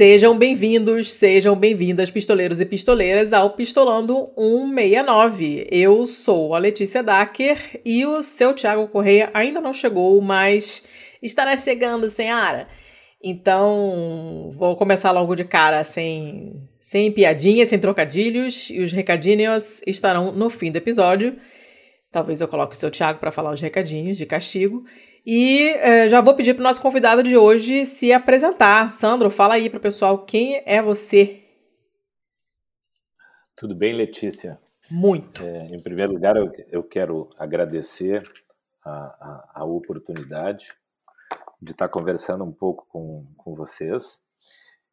Sejam bem-vindos, sejam bem-vindas, pistoleiros e pistoleiras, ao Pistolando 169. Eu sou a Letícia Dacker e o seu Thiago Correia ainda não chegou, mas estará chegando, senhora. Então, vou começar logo de cara, sem, sem piadinhas, sem trocadilhos, e os recadinhos estarão no fim do episódio. Talvez eu coloque o seu Thiago para falar os recadinhos de castigo. E eh, já vou pedir para o nosso convidado de hoje se apresentar. Sandro, fala aí para o pessoal quem é você. Tudo bem, Letícia? Muito. É, em primeiro lugar, eu, eu quero agradecer a, a, a, oportunidade de estar conversando um pouco com, com vocês.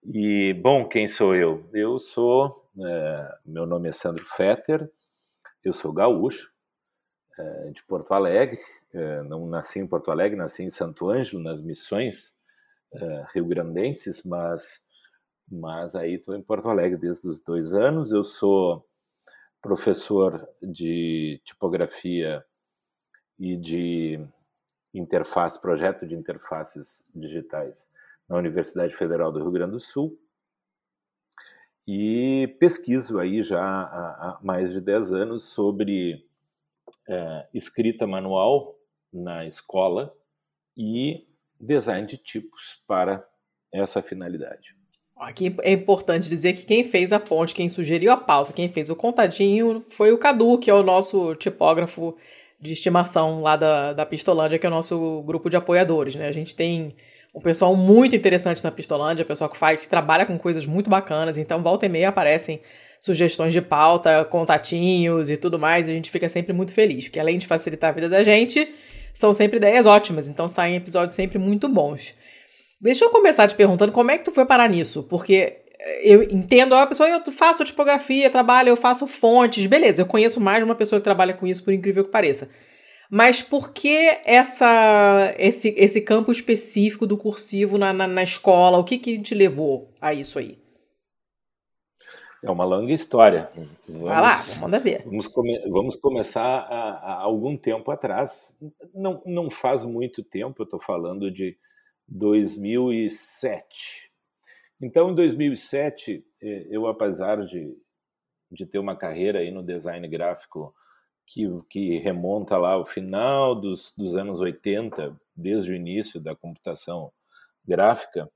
E, bom, quem sou eu? Eu sou, é, meu nome é Sandro Fetter, eu sou gaúcho, de Porto Alegre, é, não nasci em Porto Alegre, nasci em Santo Ângelo, nas missões é, rio-grandenses, mas, mas aí estou em Porto Alegre desde os dois anos. Eu sou professor de tipografia e de interface, projeto de interfaces digitais na Universidade Federal do Rio Grande do Sul e pesquiso aí já há mais de 10 anos sobre é, escrita manual na escola e design de tipos para essa finalidade. Aqui é importante dizer que quem fez a ponte, quem sugeriu a pauta, quem fez o contadinho foi o Cadu, que é o nosso tipógrafo de estimação lá da, da Pistolândia, que é o nosso grupo de apoiadores. Né? A gente tem um pessoal muito interessante na Pistolândia, pessoal que faz, que trabalha com coisas muito bacanas, então volta e meia aparecem sugestões de pauta, contatinhos e tudo mais, a gente fica sempre muito feliz, porque além de facilitar a vida da gente, são sempre ideias ótimas, então saem episódios sempre muito bons. Deixa eu começar te perguntando como é que tu foi parar nisso, porque eu entendo, a pessoa, eu faço tipografia, trabalho, eu faço fontes, beleza, eu conheço mais de uma pessoa que trabalha com isso, por incrível que pareça. Mas por que essa, esse, esse campo específico do cursivo na, na, na escola? O que, que te levou a isso aí? É uma longa história. Vamos, Vai lá, manda ver. Vamos, come, vamos começar há, algum tempo atrás. Não, não faz muito tempo, eu estou falando de 2007. Então, em 2007, eh, eu, apesar de, de ter uma carreira aí no design gráfico que, que remonta lá ao final dos, dos anos 80, desde o início da computação gráfica,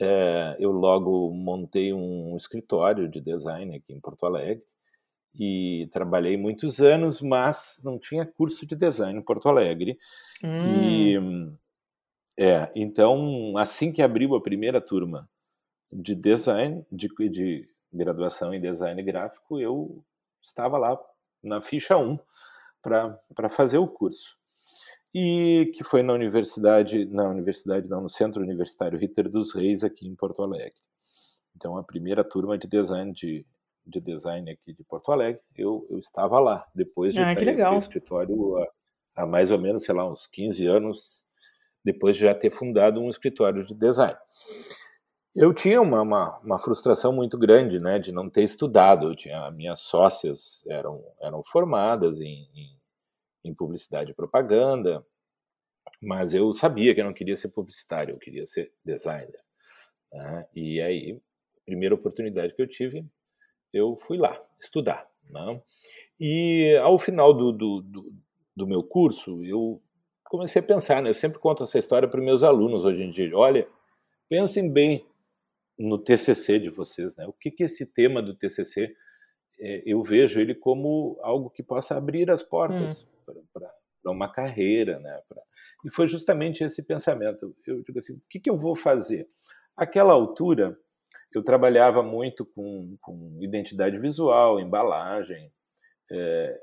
é, eu logo montei um escritório de design aqui em Porto Alegre e trabalhei muitos anos, mas não tinha curso de design em Porto Alegre. Hum. E é, então assim que abriu a primeira turma de design, de, de graduação em design gráfico, eu estava lá na ficha 1 para fazer o curso e que foi na universidade, na universidade não, no Centro Universitário Ritter dos Reis aqui em Porto Alegre. Então a primeira turma de design de, de design aqui de Porto Alegre, eu, eu estava lá depois de ah, ter no escritório há, há, mais ou menos, sei lá, uns 15 anos depois de já ter fundado um escritório de design. Eu tinha uma, uma, uma frustração muito grande, né, de não ter estudado. Eu tinha minhas sócias eram eram formadas em, em em publicidade e propaganda, mas eu sabia que eu não queria ser publicitário, eu queria ser designer. Né? E aí, primeira oportunidade que eu tive, eu fui lá estudar. Né? E ao final do, do, do, do, meu curso, eu comecei a pensar, né? eu sempre conto essa história para meus alunos hoje em dia. Olha, pensem bem no TCC de vocês, né? O que que esse tema do TCC é, eu vejo ele como algo que possa abrir as portas hum para uma carreira, né? E foi justamente esse pensamento. Eu digo assim, o que, que eu vou fazer? Aquela altura, eu trabalhava muito com, com identidade visual, embalagem, é,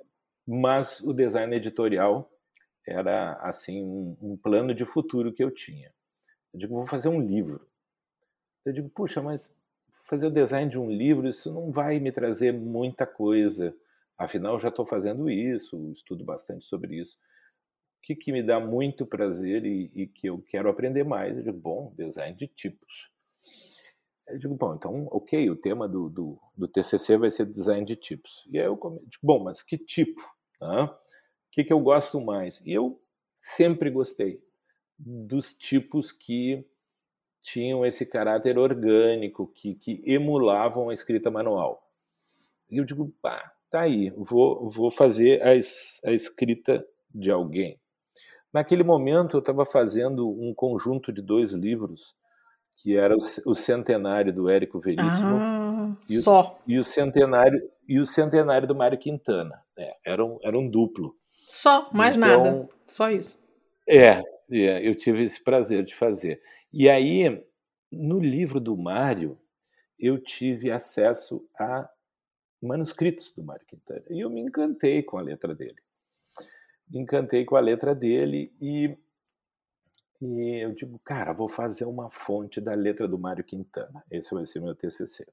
mas o design editorial era assim um, um, plano de futuro que eu tinha. Eu digo, vou fazer um livro. Eu digo, puxa, mas fazer o design de um livro, isso não vai me trazer muita coisa. Afinal, já estou fazendo isso, estudo bastante sobre isso. O que, que me dá muito prazer e, e, que eu quero aprender mais? Eu digo, bom, design de tipos. Eu digo, bom, então, ok, o tema do, do, do TCC vai ser design de tipos. E aí eu digo, bom, mas que tipo? Né? O que, que eu gosto mais? E eu sempre gostei dos tipos que tinham esse caráter orgânico que, que emulavam a escrita manual. E eu digo, pá, tá aí, vou, vou fazer a, a escrita de alguém. Naquele momento eu estava fazendo um conjunto de dois livros, que era o, o Centenário do Érico Veríssimo ah, e, só. O, e, o centenário, e o Centenário do Mário Quintana. É, era, um, era um duplo. Só, mais então, nada. Só isso. É, é, eu tive esse prazer de fazer. E aí, no livro do Mário, eu tive acesso a manuscritos do Mário Quintana. E eu me encantei com a letra dele. Me encantei com a letra dele e, e eu digo, cara, vou fazer uma fonte da letra do Mário Quintana. Esse vai ser meu TCC.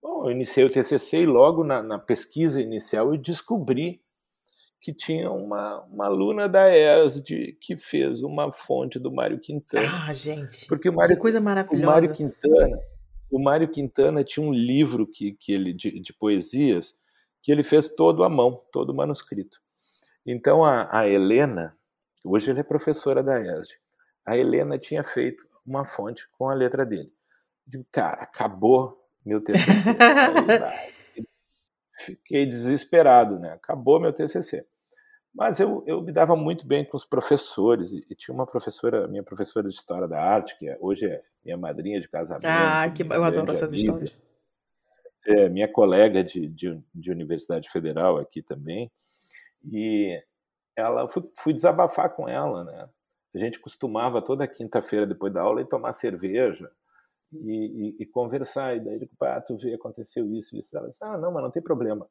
Bom, eu iniciei o TCC e logo na, na pesquisa inicial eu descobri que tinha uma, uma aluna da ESD que fez uma fonte do Mário Quintana. Ah, gente, Porque o Mário, que coisa maravilhosa. O Mário Quintana, o Mário Quintana tinha um livro que, que ele, de, de poesias que ele fez todo à mão, todo manuscrito. Então a, a Helena, hoje ele é professora da ESD, a Helena tinha feito uma fonte com a letra dele. Digo, cara, acabou meu TCC. Aí, fiquei desesperado, né? Acabou meu TCC. Mas eu, eu me dava muito bem com os professores, e, e tinha uma professora, minha professora de História da Arte, que é, hoje é minha madrinha de casamento. Ah, que eu adoro essas amiga. histórias. É, minha colega de, de, de, Universidade Federal aqui também, e ela fui, fui desabafar com ela, né? A gente costumava toda quinta-feira depois da aula ir tomar cerveja e, e, e conversar. E daí, tipo, ah, tu vê, aconteceu isso, isso. Ela disse, ah, não, mas não tem problema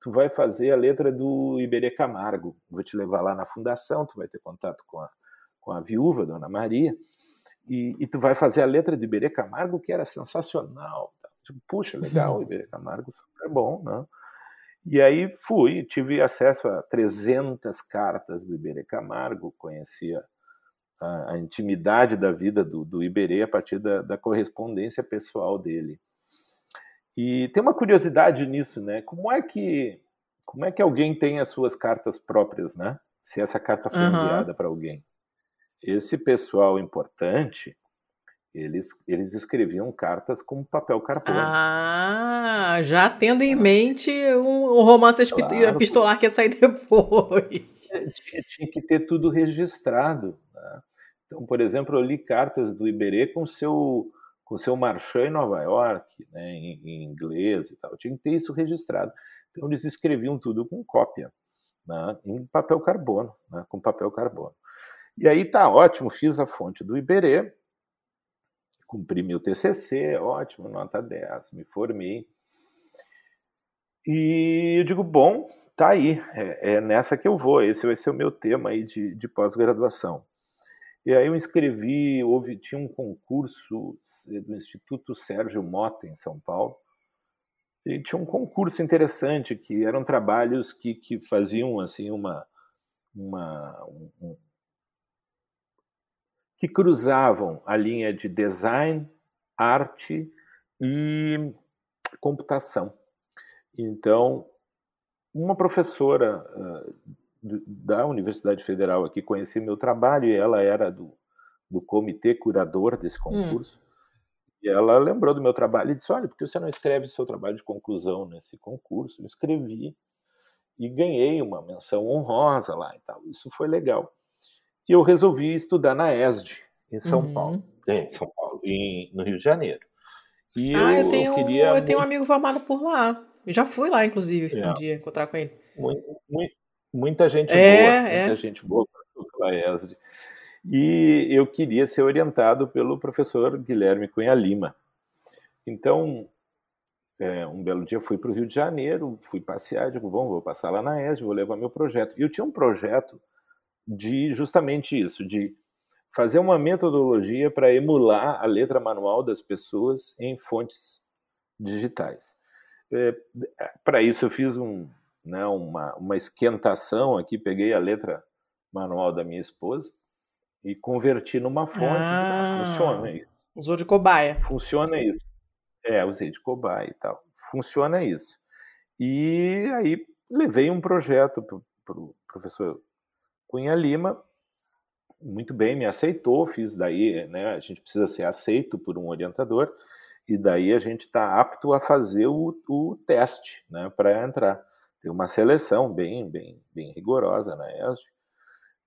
tu vai fazer a letra do Iberê Camargo. Vou te levar lá na fundação, tu vai ter contato com a, com a viúva, Dona Maria, e, e tu vai fazer a letra do Iberê Camargo, que era sensacional. Tipo, Puxa, legal, uhum. Iberê Camargo, super bom, né? E aí fui, tive acesso a 300 cartas do Iberê Camargo, conhecia a, a intimidade da vida do, do Iberê a partir da, da correspondência pessoal dele. E tem uma curiosidade nisso, né? Como é que como é que alguém tem as suas cartas próprias, né? Se essa carta foi uhum. enviada para alguém. Esse pessoal importante, eles, eles escreviam cartas com papel carbono. Ah, já tendo em mente um, um romance claro. epistolar que ia sair depois. É, tinha, tinha que ter tudo registrado. Né? Então, por exemplo, eu li cartas do Iberê com seu com seu marchand em Nova York, né, em, em, inglês e tal. Tinha que ter isso registrado. Então eles escreviam tudo com cópia, né, em papel carbono, né, com papel carbono. E aí tá ótimo, fiz a fonte do Iberê, cumpri meu TCC, ótimo, nota 10, me formei. E eu digo, bom, tá aí, é, é nessa que eu vou, esse vai ser o meu tema aí de, de pós-graduação. E aí eu inscrevi, houve, tinha um concurso do Instituto Sérgio Mota, em São Paulo, e tinha um concurso interessante, que eram trabalhos que, que faziam assim uma, uma um, que cruzavam a linha de design, arte e computação. Então, uma professora da Universidade Federal aqui conhecia meu trabalho e ela era do, do comitê curador desse hum. concurso. Hum. E ela lembrou do meu trabalho e disse: Olha, por que você não escreve seu trabalho de conclusão nesse concurso? Eu escrevi e ganhei uma menção honrosa lá e tal. Isso foi legal. E eu resolvi estudar na ESD, em São uhum. Paulo. É, em São Paulo, em, no Rio de Janeiro. E ah, eu, eu, tenho, eu, queria eu tenho um amigo formado por lá. Eu já fui lá, inclusive, é. um dia encontrar com ele. Muito, muito, muita gente é, boa, é. muita gente boa pela ESD. E eu queria ser orientado pelo professor Guilherme Cunha Lima. Então, é, um belo dia fui para o Rio de Janeiro, fui passear, digo, bom, vou passar lá na ESD, vou levar meu projeto. E eu tinha um projeto de justamente isso, de fazer uma metodologia para emular a letra manual das pessoas em fontes digitais. É, para isso eu fiz um, né, uma, uma esquentação aqui, peguei a letra manual da minha esposa e converti numa fonte. Ah, ah, funciona isso. Usou de cobaia. Funciona isso. É, usei de cobaia e tal. Funciona isso. E aí levei um projeto para o pro professor Cunha Lima muito bem, me aceitou, fiz daí, né, a gente precisa ser aceito por um orientador, e daí a gente está apto a fazer o, o teste, né, para entrar. Tem uma seleção bem, bem, bem rigorosa na ESG.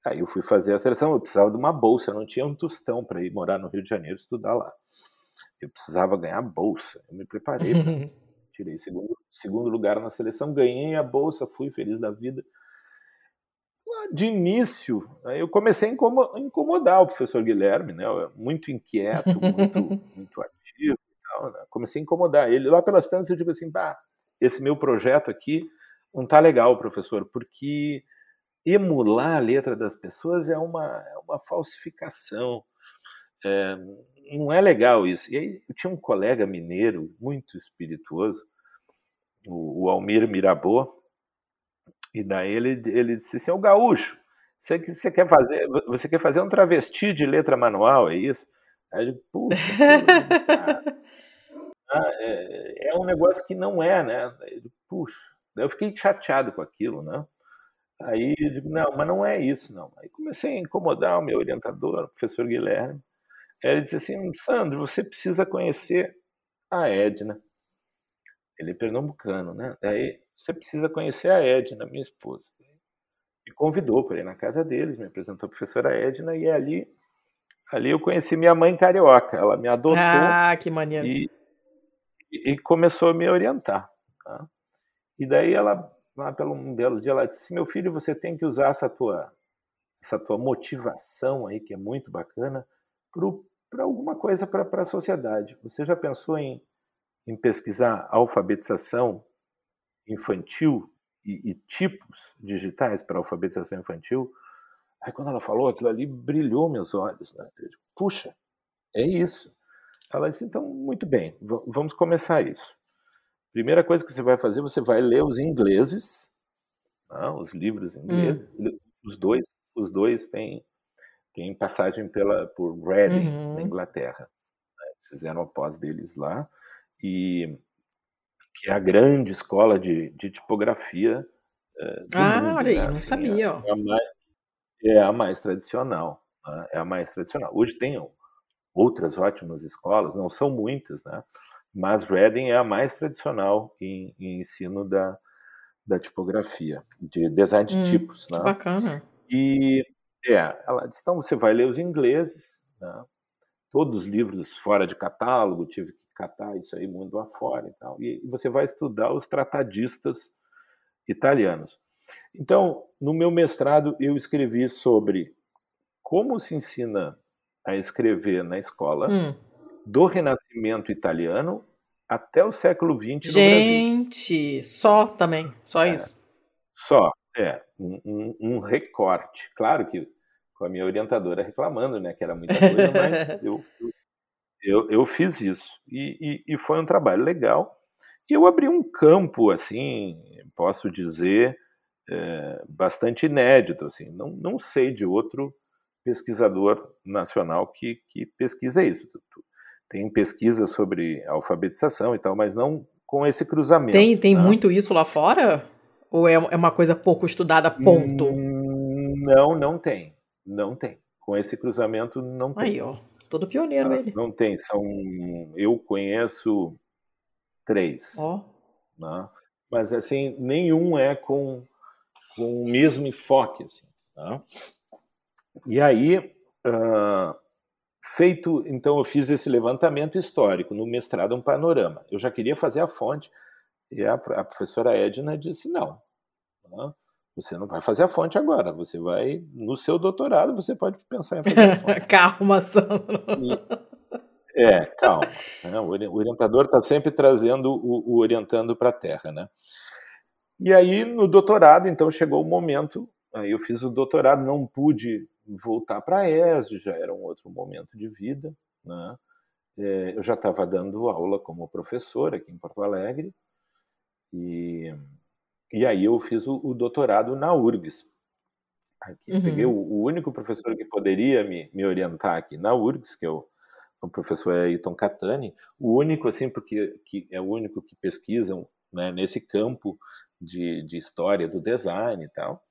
Aí eu fui fazer a seleção, eu precisava de uma bolsa, eu não tinha um tostão para ir morar no Rio de Janeiro estudar lá. Eu precisava ganhar bolsa, eu me preparei, tirei segundo, segundo lugar na seleção, ganhei a bolsa, fui feliz da vida de início, eu comecei a incomodar o professor Guilherme, né? Muito inquieto, muito, muito ativo tal, né? Comecei a incomodar ele. Lá pelas tantas eu digo assim, bah, esse meu projeto aqui não tá legal, professor, porque emular a letra das pessoas é uma, é uma falsificação. É, não é legal isso. E aí eu tinha um colega mineiro muito espirituoso, o, o Almir Mirabô, e daí ele, ele disse assim, o gaúcho, você, você, quer fazer, você quer fazer um travesti de letra manual, é isso? Aí eu digo, puxa, ah, é, é, um negócio que não é, né? Aí eu digo, puxa, eu fiquei chateado com aquilo, né? Aí eu digo, não, mas não é isso, não. Aí comecei a incomodar o meu orientador, o professor Guilherme. Aí ele disse assim, Sandro, você precisa conhecer a Edna. Ele é pernambucano, né? Daí você precisa conhecer a Edna, minha esposa. Me convidou para ir na casa deles, me apresentou a professora Edna e ali, ali eu conheci minha mãe carioca. Ela me adotou. Ah, que maneiro. E, e começou a me orientar. Tá? E daí ela, lá pelo um belo dia, ela disse: meu filho, você tem que usar essa tua, essa tua motivação aí que é muito bacana para alguma coisa para a sociedade. Você já pensou em em pesquisar alfabetização infantil e, e tipos digitais para alfabetização infantil, aí quando ela falou aquilo ali, brilhou meus olhos. Né? Puxa, é isso. Ela disse, então, muito bem, vamos começar isso. Primeira coisa que você vai fazer, você vai ler os ingleses, né? os livros ingleses. Hum. Os dois, os dois têm, têm passagem pela, por Reading, uhum. na Inglaterra. Né? Fizeram a pós deles lá e que é a grande escola de, de tipografia é, do ah, mundo, olha aí, né? não assim, sabia. É, a mais, é a mais tradicional. Né? É a mais tradicional. Hoje tem outras ótimas escolas, não são muitas, né? Mas Reading é a mais tradicional em, em ensino da, da tipografia, de design de hum, tipos. Né? Bacana. E é, ela disse, então você vai ler os ingleses, né? todos os livros fora de catálogo, tive que catar isso aí mundo afora e tal. E, você vai estudar os tratadistas italianos. Então, no meu mestrado, eu escrevi sobre como se ensina a escrever na escola hum. Do Renascimento italiano até o século XX Gente, só também, só é, isso. Só, é, um, um, um, recorte. Claro que com a minha orientadora reclamando, né, que era muita coisa, mas eu, eu eu, fiz isso e, e, e, foi um trabalho legal. E eu abri um campo, assim, posso dizer, é, bastante inédito. Assim. Não, não sei de outro pesquisador nacional que, que pesquisa isso. Tem pesquisas sobre alfabetização e tal, mas não com esse cruzamento. Tem, tem né? muito isso lá fora? Ou é, é uma coisa pouco estudada, ponto? Hum, não, não tem. Não tem. Com esse cruzamento, não tem. Aí, ó. Todo pioneiro ele. Não tem, são. Eu conheço três. Oh. Né? Mas assim, nenhum é com, com o mesmo enfoque. Assim, né? E aí, uh, feito, então eu fiz esse levantamento histórico no mestrado um panorama. Eu já queria fazer a fonte, e a, a professora Edna disse: não. Né? Você não vai fazer a fonte agora, você vai, no seu doutorado, você pode pensar em fazer a fonte. calma, Sandro. É, calma. Né? O orientador está sempre trazendo o, o orientando para a Terra, né? E aí, no doutorado, então, chegou o momento, aí eu fiz o doutorado, não pude voltar para a ESD, já era um outro momento de vida, né? É, eu já estava dando aula como professor aqui em Porto Alegre, e e aí eu fiz o, o doutorado na URGS. Aqui, uhum. Peguei o, o, único professor que poderia me, me orientar aqui na URGS, que é o, o professor Ailton Catani, o único, assim, porque que é o único que pesquisam né, nesse campo de, de história do design e tal.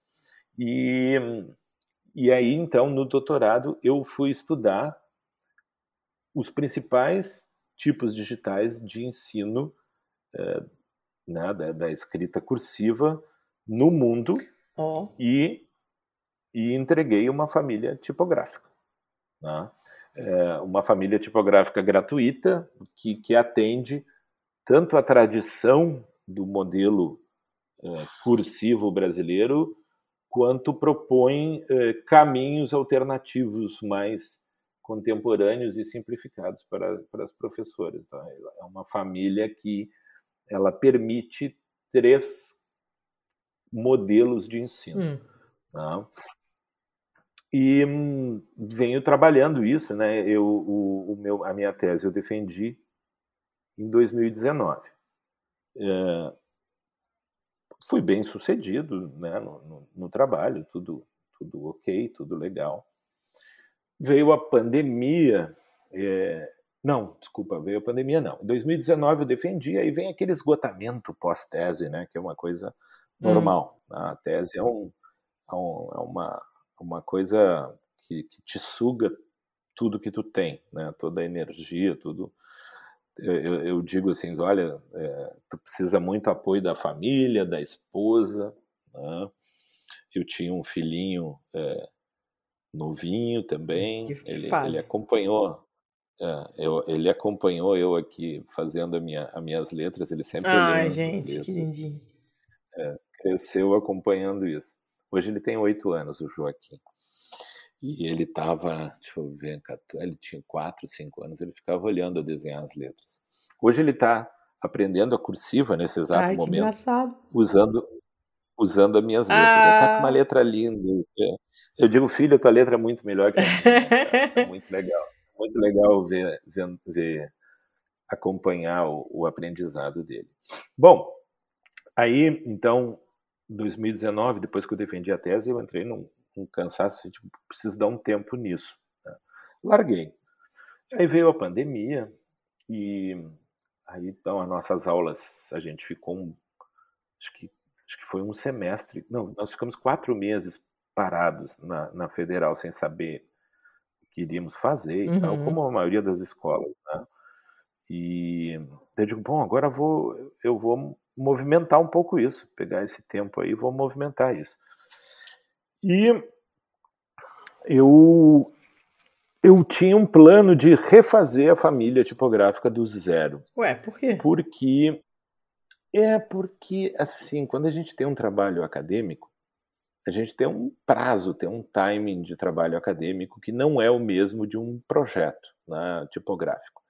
E, E aí, então, no doutorado, eu fui estudar os principais tipos digitais de ensino é, né, da, da, escrita cursiva no mundo oh. e, e entreguei uma família tipográfica. Né? É uma família tipográfica gratuita que, que atende tanto a tradição do modelo é, cursivo brasileiro, quanto propõe é, caminhos alternativos mais contemporâneos e simplificados para, para as professoras. Então, é uma família que ela permite três modelos de ensino. Hum. Tá? E hum, venho trabalhando isso, né? Eu, o, o, meu, a minha tese eu defendi em 2019. É, fui bem sucedido né, no, no, no, trabalho, tudo, tudo ok, tudo legal. Veio a pandemia, é, não, desculpa, veio a pandemia não. Em 2019 eu defendi, aí vem aquele esgotamento pós-tese, né, que é uma coisa hum. normal. Hum. A tese é, é, um, é uma, uma coisa que, que te suga tudo que tu tem, né, toda a energia, tudo eu, eu digo assim, olha, é, tu precisa muito apoio da família, da esposa. Né? Eu tinha um filhinho é, novinho também. Que, que ele, ele, acompanhou. É, eu, ele acompanhou eu aqui fazendo a minha, as minhas letras. Ele sempre Ai, gente, que lindinho. É, cresceu acompanhando isso. Hoje ele tem oito anos, o Joaquim. E ele estava, deixa eu ver, ele tinha 4, 5 anos, ele ficava olhando a desenhar as letras. Hoje ele está aprendendo a cursiva nesse exato Ai, momento, engraçado. usando usando as minhas letras. Ah. Está com uma letra linda. Eu digo, filho, a tua letra é muito melhor que a minha. é muito legal. Muito legal ver, ver, ver acompanhar o, o aprendizado dele. Bom, aí, então, 2019, depois que eu defendi a tese, eu entrei num, um cansaço, tipo, preciso dar um tempo nisso. Né? Larguei. Aí veio a pandemia e aí então as nossas aulas, a gente ficou um, acho que acho que foi um semestre, não, nós ficamos quatro meses parados na, na federal sem saber o que iríamos fazer e uhum. tal, como a maioria das escolas, né? E eu digo, bom, agora vou, eu vou movimentar um pouco isso, pegar esse tempo aí, vou movimentar isso. E eu eu tinha um plano de refazer a família tipográfica do zero. Ué, por quê? Porque é porque assim, quando a gente tem um trabalho acadêmico, a gente tem um prazo, tem um timing de trabalho acadêmico que não é o mesmo de um projeto né, tipográfico.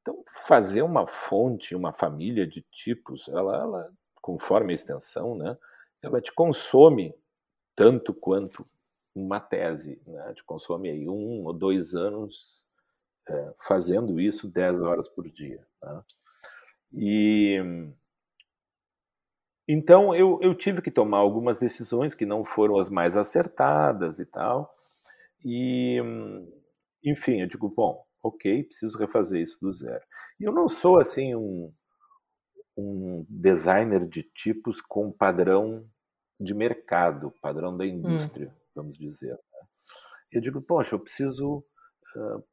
Então, fazer uma fonte, uma família de tipos, ela, ela conforme a extensão, né, ela te consome tanto quanto uma tese, né? Te consome aí um ou dois anos é, fazendo isso 10 horas por dia. Né? E então eu, eu tive que tomar algumas decisões que não foram as mais acertadas e tal. E enfim, eu digo, bom, ok, preciso refazer isso do zero. E eu não sou assim um, um designer de tipos com padrão de mercado, padrão da hum. indústria, hum. vamos dizer. Né? Eu digo, poxa, eu preciso, uh,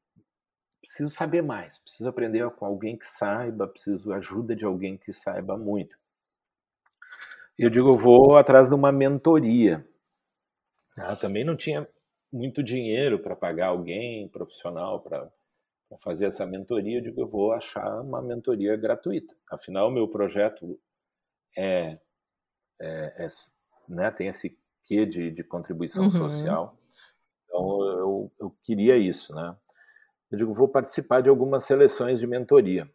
preciso saber mais, preciso aprender com alguém que saiba, preciso ajuda de alguém que saiba muito. Eu digo, eu vou atrás de uma mentoria. Ah, também não tinha muito dinheiro para pagar alguém profissional para fazer essa mentoria. Eu digo, eu vou achar uma mentoria gratuita. Afinal, meu projeto é, é, é né, tem esse quê de, de contribuição uhum. social. Então, eu, eu queria isso, né? Eu digo, vou participar de algumas seleções de mentoria.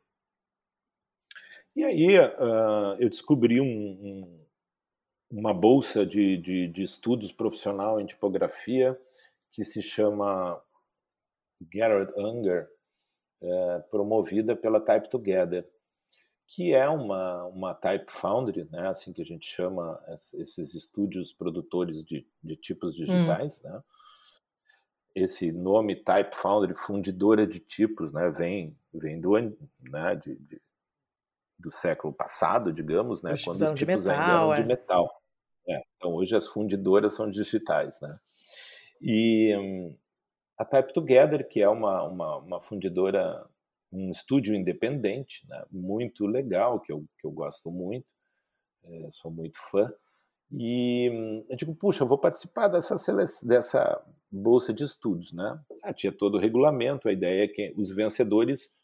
E aí uh, eu descobri um, um, uma bolsa de, de, de, estudos profissional em tipografia que se chama Garrett Unger, uh, promovida pela Type Together que é uma, uma Type Foundry, né, assim que a gente chama esses estúdios produtores de, de tipos hum. digitais, hum. né? Esse nome Type Foundry, fundidora de tipos, né, vem, vem do, né, de, de do século passado, digamos, né, os quando os tipos metal, ainda eram é. de metal. É, então hoje as fundidoras são digitais, né? E um, a Type Together, que é uma, uma, uma fundidora, um estúdio independente, né, muito legal, que eu, que eu gosto muito, é, sou muito fã. E eu digo, puxa, eu vou participar dessa, dessa bolsa de estudos, né? Ah, tinha todo o regulamento, a ideia é que os vencedores,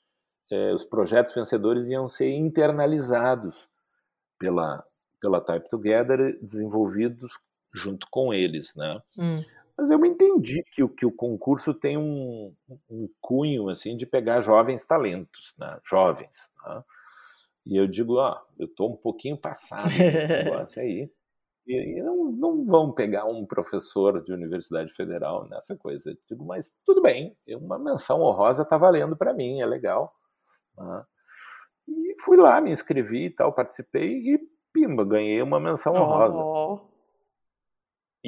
eh, os projetos vencedores iam ser internalizados pela, pela Type Together, desenvolvidos junto com eles, né? Hum. Mas eu entendi que o, que o concurso tem um, um cunho, assim, de pegar jovens talentos, né? Jovens, né? E eu digo, ó, eu estou um pouquinho passado nesse negócio aí. E, e não, não vão pegar um professor de universidade federal nessa coisa. Eu digo, mas tudo bem, uma menção honrosa está valendo para mim, é legal. Né? E fui lá, me inscrevi e tal, participei e pimba, ganhei uma menção honrosa. Oh.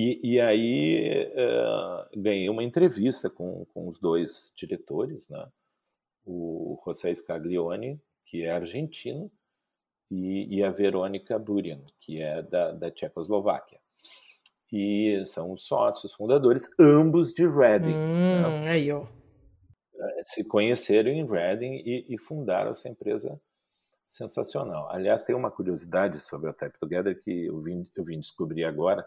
E, e, aí uh, ganhei uma entrevista com, com os dois diretores, né? o José Scaglione, que é argentino, e, e a Verônica Burian, que é da, da Tchecoslováquia. E são os sócios fundadores, ambos de Reading. Hum, né? Aí, ó. É, se conheceram em Reading e, e, fundaram essa empresa sensacional. Aliás, tem uma curiosidade sobre a Type Together que eu vim, eu vim descobrir agora.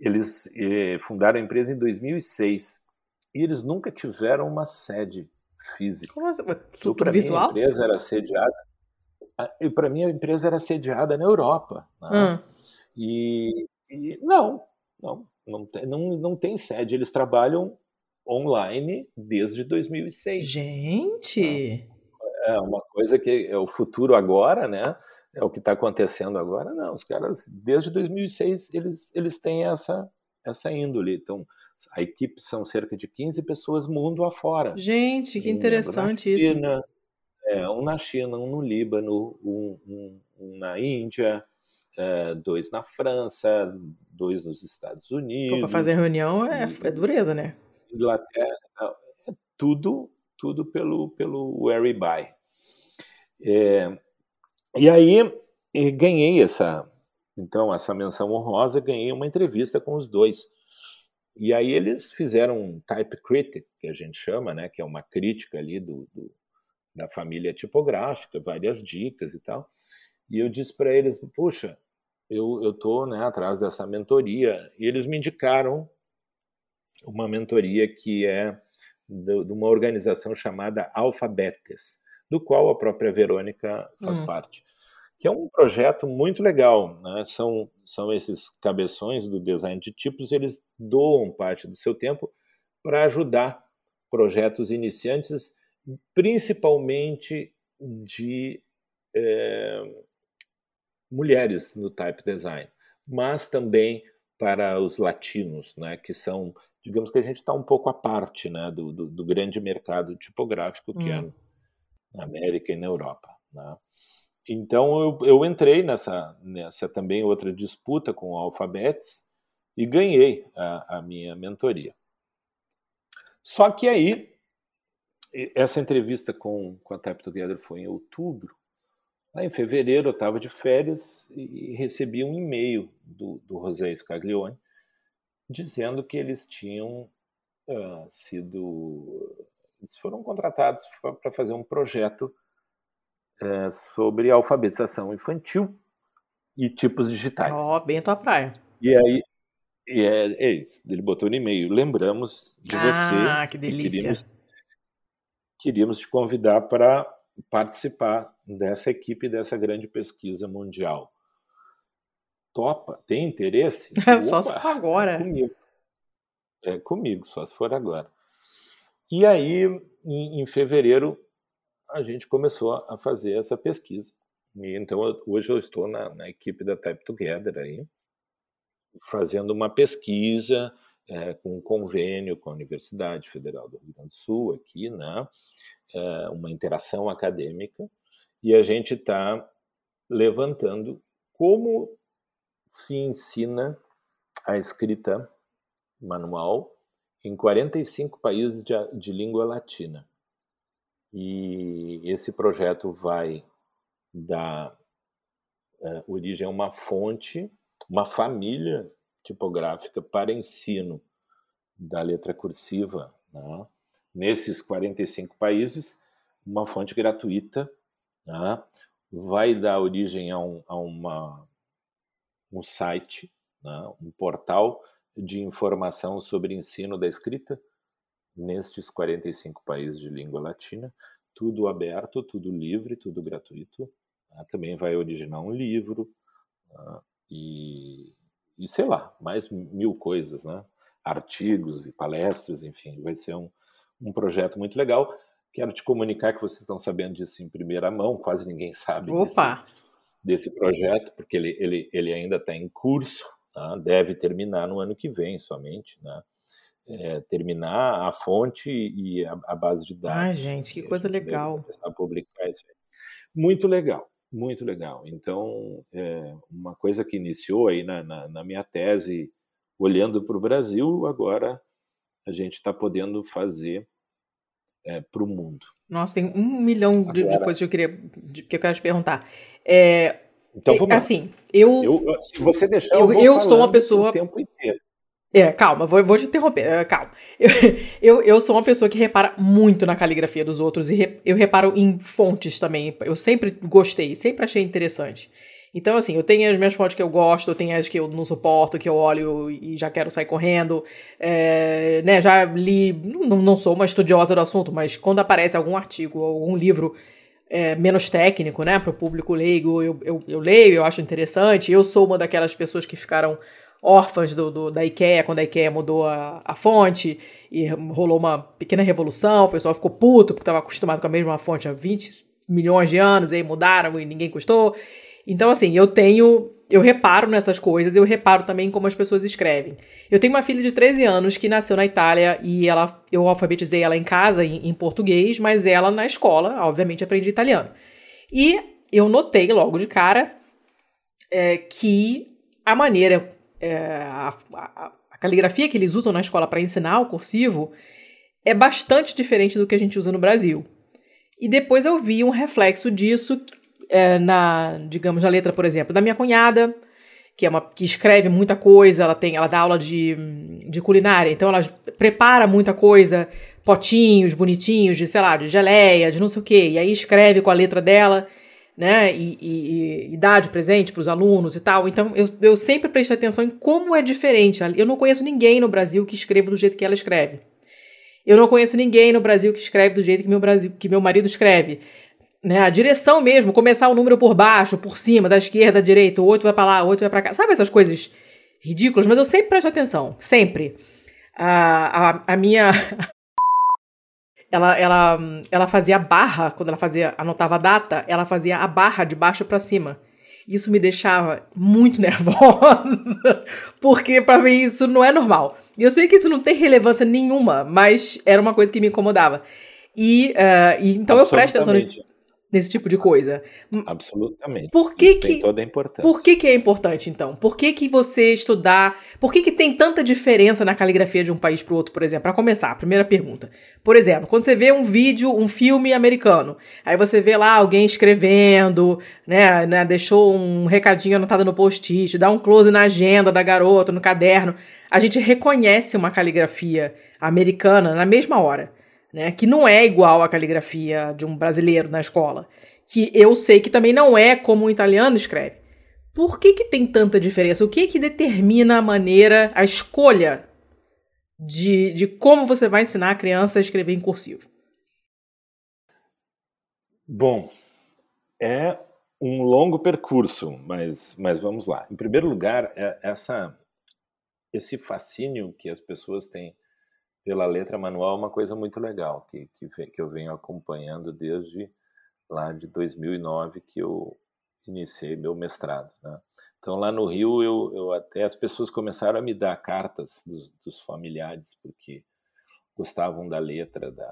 Eles eh, fundaram a empresa em 2006 e eles nunca tiveram uma sede física. Como assim? Tudo virtual? a empresa era sediada e para mim a empresa era sediada na Europa. Né? Hum. E, e, não, não, não tem, não, não tem sede. Eles trabalham online desde 2006. Gente! É uma coisa que é o futuro agora, né? É o que está acontecendo agora. Não, os caras, desde 2006, eles, eles têm essa, essa índole. Então, a equipe são cerca de 15 pessoas mundo afora. Gente, que interessante China, isso. É, um na China, um no Líbano, um, um, um na Índia, é, dois na França, dois nos Estados Unidos. Para fazer reunião é, é, dureza, né? Inglaterra, é tudo, tudo pelo, pelo Whereby. É, e aí ganhei essa, então, essa menção honrosa, ganhei uma entrevista com os dois. E aí eles fizeram um type critic, que a gente chama, né, que é uma crítica ali do, do da família tipográfica, várias dicas e tal. E eu disse para eles, puxa, eu eu tô né, atrás dessa mentoria e eles me indicaram uma mentoria que é de, de uma organização chamada Alfabetes, do qual a própria Verônica faz hum. parte, que é um projeto muito legal. Né? São, são esses cabeções do design de tipos, eles doam parte do seu tempo para ajudar projetos iniciantes principalmente de é, mulheres no type design, mas também para os latinos, né, que são, digamos que a gente está um pouco à parte né, do, do, do grande mercado tipográfico que é hum. é na América e na Europa. Né. Então eu, eu, entrei nessa, nessa também outra disputa com o Alphabets e ganhei a, a minha mentoria. Só que aí essa entrevista com, com a Type Together foi em outubro. Lá em fevereiro eu estava de férias e recebi um e-mail do, do José Scaglione dizendo que eles tinham uh, sido. Eles foram contratados para fazer um projeto uh, sobre alfabetização infantil e tipos digitais. Ó, oh, bem a tua praia. E aí, e é, é isso, ele botou no e-mail. Lembramos de ah, você. Ah, que delícia. Queríamos queríamos te convidar para participar dessa equipe dessa grande pesquisa mundial. Topa? Tem interesse? só se for agora. É comigo. É comigo, só se for agora. E aí, em, em fevereiro, a gente começou a fazer essa pesquisa. E, então, hoje eu estou na, na equipe da Type Together aí, fazendo uma pesquisa é, com um convênio com a Universidade Federal do Rio Grande do Sul, aqui, né? É, uma interação acadêmica, e a gente está levantando como se ensina a escrita manual em 45 países de, de língua latina. E esse projeto vai dar é, origem a uma fonte, uma família tipográfica para ensino da letra cursiva, né? nesses 45 países, uma fonte gratuita né? vai dar origem a, um, a uma, um site, né? um portal de informação sobre ensino da escrita nestes 45 países de língua latina, tudo aberto, tudo livre, tudo gratuito. Né? Também vai originar um livro né? e, e, sei lá, mais mil coisas, né? artigos e palestras, enfim, vai ser um, um projeto muito legal. Quero te comunicar que vocês estão sabendo disso em primeira mão, quase ninguém sabe Opa. Desse, desse projeto, porque ele, ele, ele ainda está em curso, tá? deve terminar no ano que vem somente, né? É, terminar a fonte e a, a, base de dados. Ai, gente, que coisa legal. Começar a publicar isso. Muito legal, muito legal. Então, é, uma coisa que iniciou aí na, na, na minha tese, olhando para o Brasil, agora a gente está podendo fazer é, para o mundo. Nossa, tem um milhão de, Agora, de coisas que eu queria que eu quero te perguntar. É, então vamos assim, eu, eu, se você deixar, eu, eu, eu sou uma pessoa o tempo inteiro. É, calma, vou, vou te interromper, é, calma. Eu, eu, eu sou uma pessoa que repara muito na caligrafia dos outros e re, eu reparo em fontes também. Eu sempre gostei, sempre achei interessante. Então, assim, eu tenho as minhas fontes que eu gosto, eu tenho as que eu não suporto, que eu olho e já quero sair correndo. É, né, já li, não, não sou uma estudiosa do assunto, mas quando aparece algum artigo, algum livro é, menos técnico, né, para o público leigo, eu, eu, eu, leio, eu acho interessante. Eu sou uma daquelas pessoas que ficaram órfãs do, do da IKEA, quando a IKEA mudou a, a fonte e rolou uma pequena revolução, o pessoal ficou puto porque estava acostumado com a mesma fonte há 20 milhões de anos, e aí mudaram e ninguém gostou. Então, assim, eu tenho. Eu reparo nessas coisas, eu reparo também como as pessoas escrevem. Eu tenho uma filha de 13 anos que nasceu na Itália e ela, eu alfabetizei ela em casa em, em português, mas ela na escola, obviamente, aprende italiano. E eu notei logo de cara é, que a maneira, é, a, a, a, caligrafia que eles usam na escola para ensinar o cursivo é bastante diferente do que a gente usa no Brasil. E depois eu vi um reflexo disso é, na, digamos, na letra, por exemplo, da minha cunhada, que é uma que escreve muita coisa, ela tem, ela dá aula de, de culinária, então ela prepara muita coisa, potinhos bonitinhos de, sei lá, de geleia, de não sei o quê, e aí escreve com a letra dela, né, e, e, e dá de presente para os alunos e tal. Então eu, eu sempre prestei atenção em como é diferente. Eu não conheço ninguém no Brasil que escreva do jeito que ela escreve. Eu não conheço ninguém no Brasil que escreve do jeito que meu, Brasil, que meu marido escreve né, a direção mesmo, começar o número por baixo, por cima, da esquerda, da direita, o outro vai para lá, o outro vai para cá. Sabe essas coisas ridículas? Mas eu sempre presto atenção, sempre. A, a, a minha. ela, ela, ela fazia barra, quando ela fazia, anotava a data, ela fazia a barra de baixo para cima. Isso me deixava muito nervosa, porque para mim isso não é normal. E eu sei que isso não tem relevância nenhuma, mas era uma coisa que me incomodava. E, uh, e então eu presto atenção nisso nesse tipo de coisa. Absolutamente. Por que Isso que tem toda a importância. Por que, que é importante então? Por que, que você estudar? Por que, que tem tanta diferença na caligrafia de um país para o outro, por exemplo? Para começar, primeira pergunta. Por exemplo, quando você vê um vídeo, um filme americano, aí você vê lá alguém escrevendo, né, né deixou um recadinho anotado no post-it, dá um close na agenda da garota, no caderno, a gente reconhece uma caligrafia americana na mesma hora né? Que não é igual à caligrafia de um brasileiro na escola. Que eu sei que também não é como um italiano escreve. Por que, que tem tanta diferença? O que que determina a maneira, a escolha de, de como você vai ensinar a criança a escrever em cursivo? Bom, é um longo percurso, mas, mas vamos lá. Em primeiro lugar, é essa, esse fascínio que as pessoas têm pela letra manual é uma coisa muito legal, que, que, que eu venho acompanhando desde lá de 2009 que eu iniciei meu mestrado. Né? Então lá no Rio eu, eu, até as pessoas começaram a me dar cartas dos, dos familiares porque gostavam da letra da,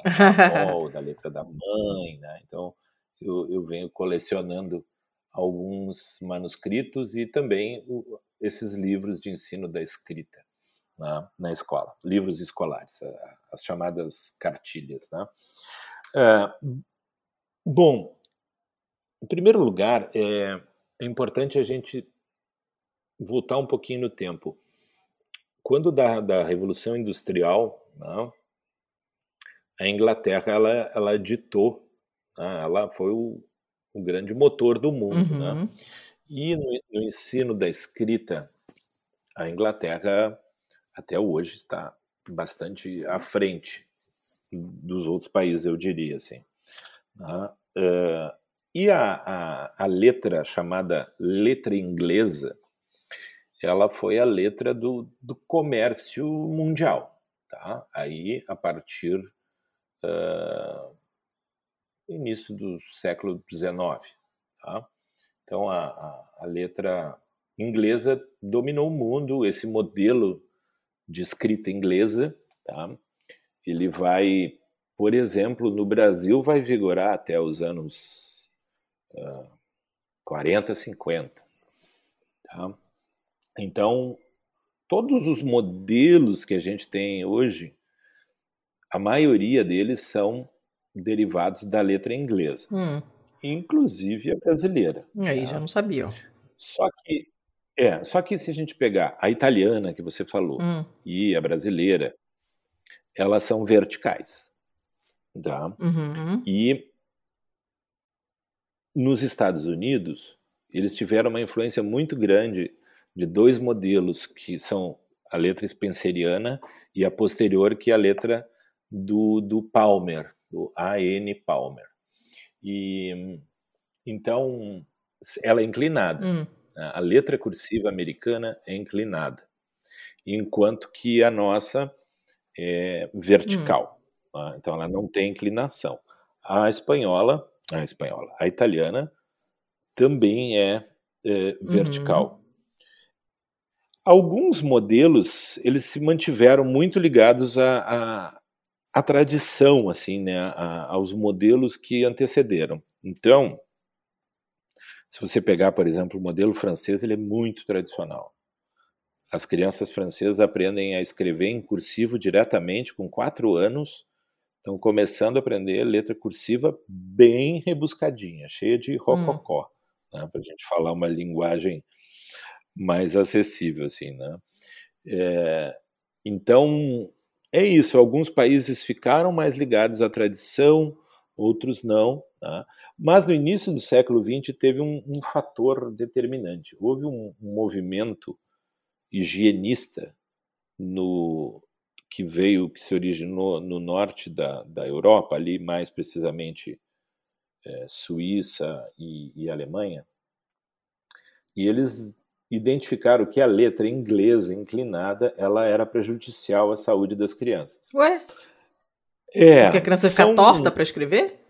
avó, da letra da mãe, né? Então eu, eu venho colecionando alguns manuscritos e também o, esses livros de ensino da escrita na, na escola, livros escolares, as chamadas cartilhas. Né? É, bom, em primeiro lugar, é, é importante a gente voltar um pouquinho no tempo. quando da, da Revolução Industrial, né, a Inglaterra ela, ela ditou, né, ela foi o, o, grande motor do mundo. Né. Uhum. Né? E no, no, ensino da escrita, a Inglaterra até hoje está bastante à frente dos outros países, eu diria assim. Né? Uh, e a, a, a, letra chamada letra inglesa, ela foi a letra do, do comércio mundial. Tá? Aí, a partir uh, início do século XIX. Tá? Então, a, a, a letra inglesa dominou o mundo, esse modelo de escrita inglesa, tá? ele vai, por exemplo, no Brasil vai vigorar até os anos uh, 40, 50. Tá? Então, todos os modelos que a gente tem hoje, a maioria deles são derivados da letra inglesa, hum. inclusive a brasileira. Aí tá? já não sabia. Só que é, só que se a gente pegar a italiana que você falou hum. e a brasileira, elas são verticais, tá? Uhum. E nos Estados Unidos, eles tiveram uma influência muito grande de dois modelos que são a letra spenceriana e a posterior, que é a letra do, do Palmer, do A.N. Palmer. E então ela é inclinada. Hum. A letra cursiva americana é inclinada, enquanto que a nossa é vertical. Hum. Tá? Então ela não tem inclinação. A espanhola, a espanhola, a italiana também é, é vertical. Uhum. Alguns modelos eles se mantiveram muito ligados à, à, à tradição, assim, né, aos modelos que antecederam. Então, se você pegar, por exemplo, o modelo francês, ele é muito tradicional. As crianças francesas aprendem a escrever em cursivo diretamente com quatro anos, estão começando a aprender letra cursiva bem rebuscadinha, cheia de rococó, hum. né, para a gente falar uma linguagem mais acessível, assim, né? É, então é isso. Alguns países ficaram mais ligados à tradição, outros não. Tá? Mas no início do século XX teve um, um fator determinante. Houve um, um, movimento higienista no que veio, que se originou no norte da, da Europa, ali mais precisamente é, Suíça e, e Alemanha, e eles identificaram que a letra inglesa inclinada ela era prejudicial à saúde das crianças. Ué? É. Porque a criança fica são... torta para escrever?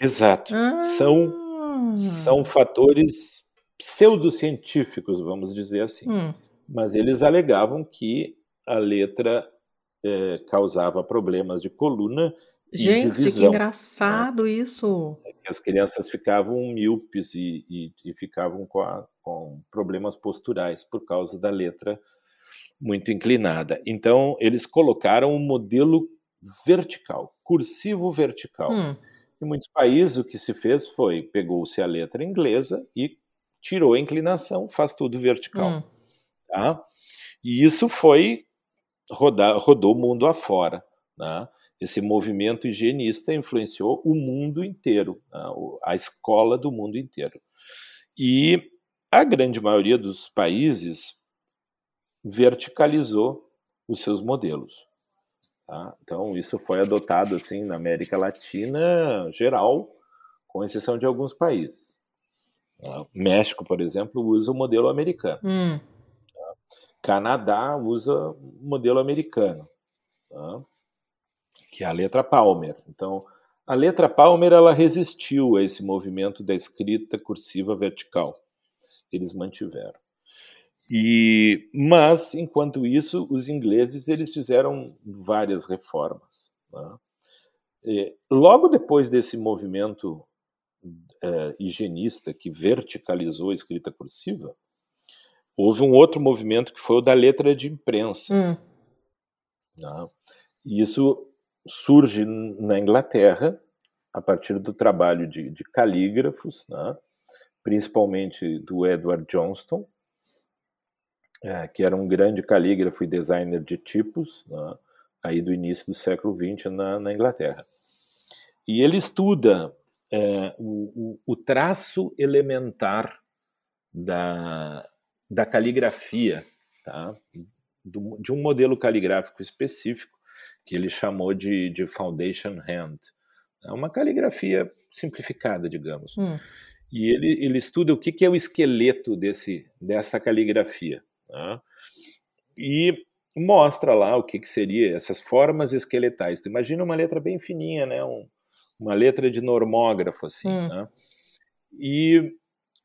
Exato. Ah. São, são fatores pseudocientíficos, vamos dizer assim. Hum. Mas eles alegavam que a letra é, causava problemas de coluna Gente, e de visão. que engraçado né? isso. As crianças ficavam míopes e, e, e ficavam com, a, com problemas posturais por causa da letra muito inclinada. Então, eles colocaram um modelo vertical, cursivo vertical. Hum. Em muitos países, o que se fez foi pegou-se a letra inglesa e tirou a inclinação, faz tudo vertical. Hum. Tá? E isso foi rodar, rodou o mundo afora. Né? Esse movimento higienista influenciou o mundo inteiro, né? a escola do mundo inteiro. E a grande maioria dos países verticalizou os seus modelos. Tá? Então, isso foi adotado assim na América Latina geral, com exceção de alguns países. Tá? México, por exemplo, usa o modelo americano. Hum. Tá? Canadá usa o modelo americano, tá? que é a letra Palmer. Então, a letra Palmer ela resistiu a esse movimento da escrita cursiva vertical. Eles mantiveram. E, mas, enquanto isso, os ingleses eles fizeram várias reformas. Né? E, logo depois desse movimento é, higienista que verticalizou a escrita cursiva, houve um outro movimento que foi o da letra de imprensa. Hum. Né? E isso surge na Inglaterra a partir do trabalho de, de calígrafos, né? principalmente do Edward Johnston, é, que era um grande calígrafo e designer de tipos, né, aí do início do século XX na, na Inglaterra. E ele estuda é, o, o, traço elementar da, da caligrafia, tá? Do, de um modelo caligráfico específico que ele chamou de, de Foundation Hand. É uma caligrafia simplificada, digamos. Hum. E ele, ele estuda o que, que é o esqueleto desse, dessa caligrafia. Né? E mostra lá o que, que seria essas formas esqueletais. Tu imagina uma letra bem fininha, né? Um, uma letra de normógrafo, assim. Hum. Né? E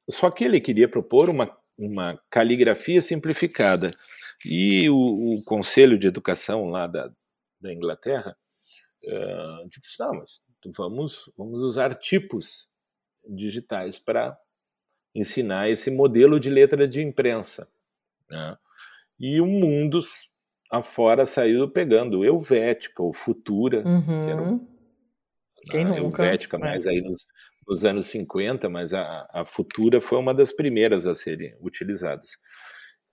só que ele queria propor uma, uma caligrafia simplificada. E o, o Conselho de Educação lá da, da Inglaterra uh, disse: não, mas vamos, vamos usar tipos digitais para ensinar esse modelo de letra de imprensa. Né? E o mundo afora saiu pegando Helvética ou Futura, uhum. que era um, Quem nunca? Helvética, é. mas aí nos, nos, anos 50, mas a, a Futura foi uma das primeiras a serem utilizadas.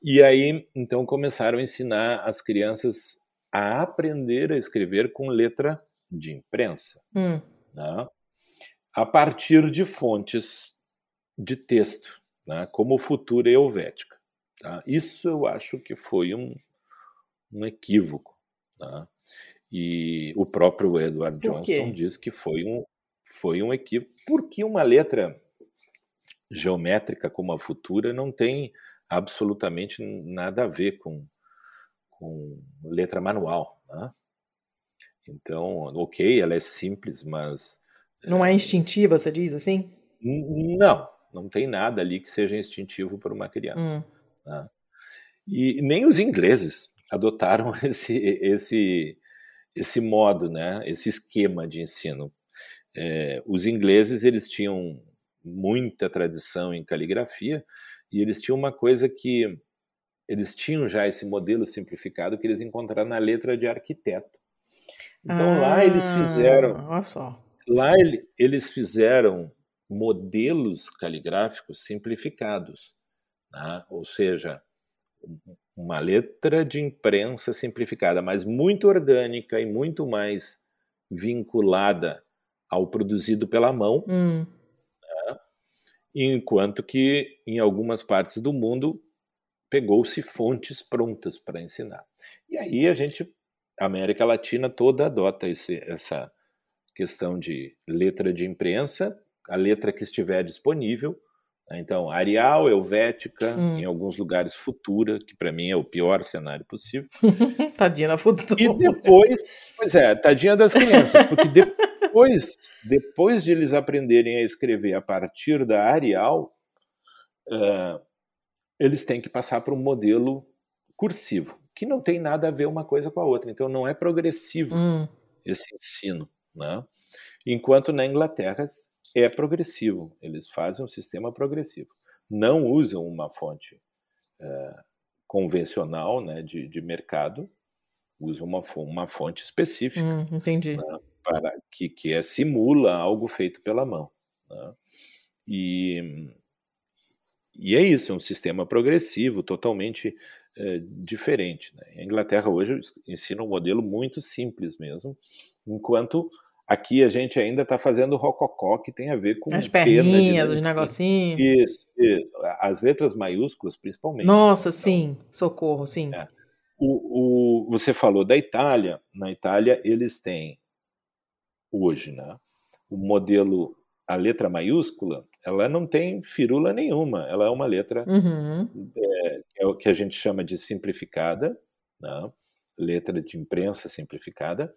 E aí, então, começaram a ensinar as crianças a aprender a escrever com letra de imprensa, hum. né? a partir de fontes de texto, né? como Futura e Helvética. Tá? Isso eu acho que foi um, um equívoco. Tá? E o próprio Edward Johnston diz que foi um, foi um equívoco, porque uma letra geométrica como a futura não tem absolutamente nada a ver com, com letra manual. Né? Então, ok, ela é simples, mas. Não é instintiva, você diz assim? Não, não tem nada ali que seja instintivo para uma criança. Hum. Né? E nem os ingleses adotaram esse, esse, esse modo, né? esse esquema de ensino. É, os ingleses eles tinham muita tradição em caligrafia e eles tinham uma coisa que eles tinham já esse modelo simplificado que eles encontraram na letra de arquiteto. Então ah, lá eles fizeram, olha só. lá ele, eles fizeram modelos caligráficos simplificados. Né? ou seja, uma letra de imprensa simplificada, mas muito orgânica e muito mais vinculada ao produzido pela mão, hum. né? enquanto que em algumas partes do mundo pegou-se fontes prontas para ensinar. E aí a gente, a América Latina toda adota esse, essa questão de letra de imprensa, a letra que estiver disponível? Então, Arial, Helvética, hum. em alguns lugares Futura, que para mim é o pior cenário possível. tadinha da Futura. E depois, pois é, tadinha das crianças, porque depois, depois de eles aprenderem a escrever a partir da Arial, uh, eles têm que passar para um modelo cursivo, que não tem nada a ver uma coisa com a outra. Então, não é progressivo hum. esse ensino. Né? Enquanto na Inglaterra é progressivo. Eles fazem um sistema progressivo. Não usam uma fonte é, convencional né, de, de mercado, usam uma, uma fonte específica. Hum, entendi. Né, para, que, que é, simula algo feito pela mão. Né? E, e é isso, é um sistema progressivo, totalmente é, diferente. Né? A Inglaterra hoje ensina um modelo muito simples mesmo, enquanto Aqui a gente ainda está fazendo rococó, que tem a ver com as perninhas, os negocinhos. Isso, isso. As letras maiúsculas, principalmente. Nossa, então, sim. Socorro, sim. É. O, o, você falou da Itália. Na Itália, eles têm, hoje, né, o modelo, a letra maiúscula, ela não tem firula nenhuma. Ela é uma letra uhum. é, é o que a gente chama de simplificada, né, letra de imprensa simplificada.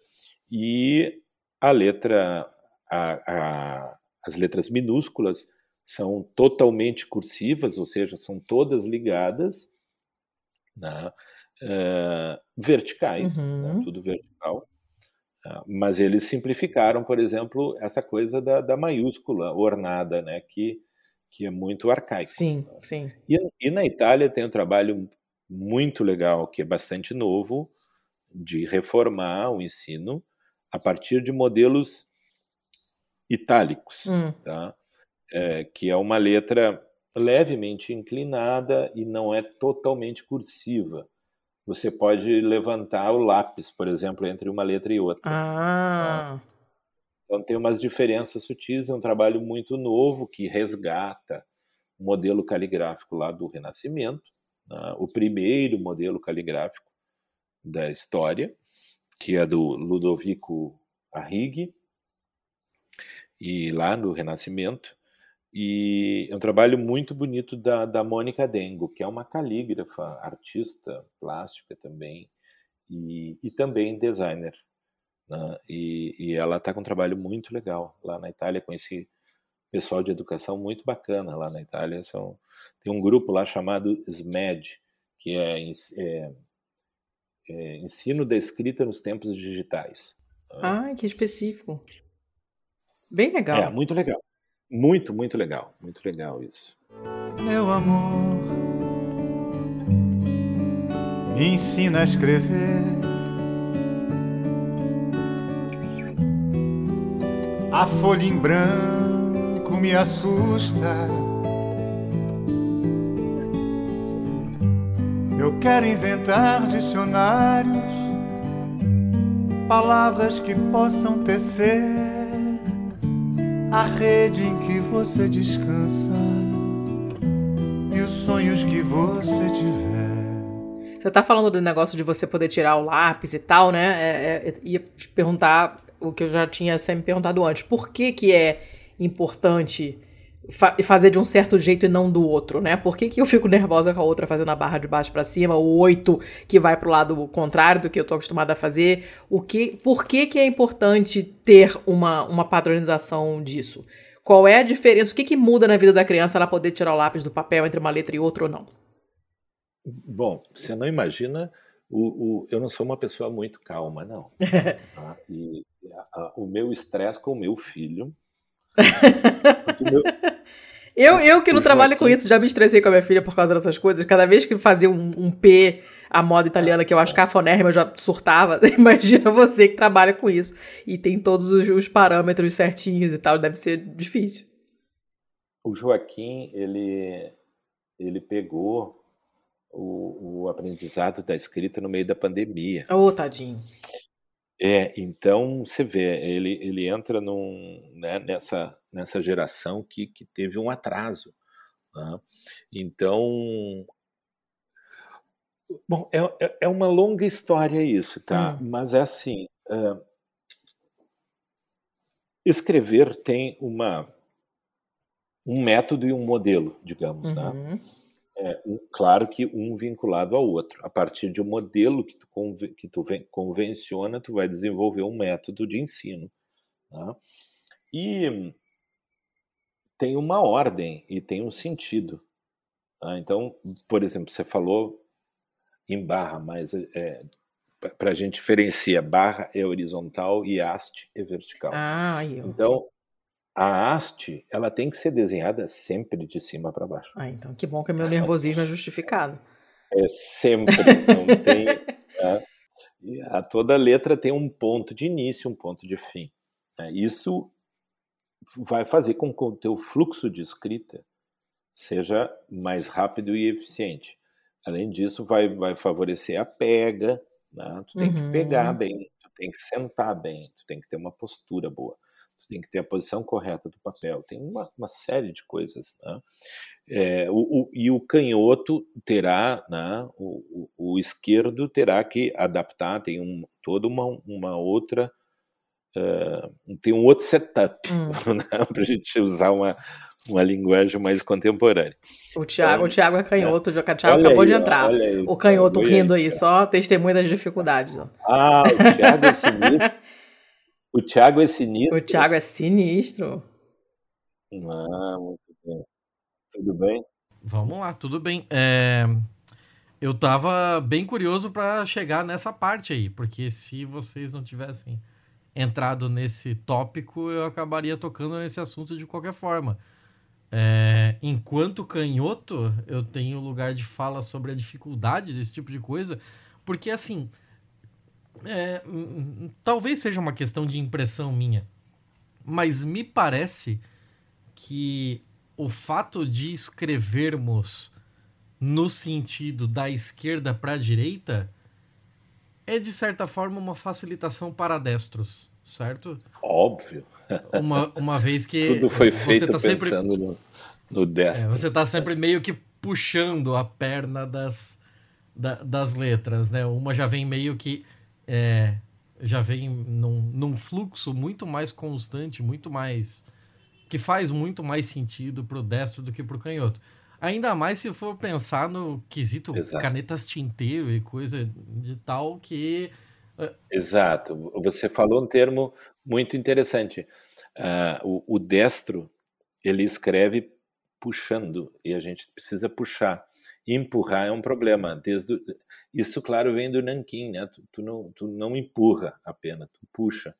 E a letra, a, a, as letras minúsculas são totalmente cursivas, ou seja, são todas ligadas, né, uh, verticais, né, uhum. né, tudo vertical. Uh, mas eles simplificaram, por exemplo, essa coisa da, da maiúscula ornada, né, que, que é muito arcaico. Sim, sim. E, e na Itália tem um trabalho muito legal, que é bastante novo, de reformar o ensino a partir de modelos itálicos, hum. tá? É, que é uma letra levemente inclinada e não é totalmente cursiva. Você pode levantar o lápis, por exemplo, entre uma letra e outra. Ah. Tá? Então tem umas diferenças sutis, é um trabalho muito novo que resgata o modelo caligráfico lá do Renascimento, né? o primeiro modelo caligráfico da história, que é do Ludovico Arrighi, e lá no Renascimento, e é um trabalho muito bonito da, da Mônica Dengo, que é uma calígrafa, artista plástica também, e, e também designer. Né? E, e, ela está com um trabalho muito legal lá na Itália. Conheci pessoal de educação muito bacana lá na Itália. São, tem um grupo lá chamado SMED, que é, é, é Ensino da Escrita nos Tempos Digitais. Ah, que específico. Bem legal. É, muito legal. Muito, muito legal. Muito legal isso. Meu amor, me ensina a escrever. A folha em branco me assusta. Eu quero inventar dicionários, palavras que possam tecer a rede em que você descansa e os sonhos que você tiver. Você tá falando do negócio de você poder tirar o lápis e tal, né? É, é, ia te perguntar o que eu já tinha sempre perguntado antes. Por que que é importante fa fazer de um certo jeito e não do outro, né? Por que, que eu fico nervosa com a outra fazendo a barra de baixo para cima, o oito que vai pro lado contrário do que eu tô acostumada a fazer? O que, por que, que é importante ter uma, uma padronização disso? Qual é a diferença? O que, que muda na vida da criança ela poder tirar o lápis do papel entre uma letra e outra ou não? Bom, você não imagina o, o, eu não sou uma pessoa muito calma, não. tá? E a, a, o meu estresse com o meu filho meu... eu, eu que não trabalho com isso, já me estressei com a minha filha por causa dessas coisas. Cada vez que fazia um, um P, a moda italiana, que eu acho cafonérrima, eu já surtava. Imagina você que trabalha com isso e tem todos os, os parâmetros certinhos e tal, deve ser difícil. O Joaquim, ele, ele pegou o, o aprendizado da escrita no meio da pandemia. Ô, oh, tadinho. É, então você vê, ele, ele entra num, né, nessa, nessa geração que, que teve um atraso. Né? Então, bom, é, é, é uma longa história isso, tá? Hum. Mas é assim, uh, escrever tem uma um método e um modelo, digamos, né? uhum. né? É, um, claro que um vinculado ao outro. A partir de um modelo que tu, conven, que tu convenciona, tu vai desenvolver um método de ensino. Tá? E tem uma ordem e tem um sentido. Tá? Então, por exemplo, você falou em barra, mas é, para a gente diferenciar, barra é horizontal e haste é vertical. Ah, eu. Então, a haste, ela tem que ser desenhada sempre de cima para baixo. Ah, então que bom que meu nervosismo é justificado. É sempre, não tem. Né? A toda letra tem um ponto de início, um ponto de fim. Né? Isso vai fazer com que o teu fluxo de escrita seja mais rápido e eficiente. Além disso, vai, vai favorecer a pega. Né? Tu tem uhum. que pegar bem, tu tem que sentar bem, tu tem que ter uma postura boa tem que ter a posição correta do papel, tem uma, uma série de coisas. Né? É, o, o, e o canhoto terá, né, o, o, esquerdo terá que adaptar, tem um, toda uma, uma outra. Uh, tem um outro setup hum. né, para a gente usar uma, uma linguagem mais contemporânea. O Thiago, então, o Thiago é canhoto, é. o Thiago acabou aí, de entrar. Aí, o canhoto rindo aí, aí só testemunha das dificuldades. Ah, o Thiago é sinistro. O Thiago é sinistro. O Thiago é sinistro. Ah, muito bem. Tudo bem? Vamos lá, tudo bem. É... Eu tava bem curioso para chegar nessa parte aí, porque se vocês não tivessem entrado nesse tópico, eu acabaria tocando nesse assunto de qualquer forma. É... Enquanto canhoto, eu tenho lugar de fala sobre a dificuldade desse tipo de coisa, porque assim, é, talvez seja uma questão de impressão minha, mas me parece que o fato de escrevermos no sentido da esquerda para a direita é de certa forma uma facilitação para destros, certo? Óbvio. Uma, uma vez que tudo foi feito tá pensando sempre, no, no destro. É, você está sempre meio que puxando a perna das, da, das letras, né? Uma já vem meio que é, já vem num, num fluxo muito mais constante, muito mais que faz muito mais sentido para o destro do que para o canhoto. Ainda mais se for pensar no quesito Exato. canetas tinteiro e coisa de tal que. Ah, Exato. Você falou um termo muito interessante. Uh, o, o destro ele escreve puxando e a gente precisa puxar. Empurrar é um problema. Desde Isso, claro, vem do nanquim, né? Tu, tu, não, tu não empurra apenas, tu puxa,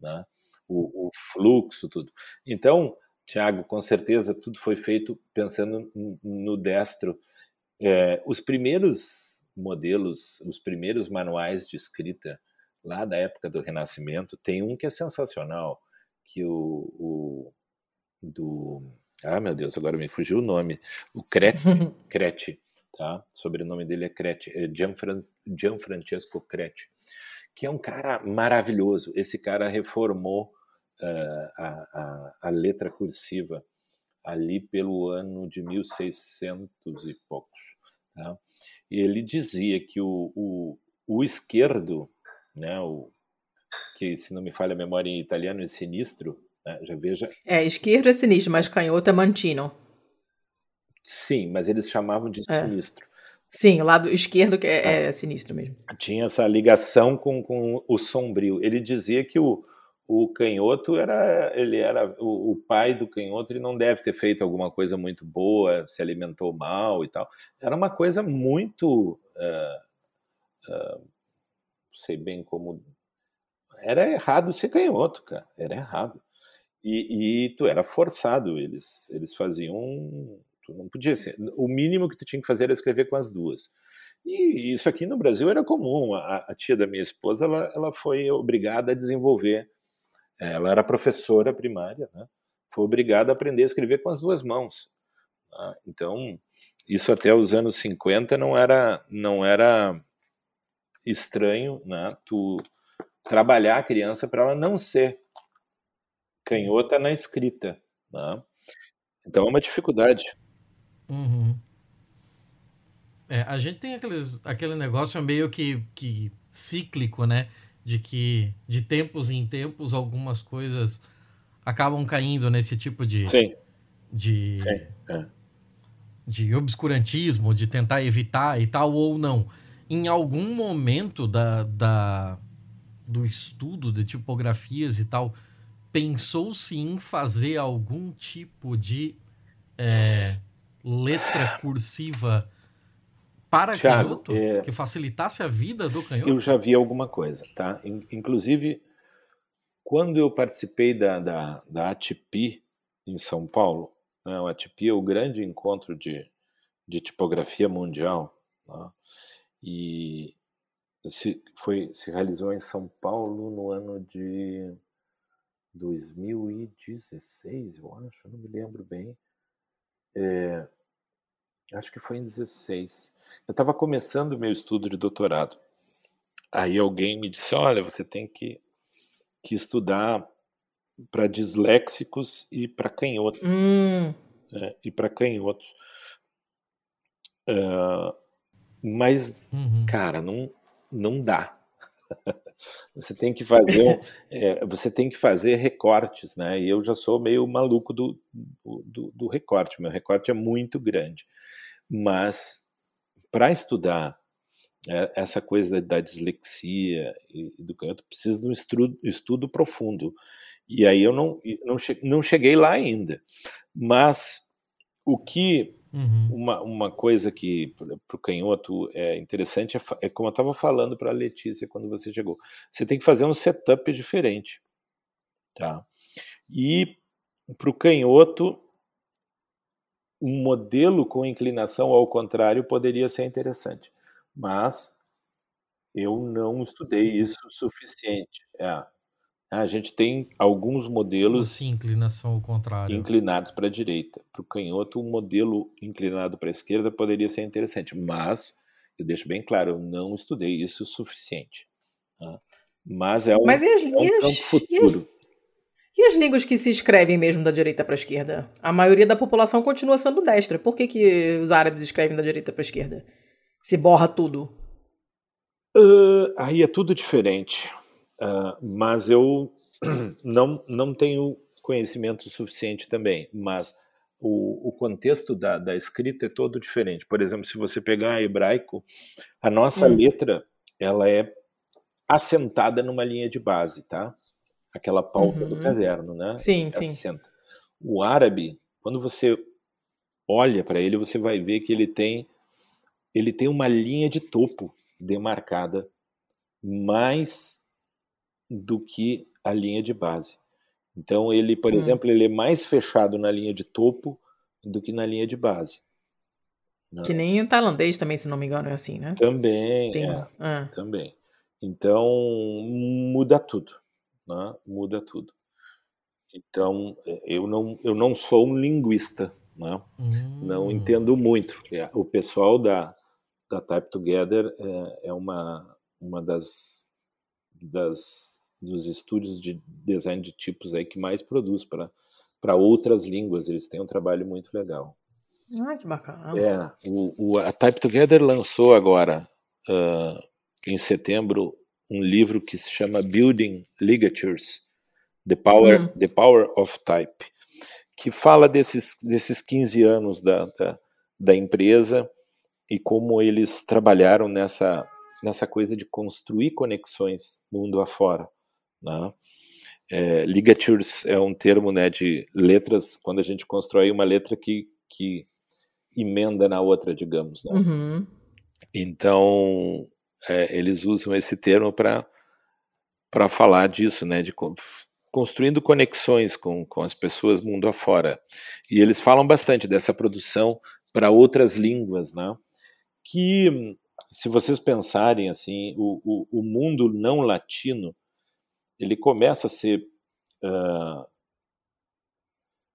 né? O, o fluxo, tudo. Então, Tiago, com certeza tudo foi feito pensando no destro. É, os primeiros modelos, os primeiros manuais de escrita lá da época do Renascimento, tem um que é sensacional, que o, o do ah meu Deus, agora me fugiu o nome, o Crete, Crete tá? O sobrenome dele é Crete, é Gianfran, Gianfrancesco Crete, que é um cara maravilhoso. Esse cara reformou uh, a, a, a, letra cursiva ali pelo ano de 1600 e poucos. Tá? E ele dizia que o, o, o esquerdo, né, o, que se não me falha a memória em italiano é sinistro, né, já veja. É, esquerdo é sinistro, mas canhoto é mantino. Sim, mas eles chamavam de é. sinistro. Sim, o lado esquerdo que é, tá. é, sinistro mesmo. Tinha essa ligação com, com o sombrio. Ele dizia que o, o canhoto era ele era o, o, pai do canhoto ele não deve ter feito alguma coisa muito boa se alimentou mal e tal era uma coisa muito uh, uh, sei bem como era errado ser canhoto cara era errado e, e, tu era forçado eles eles faziam tu não podia ser o mínimo que tu tinha que fazer era escrever com as duas e isso aqui no Brasil era comum a, a tia da minha esposa ela, ela foi obrigada a desenvolver ela era professora primária, né? foi obrigada a aprender a escrever com as duas mãos. Né? Então, isso até os anos 50 não era, não era estranho, né? Tu trabalhar a criança para ela não ser canhota na escrita. Né? Então é uma dificuldade. Uhum. É, a gente tem aqueles, aquele negócio meio que, que cíclico, né? de que de tempos em tempos algumas coisas acabam caindo nesse tipo de Sim. de Sim, é. de obscurantismo, de tentar evitar e tal ou não. Em algum momento da, da do estudo de tipografias e tal, pensou-se em fazer algum tipo de é, letra cursiva para Thiago, canhoto? É, que facilitasse a vida do canhoto? Eu já vi alguma coisa, tá? Inclusive, quando eu participei da, da, da ATP em São Paulo, né, o ATP é o grande encontro de, de tipografia mundial, né, e se, foi, se realizou em São Paulo no ano de 2016, eu acho, não me lembro bem. É, acho que foi em 16. Eu estava começando o meu estudo de doutorado. Aí alguém me disse: Olha, você tem que, que estudar para disléxicos e para canhotos. Hum. É, e para canhotos. Uh, mas, uhum. cara, não, não dá. você tem que fazer é, você tem que fazer recortes, né? E eu já sou meio maluco do, do, do recorte. Meu recorte é muito grande, mas para estudar é, essa coisa da, dislexia e, do canhoto precisa de um estudo, estudo profundo. E aí eu não, não, não cheguei lá ainda. Mas o que Uhum. Uma, uma coisa que para o canhoto é interessante é, é como eu estava falando para a Letícia quando você chegou. Você tem que fazer um setup diferente. Tá? E para o canhoto, um modelo com inclinação ao contrário poderia ser interessante. Mas eu não estudei isso o suficiente. É, A gente tem alguns modelos. Sim, inclinação ao contrário. Inclinados para a direita. Para o canhoto, um modelo inclinado para a esquerda poderia ser interessante, mas eu deixo bem claro, eu não estudei isso o suficiente. Tá? Mas é um, mas e as, é um e as, campo futuro. E as, as línguas que se escrevem mesmo da direita para a esquerda? A maioria da população continua sendo destra. Por que, que os árabes escrevem da direita para a esquerda? Se borra tudo. Uh, aí é tudo diferente. Uh, mas eu não, não tenho conhecimento suficiente também. Mas o, o contexto da, da, escrita é todo diferente. Por exemplo, se você pegar hebraico, a nossa hum. letra ela é assentada numa linha de base, tá? Aquela pauta uhum. do caderno, né? Sim, sim. Assenta. O árabe, quando você olha para ele, você vai ver que ele tem ele tem uma linha de topo demarcada mais do que a linha de base. Então ele, por hum. exemplo, ele é mais fechado na linha de topo do que na linha de base. Né? Que nem o tailandês também, se não me engano, é assim, né? Também, Tem... é, ah. também. Então muda tudo, né? Muda tudo. Então eu não eu não sou um linguista, né? Hum. Não entendo muito. É, o pessoal da da Type Together é, é uma uma das das dos estúdios de design de tipos aí que mais produz para para outras línguas. Eles têm um trabalho muito legal. Ah, que bacana. É, o, o, a Type Together lançou agora, uh, em setembro, um livro que se chama Building Ligatures, The Power, hum. The Power of Type, que fala desses, desses 15 anos da, da, da empresa e como eles trabalharam nessa, nessa coisa de construir conexões mundo afora. Né? É, ligatures é um termo né, de letras, quando a gente constrói uma letra que, que emenda na outra, digamos. Né? Uhum. Então, é, eles usam esse termo para falar disso, né, de construindo conexões com, com as pessoas mundo afora. E eles falam bastante dessa produção para outras línguas, né, que, se vocês pensarem assim, o, o, o mundo não latino, ele começa a ser uh,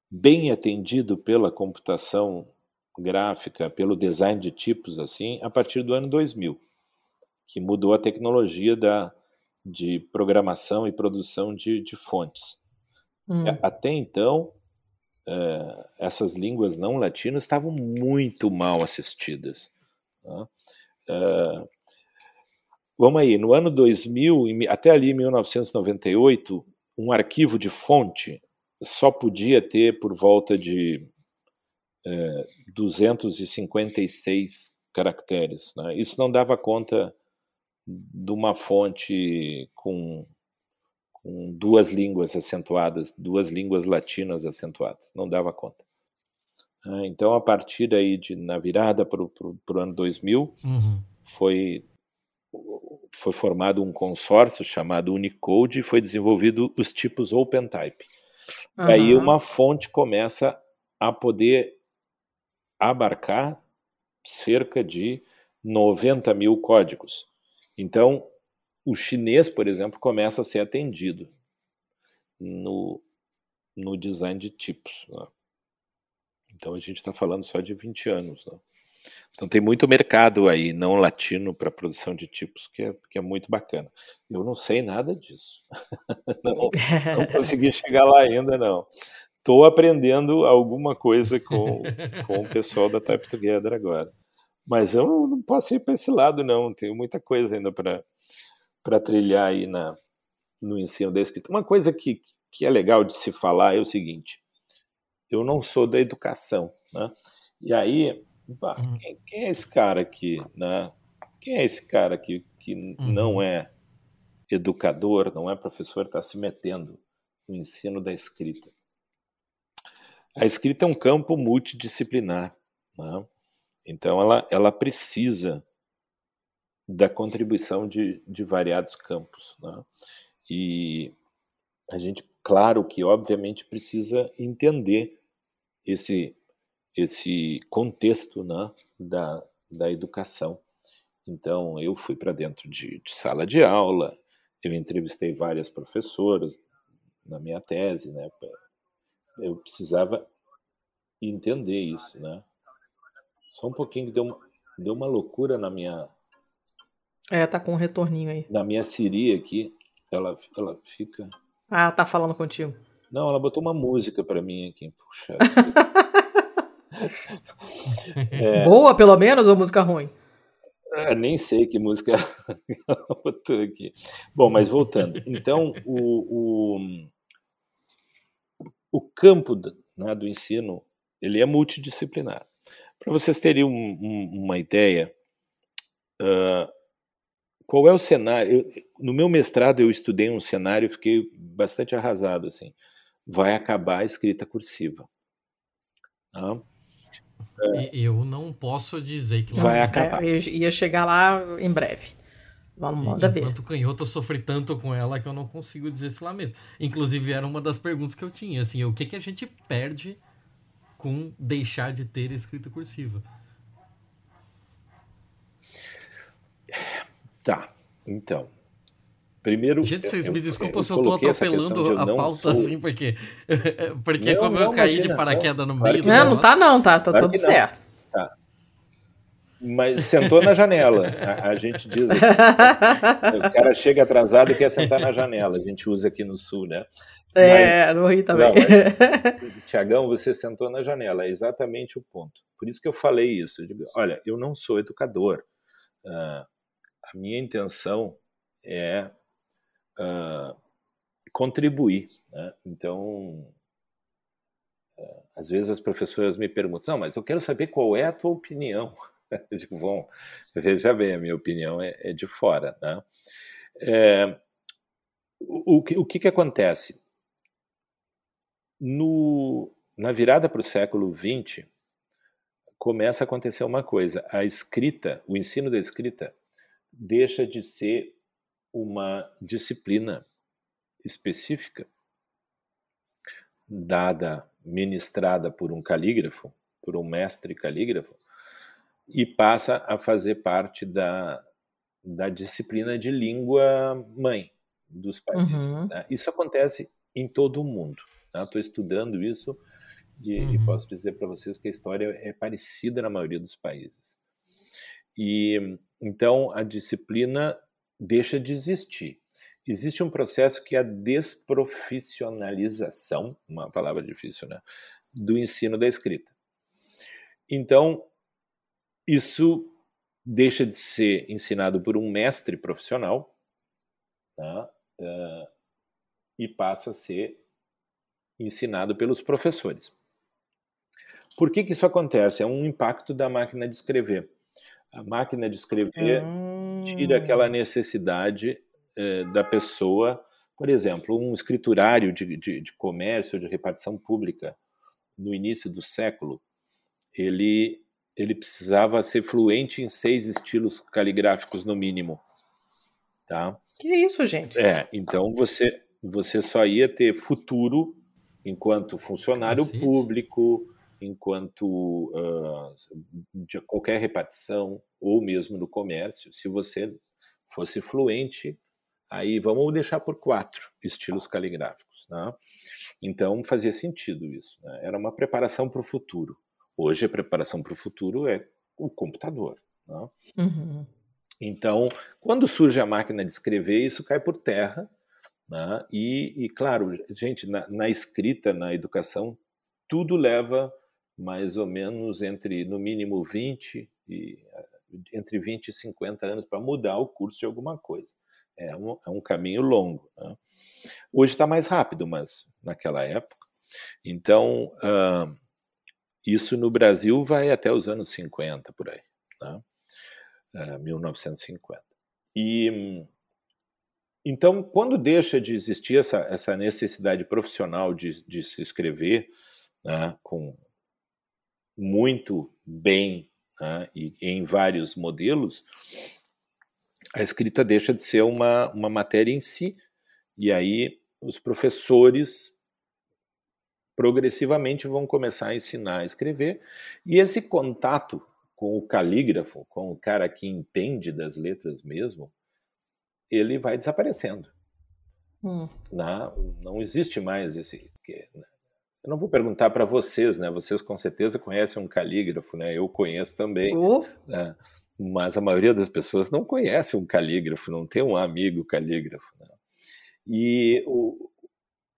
bem atendido pela computação gráfica, pelo design de tipos, assim, a partir do ano 2000, que mudou a tecnologia da, de programação e produção de, de fontes. Hum. Até então, uh, essas línguas não latinas estavam muito mal assistidas. Né? Uh, vamos aí, no ano 2000, até ali 1998, um arquivo de fonte só podia ter por volta de é, 256 caracteres. Né? Isso não dava conta de uma fonte com, com, duas línguas acentuadas, duas línguas latinas acentuadas. Não dava conta. Ah, então, a partir aí de na virada para o ano 2000, uhum. foi foi formado um consórcio chamado Unicode e foi desenvolvido os tipos OpenType. Uhum. Aí uma fonte começa a poder abarcar cerca de 90 mil códigos. Então, o chinês, por exemplo, começa a ser atendido no, no design de tipos. Né? Então, a gente está falando só de 20 anos. Né? Então, tem muito mercado aí, não latino, para produção de tipos, que é, que é muito bacana. Eu não sei nada disso. não, não consegui chegar lá ainda, não estou aprendendo alguma coisa com, com o pessoal da Type Together agora. Mas eu não posso ir para esse lado, não. Tenho muita coisa ainda para trilhar aí na, no ensino da escrita. Uma coisa que, que é legal de se falar é o seguinte: eu não sou da educação, né? E aí, bah, uhum. quem, quem, é esse cara aqui, né? Quem é esse cara aqui que uhum. não é educador, não é professor, está se metendo no ensino da escrita? A escrita é um campo multidisciplinar, né? Então ela, ela precisa da contribuição de, de variados campos. Né? E a gente, claro que obviamente precisa entender esse, esse contexto né, da, da educação. Então eu fui para dentro de, de, sala de aula, eu entrevistei várias professoras na minha tese, né? Eu precisava entender isso, né? Só um pouquinho que deu uma, deu uma loucura na minha. É, tá com um retorninho aí. Na minha Siri aqui, ela, ela fica. Ah, tá falando contigo. Não, ela botou uma música para mim aqui. Puxa. é... Boa, pelo menos, ou música ruim? Ah, nem sei que música ela botou aqui. Bom, mas voltando. Então, o, o, o campo do, né, do ensino ele é multidisciplinar. Para vocês terem um, um, uma ideia, uh, qual é o cenário? Eu, no meu mestrado eu estudei um cenário e fiquei bastante arrasado. Assim, vai acabar a escrita cursiva. Tá? Eu não posso dizer que vai acabar. É, eu ia chegar lá em breve. Vamos, manda ver. Enquanto canhoto, eu sofri tanto com ela que eu não consigo dizer esse lamento. Inclusive, era uma das perguntas que eu tinha, assim, o que, que a gente perde com deixar de ter escrita cursiva? Tá, então. Primeiro. Gente, vocês eu, me desculpam se eu tô atropelando a pauta sou... assim, porque. porque não, como não, eu caí imagina, de paraquedas no meio. Não, não tá, não, tá, tá claro tudo certo. Tá. Mas sentou na janela. A, a gente diz. o cara chega atrasado e quer sentar na janela. A gente usa aqui no sul, né? É, mas, no Rio também. Tiagão, você sentou na janela. É exatamente o ponto. Por isso que eu falei isso. Eu digo, olha, eu não sou educador. Uh, a minha intenção é uh, contribuir. Né? Então, uh, às vezes as professoras me perguntam, não, mas eu quero saber qual é a tua opinião. Eu digo, bom, veja bem, a minha opinião é, é de fora. Né? É, o, o, que, o que, que acontece? No, na virada para o século XX, começa a acontecer uma coisa: a escrita, o ensino da escrita, deixa de ser uma disciplina específica dada, ministrada por um calígrafo, por um mestre calígrafo, e passa a fazer parte da, da disciplina de língua mãe dos países. Uhum. Né? Isso acontece em todo o mundo. Estou né? estudando isso e, uhum. e posso dizer para vocês que a história é parecida na maioria dos países. E então a disciplina deixa de existir. Existe um processo que é a desprofissionalização, uma palavra difícil, né, do ensino da escrita. Então, isso deixa de ser ensinado por um mestre profissional tá? uh, e passa a ser ensinado pelos professores. Por que, que isso acontece? É um impacto da máquina de escrever. A máquina de escrever hum. tira aquela necessidade uh, da pessoa, por exemplo, um escriturário de, de, de comércio, de repartição pública, no início do século, ele ele precisava ser fluente em seis estilos caligráficos no mínimo. Tá? Que isso, gente? É, então você, você só ia ter futuro enquanto funcionário Cacete. público, enquanto uh, de qualquer repartição ou mesmo no comércio, se você fosse fluente, aí vamos deixar por quatro estilos caligráficos. Né? Então fazia sentido isso. Né? Era uma preparação para o futuro. Hoje a preparação para o futuro é o computador. Né? Uhum. Então, quando surge a máquina de escrever, isso cai por terra. Né? E, e, claro, gente, na, na, escrita, na educação, tudo leva mais ou menos entre, no mínimo, 20 e entre 20 e 50 anos para mudar o curso de alguma coisa. É um, é um caminho longo. Né? Hoje está mais rápido, mas naquela época. Então, uh, isso no Brasil vai até os anos 50, por aí, né? uh, 1950. E então, quando deixa de existir essa, essa necessidade profissional de, de se escrever né, com muito bem né, e em vários modelos, a escrita deixa de ser uma, uma matéria em si, e aí os professores progressivamente vão começar a ensinar a escrever, e esse contato com o calígrafo, com o cara que entende das letras mesmo, ele vai desaparecendo. Hum. Não, não existe mais esse. Né? Eu não vou perguntar para vocês, né? Vocês com certeza conhecem um calígrafo, né? Eu conheço também. Né? Mas a maioria das pessoas não conhece um calígrafo, não tem um amigo calígrafo. Né? E o,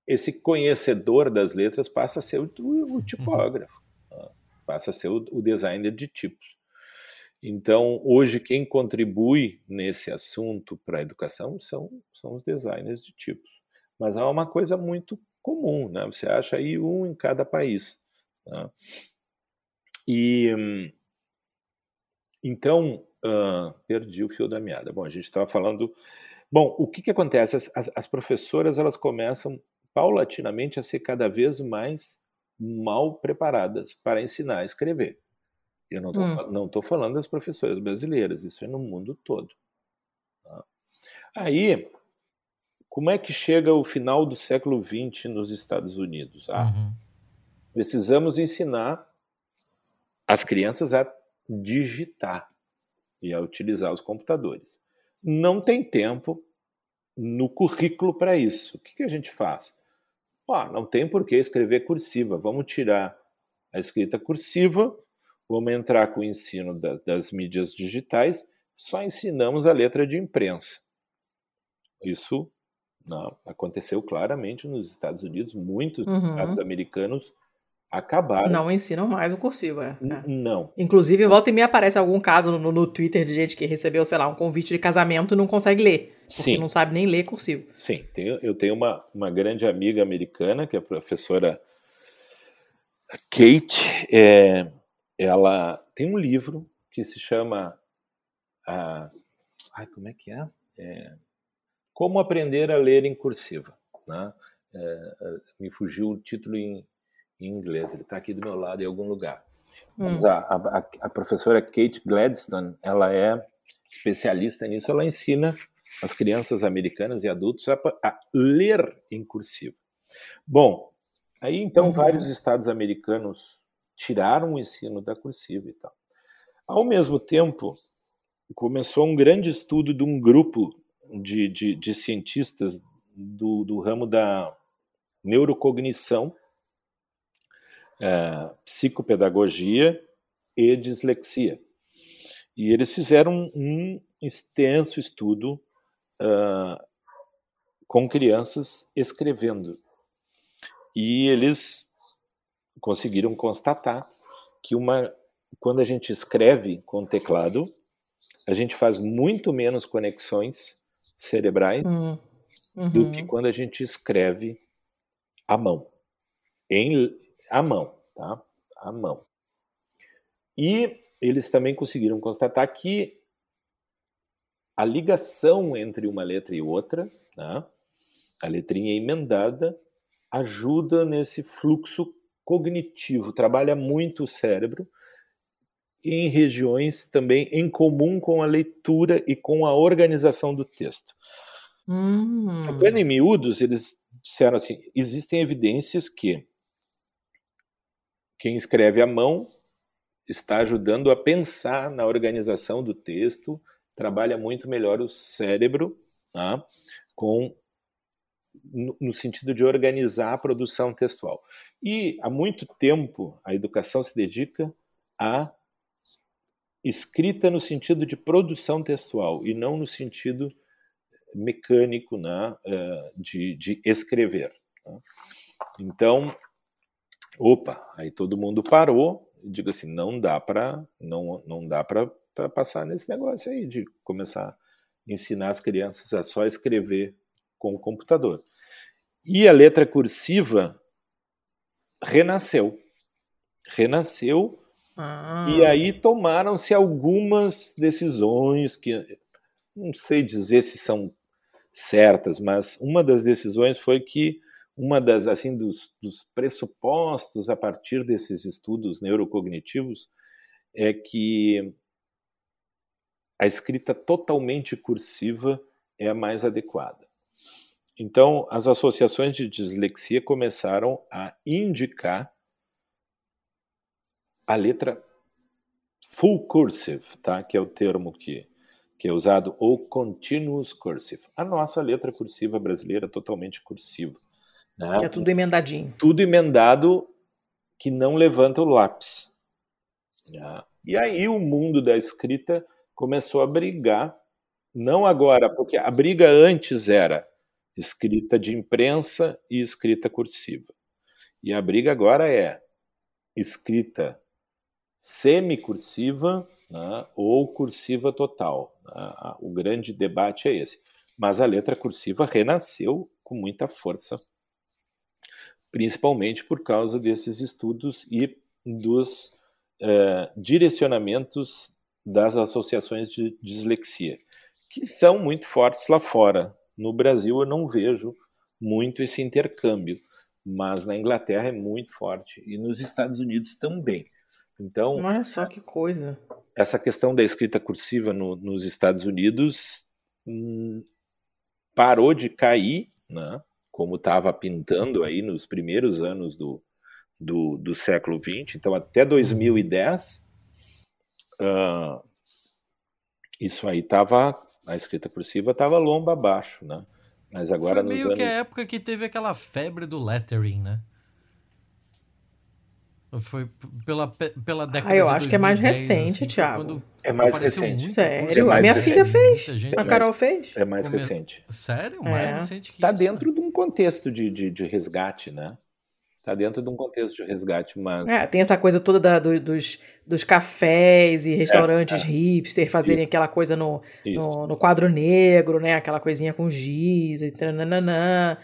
esse conhecedor das letras passa a ser o, o, o tipógrafo, né? passa a ser o, o designer de tipos. Então, hoje, quem contribui nesse assunto para a educação são, são os designers de tipos. Mas há uma coisa muito comum, né? Você acha aí um em cada país. Né? E então uh, perdi o fio da meada. Bom, a gente estava falando. Bom, o que, que acontece? As, as, professoras elas começam paulatinamente a ser cada vez mais mal preparadas para ensinar a escrever. Eu não estou hum. falando das professoras brasileiras, isso é no mundo todo. Tá? Aí, como é que chega o final do século XX nos Estados Unidos? Ah, uhum. Precisamos ensinar as crianças a digitar e a utilizar os computadores. Não tem tempo no currículo para isso. O que, que, a gente faz? Ah, não tem por que escrever cursiva. Vamos tirar a escrita cursiva Vamos entrar com o ensino da, das mídias digitais, só ensinamos a letra de imprensa. Isso não, aconteceu claramente nos Estados Unidos, muitos uhum. estados americanos acabaram. Não ensinam mais o cursivo, é. é. Não. Inclusive, volta e me aparece algum caso no, no Twitter de gente que recebeu, sei lá, um convite de casamento e não consegue ler. Porque Sim. não sabe nem ler cursivo. Sim, eu tenho uma, uma grande amiga americana, que é a professora Kate, é, ela tem um livro que se chama ah, ai, como é que é? é? Como aprender a ler em cursiva. Né? É, é me fugiu o título em, em inglês, ele está aqui do meu lado em algum lugar. Hum. Mas a, a, a, professora Kate Gladstone, ela é especialista nisso, ela ensina as crianças americanas e adultos a, a ler em cursiva. Bom, aí então uhum. vários estados americanos tiraram o ensino da cursiva e tal. Ao mesmo tempo, começou um grande estudo de um grupo de, de, de cientistas do, do, ramo da neurocognição, é, psicopedagogia e dislexia. E eles fizeram um extenso estudo uh, com crianças escrevendo. E eles conseguiram constatar que uma, quando a gente escreve com teclado, a gente faz muito menos conexões cerebrais uhum. do que uhum. quando a gente escreve à mão. Em, à mão, tá? À mão. E eles também conseguiram constatar que a ligação entre uma letra e outra, né, a letrinha emendada, ajuda nesse fluxo cognitivo, trabalha muito o cérebro em regiões também em comum com a leitura e com a organização do texto. Hum. Jogando em miúdos, eles disseram assim: existem evidências que quem escreve à mão está ajudando a pensar na organização do texto, trabalha muito melhor o cérebro tá? com no, sentido de organizar a produção textual. E há muito tempo a educação se dedica à escrita no sentido de produção textual e não no sentido mecânico né, eh, de, de escrever. Né. Então, opa, aí todo mundo parou e digo assim, não dá para não, não dá para passar nesse negócio aí de começar a ensinar as crianças a só escrever com o computador. E a letra cursiva renasceu. Renasceu. Ah. E aí tomaram-se algumas decisões que não sei dizer se são certas, mas uma das decisões foi que uma das assim dos, dos pressupostos a partir desses estudos neurocognitivos é que a escrita totalmente cursiva é a mais adequada. Então, as associações de dislexia começaram a indicar a letra full cursive, tá? que é o termo que, que é usado o continuous cursive. A nossa letra cursiva brasileira é totalmente cursiva. Né? Que é tudo emendadinho. Tudo emendado que não levanta o lápis. Né? E aí o mundo da escrita começou a brigar, não agora, porque a briga antes era escrita de imprensa e escrita cursiva. E a briga agora é escrita semicursiva né, ou cursiva total. Né? O grande debate é esse. Mas a letra cursiva renasceu com muita força, principalmente por causa desses estudos e dos eh, direcionamentos das associações de dislexia, que são muito fortes lá fora. No Brasil eu não vejo muito esse intercâmbio mas na Inglaterra é muito forte e nos Estados Unidos também. Então, olha só que coisa. Essa questão da escrita cursiva no, nos Estados Unidos hum, parou de cair, né? Como estava pintando aí nos primeiros anos do, do, do século XX. Então, até 2010, uh, isso aí estava, a escrita cursiva estava lomba abaixo, né? Mas agora Foi meio anos... que a época que teve aquela febre do lettering, né? Foi pela, pela década Ah, eu de acho que é mais 2010, recente, assim, Thiago. quando É mais apareceu recente. Sério? É mais a minha recente. filha fez. A É Carol fez. É mais recente. Sério? Mais É. recente que Está isso? dentro de um contexto de, de, de resgate, né? Está dentro de um contexto de resgate, mas É, tem essa coisa toda da- do- dos, dos cafés e restaurantes é. hipster fazerem aquela coisa no, isso. no, no quadro negro, né? Aquela coisinha com giz e tananana.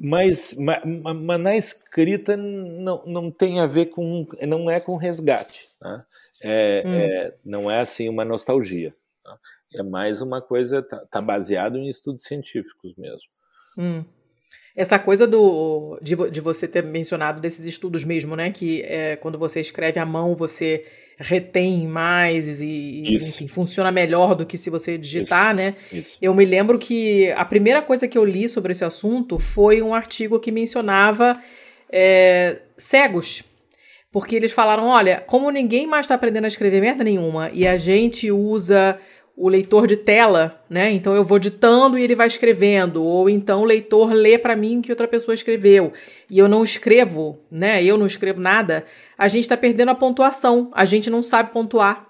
Mas, ma- ma- mas, na escrita não, não tem a ver com. Não é com resgate. Né? É, Hum. é- não é assim uma nostalgia. tá? É mais uma coisa. Está tá baseado em estudos científicos mesmo. Hum. Essa coisa do, de, de você ter mencionado desses estudos mesmo, né? Que é, quando você escreve à mão, você retém mais e, Isso. enfim, funciona melhor do que se você digitar, né? Isso. Eu me lembro que a primeira coisa que eu li sobre esse assunto foi um artigo que mencionava é, cegos. Porque eles falaram: olha, como ninguém mais está aprendendo a escrever merda nenhuma e a gente usa o leitor de tela, né? Então eu vou ditando e ele vai escrevendo, ou então o leitor lê para mim que outra pessoa escreveu e eu não escrevo, né? Eu não escrevo nada. A gente está perdendo a pontuação, a gente não sabe pontuar.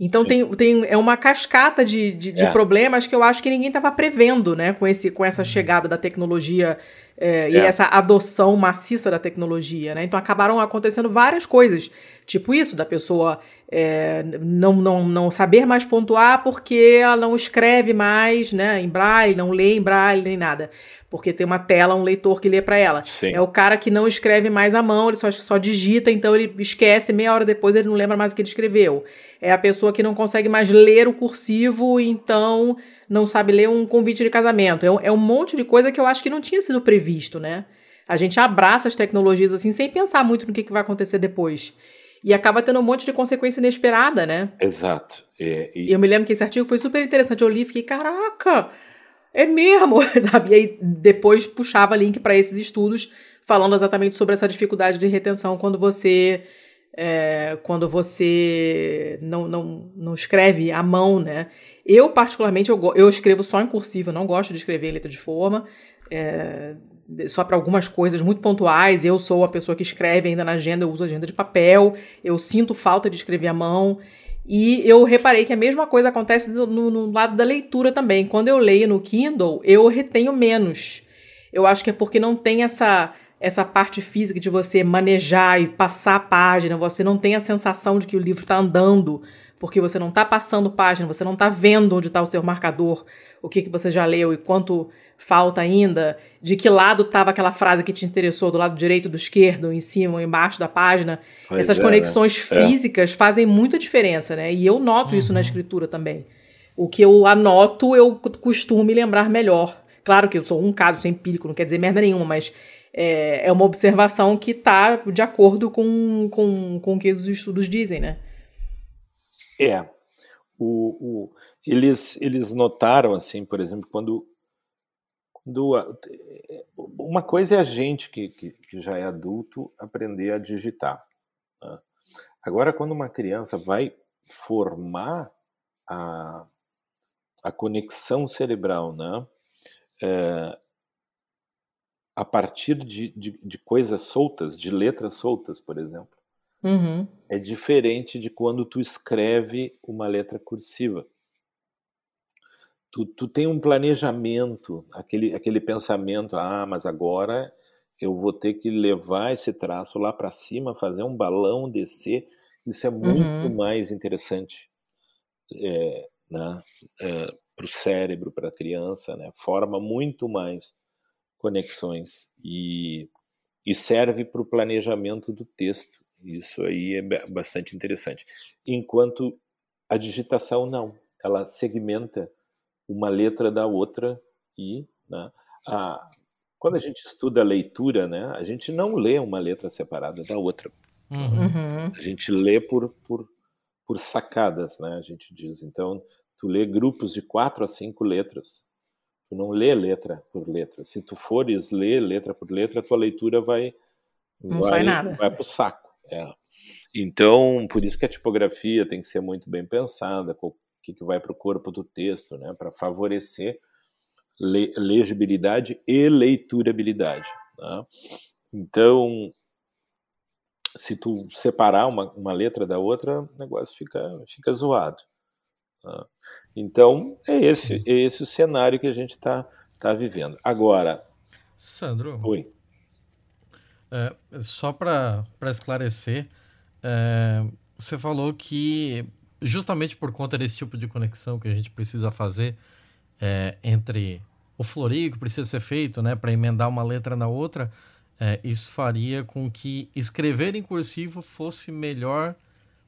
Então tem, tem é uma cascata de, de, de É. problemas que eu acho que ninguém estava prevendo, né? Com, esse, com essa chegada da tecnologia é, e É. essa adoção maciça da tecnologia, né? Então acabaram acontecendo várias coisas, tipo isso, da pessoa é, não, não, não saber mais pontuar porque ela não escreve mais, né? Em braille, não lê em braille nem nada. Porque tem uma tela, um leitor que lê para ela. Sim. É o cara que não escreve mais à mão, ele só, só digita, então ele esquece, meia hora depois ele não lembra mais o que ele escreveu. É a pessoa que não consegue mais ler o cursivo, então não sabe ler um convite de casamento. É um, é um monte de coisa que eu acho que não tinha sido previsto, né? A gente abraça as tecnologias assim sem pensar muito no que, que vai acontecer depois. E acaba tendo um monte de consequência inesperada, né? Exato. É, e- E eu me lembro que esse artigo foi super interessante. Eu li e fiquei, caraca, é mesmo, sabe? E aí depois puxava link para esses estudos falando exatamente sobre essa dificuldade de retenção quando você é, quando você não, não, não escreve à mão, né? Eu, particularmente, eu, eu escrevo só em cursiva, não gosto de escrever em letra de forma, é, só para algumas coisas muito pontuais. Eu sou a pessoa que escreve ainda na agenda, eu uso agenda de papel, eu sinto falta de escrever à mão. E eu reparei que a mesma coisa acontece no, no- lado da leitura também. Quando eu leio no Kindle, eu retenho menos. Eu acho que é porque não tem essa essa parte física de você manejar e passar a página, você não tem a sensação de que o livro está andando, porque você não está passando página, você não está vendo onde está o seu marcador, o que, que você já leu e quanto falta ainda, de que lado estava aquela frase que te interessou, do lado direito, do esquerdo, em cima ou embaixo da página. Pois Essas é, né? conexões É. físicas fazem muita diferença, né? E eu noto isso na Uhum. escritura também. O que eu anoto, eu costumo me lembrar melhor. Claro que eu sou um caso empírico, não quer dizer merda nenhuma, mas é, é uma observação que está de acordo com, com, com o que os estudos dizem, né? É. O, o- eles, eles notaram, assim, por exemplo, quando. A- uma coisa é a gente que, que, que já é adulto aprender a digitar. né? Agora, quando uma criança vai formar a, a conexão cerebral, né? É, a partir de, de, de, coisas soltas, de letras soltas, por exemplo. Uhum. É diferente de quando tu escreve uma letra cursiva. Tu, tu tem um planejamento, aquele, aquele pensamento, ah, mas agora eu vou ter que levar esse traço lá para cima, fazer um balão, descer. Isso é muito uhum. mais interessante é, né, é, para o cérebro, para a criança, né? forma muito mais conexões e, e serve para o planejamento do texto. Isso aí é bastante interessante. Enquanto a digitação não, ela segmenta uma letra da outra e né, a, quando a gente estuda a leitura, né, a gente não lê uma letra separada da outra. Uhum. A gente lê por, por, por sacadas, né, a gente diz. Então, tu lê grupos de quatro a cinco letras. Tu não lê letra por letra. Se tu fores ler letra por letra, a tua leitura vai não vai, sai nada. vai pro saco. É. Então, por isso que a tipografia tem que ser muito bem pensada, que, que vai para o corpo do texto, né, para favorecer le legibilidade e leiturabilidade. Né? Então, se tu separar uma, uma letra da outra, o negócio fica, fica zoado. Tá? Então, é esse, é esse o cenário que a gente está tá vivendo. Agora. Sandro. Oi. É, só para esclarecer, é, você falou que, justamente por conta desse tipo de conexão que a gente precisa fazer é, entre o floreio que precisa ser feito né, para emendar uma letra na outra, é, isso faria com que escrever em cursivo fosse melhor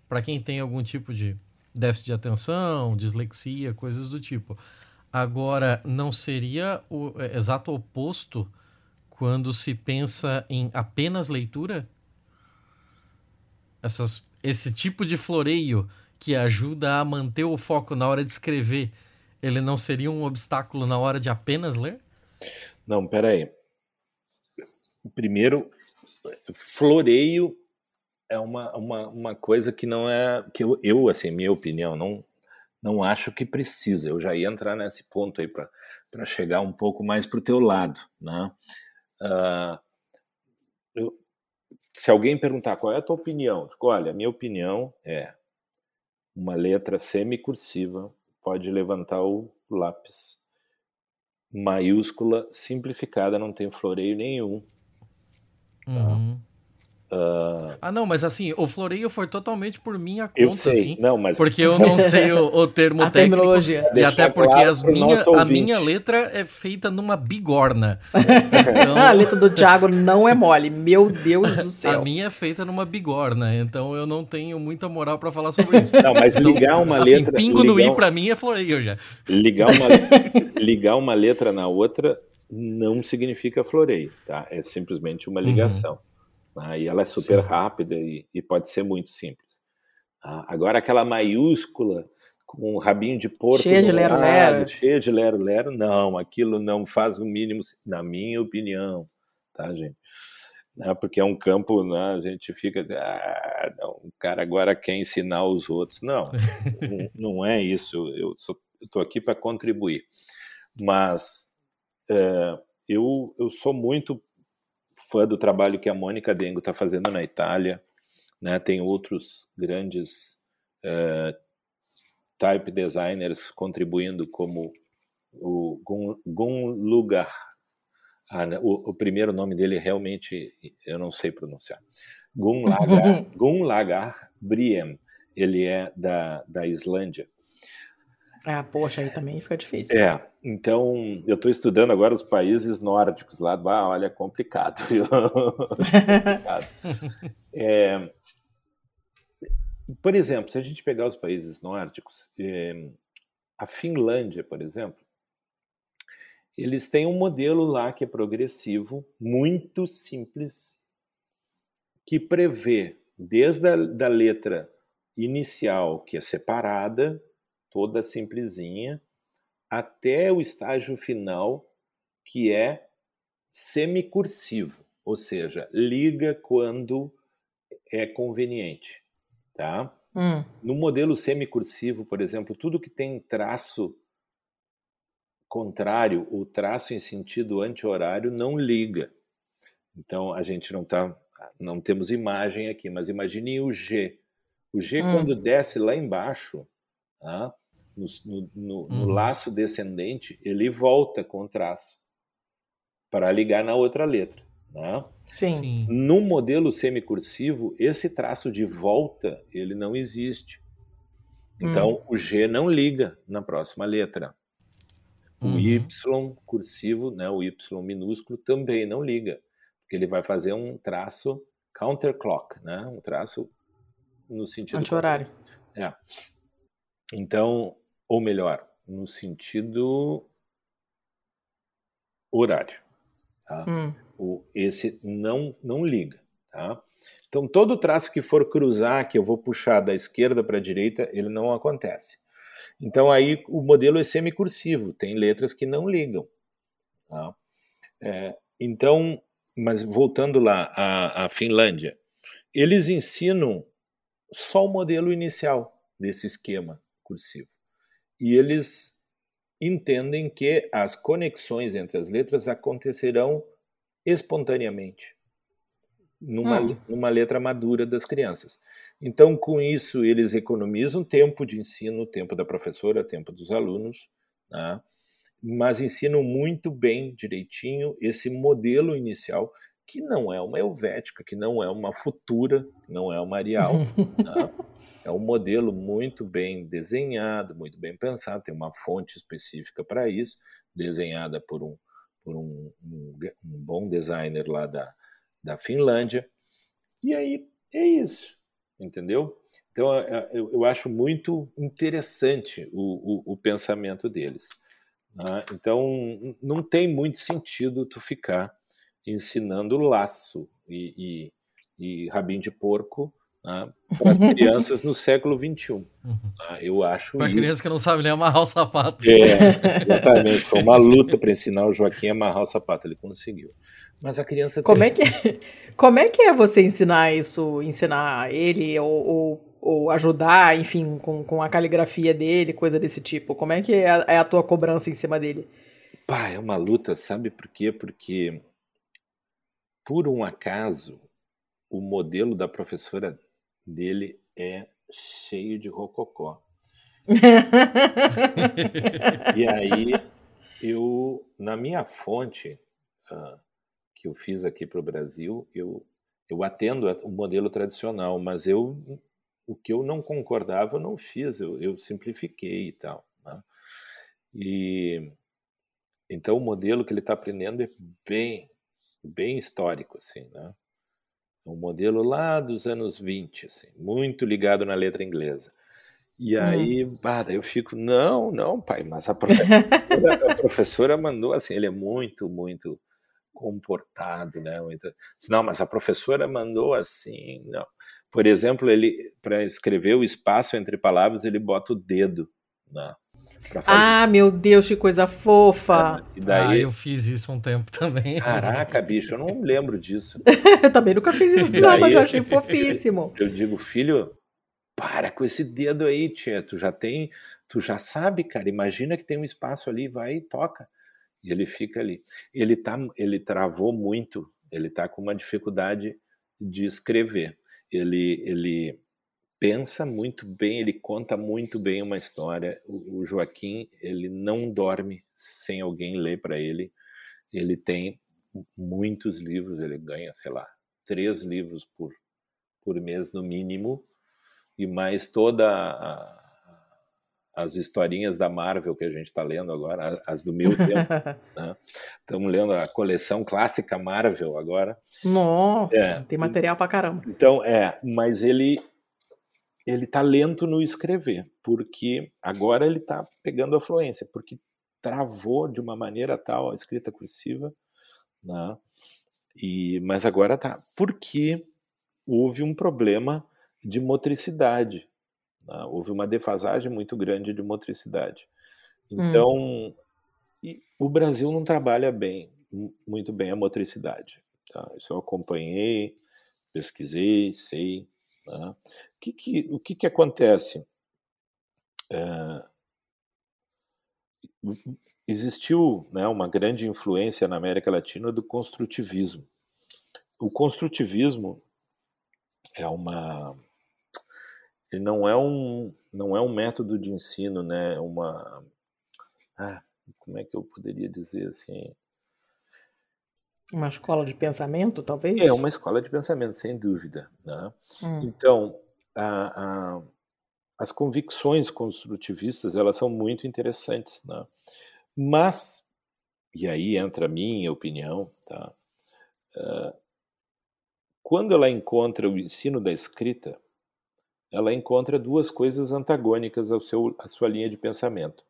para quem tem algum tipo de déficit de atenção, dislexia, coisas do tipo. Agora, não seria o é, exato oposto quando se pensa em apenas leitura? Essas, esse tipo de floreio que ajuda a manter o foco na hora de escrever, ele não seria um obstáculo na hora de apenas ler? Não, peraí. Primeiro, floreio é uma, uma, uma coisa que não é que eu, eu assim minha opinião não não acho que precisa eu já ia entrar nesse ponto aí para chegar um pouco mais para o teu lado né uh, eu, se alguém perguntar qual é a tua opinião digo, olha a minha opinião é uma letra semicursiva pode levantar o lápis maiúscula simplificada não tem floreio nenhum tá? uhum. Uh... Ah, não, mas assim, o floreio foi totalmente por minha conta, eu sei, assim. Não, mas... Porque eu não sei o, o termo a técnico. Terminologia. E até porque claro as minha, a minha letra é feita numa bigorna. Então... a letra do Thiago não é mole, meu Deus do céu. A minha é feita numa bigorna, então eu não tenho muita moral para falar sobre isso. Não, mas então, ligar uma assim, letra... pingo no i pra mim é floreio já. Ligar uma, ligar uma letra na outra não significa floreio, tá? É simplesmente uma ligação. Uhum. Né? E ela é super Sim. rápida e, e, pode ser muito simples. Ah, agora, aquela maiúscula com um rabinho de porco cheia de lero-lero. cheia de lero-lero, não, aquilo não faz o mínimo, na minha opinião, tá, gente? Né? Porque é um campo, né? a gente fica, ah, não, o cara agora quer ensinar os outros. Não, não, não, é isso. Eu estou aqui para contribuir. Mas é, eu, eu sou muito fã do trabalho que a Mônica Dengo está fazendo na Itália. Né? Tem outros grandes uh, type designers contribuindo, como o Gun, Gun Lugar. Ah, né? o, o, primeiro nome dele realmente eu não sei pronunciar. Gun Lagar, Gun Lagar Briem. Ele é da, da Islândia. Ah, poxa, aí também fica difícil. É, então eu estou estudando agora os países nórdicos lá. Ah, olha, complicado. complicado. É, por exemplo, se a gente pegar os países nórdicos, é, a Finlândia, por exemplo, eles têm um modelo lá que é progressivo, muito simples, que prevê desde a da letra inicial, que é separada, toda simplesinha, até o estágio final, que é semicursivo, ou seja, liga quando é conveniente, tá? Hum. No modelo semicursivo, por exemplo, tudo que tem traço contrário, o traço em sentido anti-horário não liga. Então a gente não tá, não temos imagem aqui, mas imagine o G. O G Hum. quando desce lá embaixo, tá? No, no- no- no Uhum. laço descendente, ele volta com o traço para ligar na outra letra. Né? Sim. No modelo semicursivo, esse traço de volta ele não existe. Então o G não liga na próxima letra. O Uhum. Y cursivo, né, o Y minúsculo também não liga, porque ele vai fazer um traço counterclock, né, um traço no sentido Anti-horário. É. Então, ou melhor, no sentido horário. Tá? Hum. O, esse não, não liga. Tá? Então, todo traço que for cruzar, que eu vou puxar da esquerda para a direita, ele não acontece. Então, aí o modelo é semicursivo, tem letras que não ligam. Tá? É, então, mas voltando lá à, à Finlândia, eles ensinam só o modelo inicial desse esquema cursivo. E eles entendem que as conexões entre as letras acontecerão espontaneamente numa, Hum. numa letra madura das crianças. Então, com isso, eles economizam tempo de ensino, tempo da professora, tempo dos alunos, né? mas ensinam muito bem, direitinho, esse modelo inicial, que não é uma helvética, que não é uma futura, não é uma Arial. né? É um modelo muito bem desenhado, muito bem pensado, tem uma fonte específica para isso, desenhada por um, por um, um, um bom designer lá da, da Finlândia. E aí é isso, entendeu? Então eu, eu acho muito interessante o, o, o pensamento deles. Né? Então não tem muito sentido tu ficar ensinando laço e, e, e rabinho de porco né, para as crianças no século XXI. Uhum. Né? Eu acho Para criança que não sabe nem amarrar o sapato. É, exatamente. Foi uma luta para ensinar o Joaquim a amarrar o sapato. Ele conseguiu. Mas a criança. Como tem- é que é, como é, que é você ensinar isso, ensinar ele ou, ou, ou ajudar, enfim, com, com a caligrafia dele, coisa desse tipo? Como é que é a, é a tua cobrança em cima dele? Pá, é uma luta, sabe por quê? Porque, por um acaso, o modelo da professora dele é cheio de rococó. E aí, eu, na minha fonte, ah, que eu fiz aqui para o Brasil, eu, eu atendo o modelo tradicional, mas eu, o que eu não concordava, eu não fiz, eu, eu simplifiquei e tal. né? E então o modelo que ele está aprendendo é bem, bem histórico, assim, né? É um modelo lá dos anos 20, assim, muito ligado na letra inglesa. E aí, bah, daí eu fico, não, não, pai, mas a professora, a professora mandou assim, ele é muito, muito comportado, né? Muito, não, mas a professora mandou assim, não. Por exemplo, ele para escrever o espaço entre palavras, ele bota o dedo, né? Ah, meu Deus, que coisa fofa! E Ah, daí, eu fiz isso um tempo também. caraca, bicho, eu não lembro disso. Eu também nunca fiz isso, não, mas daí- eu achei fofíssimo. Eu digo, filho, para com esse dedo aí, tia. Tu já tem, tu já sabe, cara. Imagina que tem um espaço ali, vai e toca. E ele fica ali. Ele tá, ele travou muito. Ele tá com uma dificuldade de escrever. Ele, ele pensa muito bem, ele conta muito bem uma história. O, o Joaquim, ele não dorme sem alguém ler para ele. Ele tem muitos livros. Ele ganha, sei lá, três livros por por mês no mínimo e mais toda a- as historinhas da Marvel que a gente está lendo agora, as do meu tempo. Estamos lendo a coleção clássica Marvel agora. Nossa, É. tem material pra caramba. Então, é, mas ele ele tá lento no escrever, porque agora ele tá pegando a fluência, porque travou de uma maneira tal a escrita cursiva, né? E mas agora tá, porque houve um problema de motricidade, né? houve uma defasagem muito grande de motricidade. Então, e o Brasil não trabalha bem, mu- muito bem a motricidade. Tá? Isso eu acompanhei, pesquisei, sei. Né? O, que, que, o que, que acontece? É, existiu né, uma grande influência na América Latina do construtivismo. O construtivismo é uma ele não é um não é um método de ensino, né? Uma ah, como é que eu poderia dizer assim? Uma escola de pensamento, talvez? É uma escola de pensamento, sem dúvida. Né? Hum. Então, a, a, as convicções construtivistas elas são muito interessantes, né? Mas e aí entra a minha opinião, tá? Uh, quando ela encontra o ensino da escrita, ela encontra duas coisas antagônicas ao seu, à sua linha de pensamento,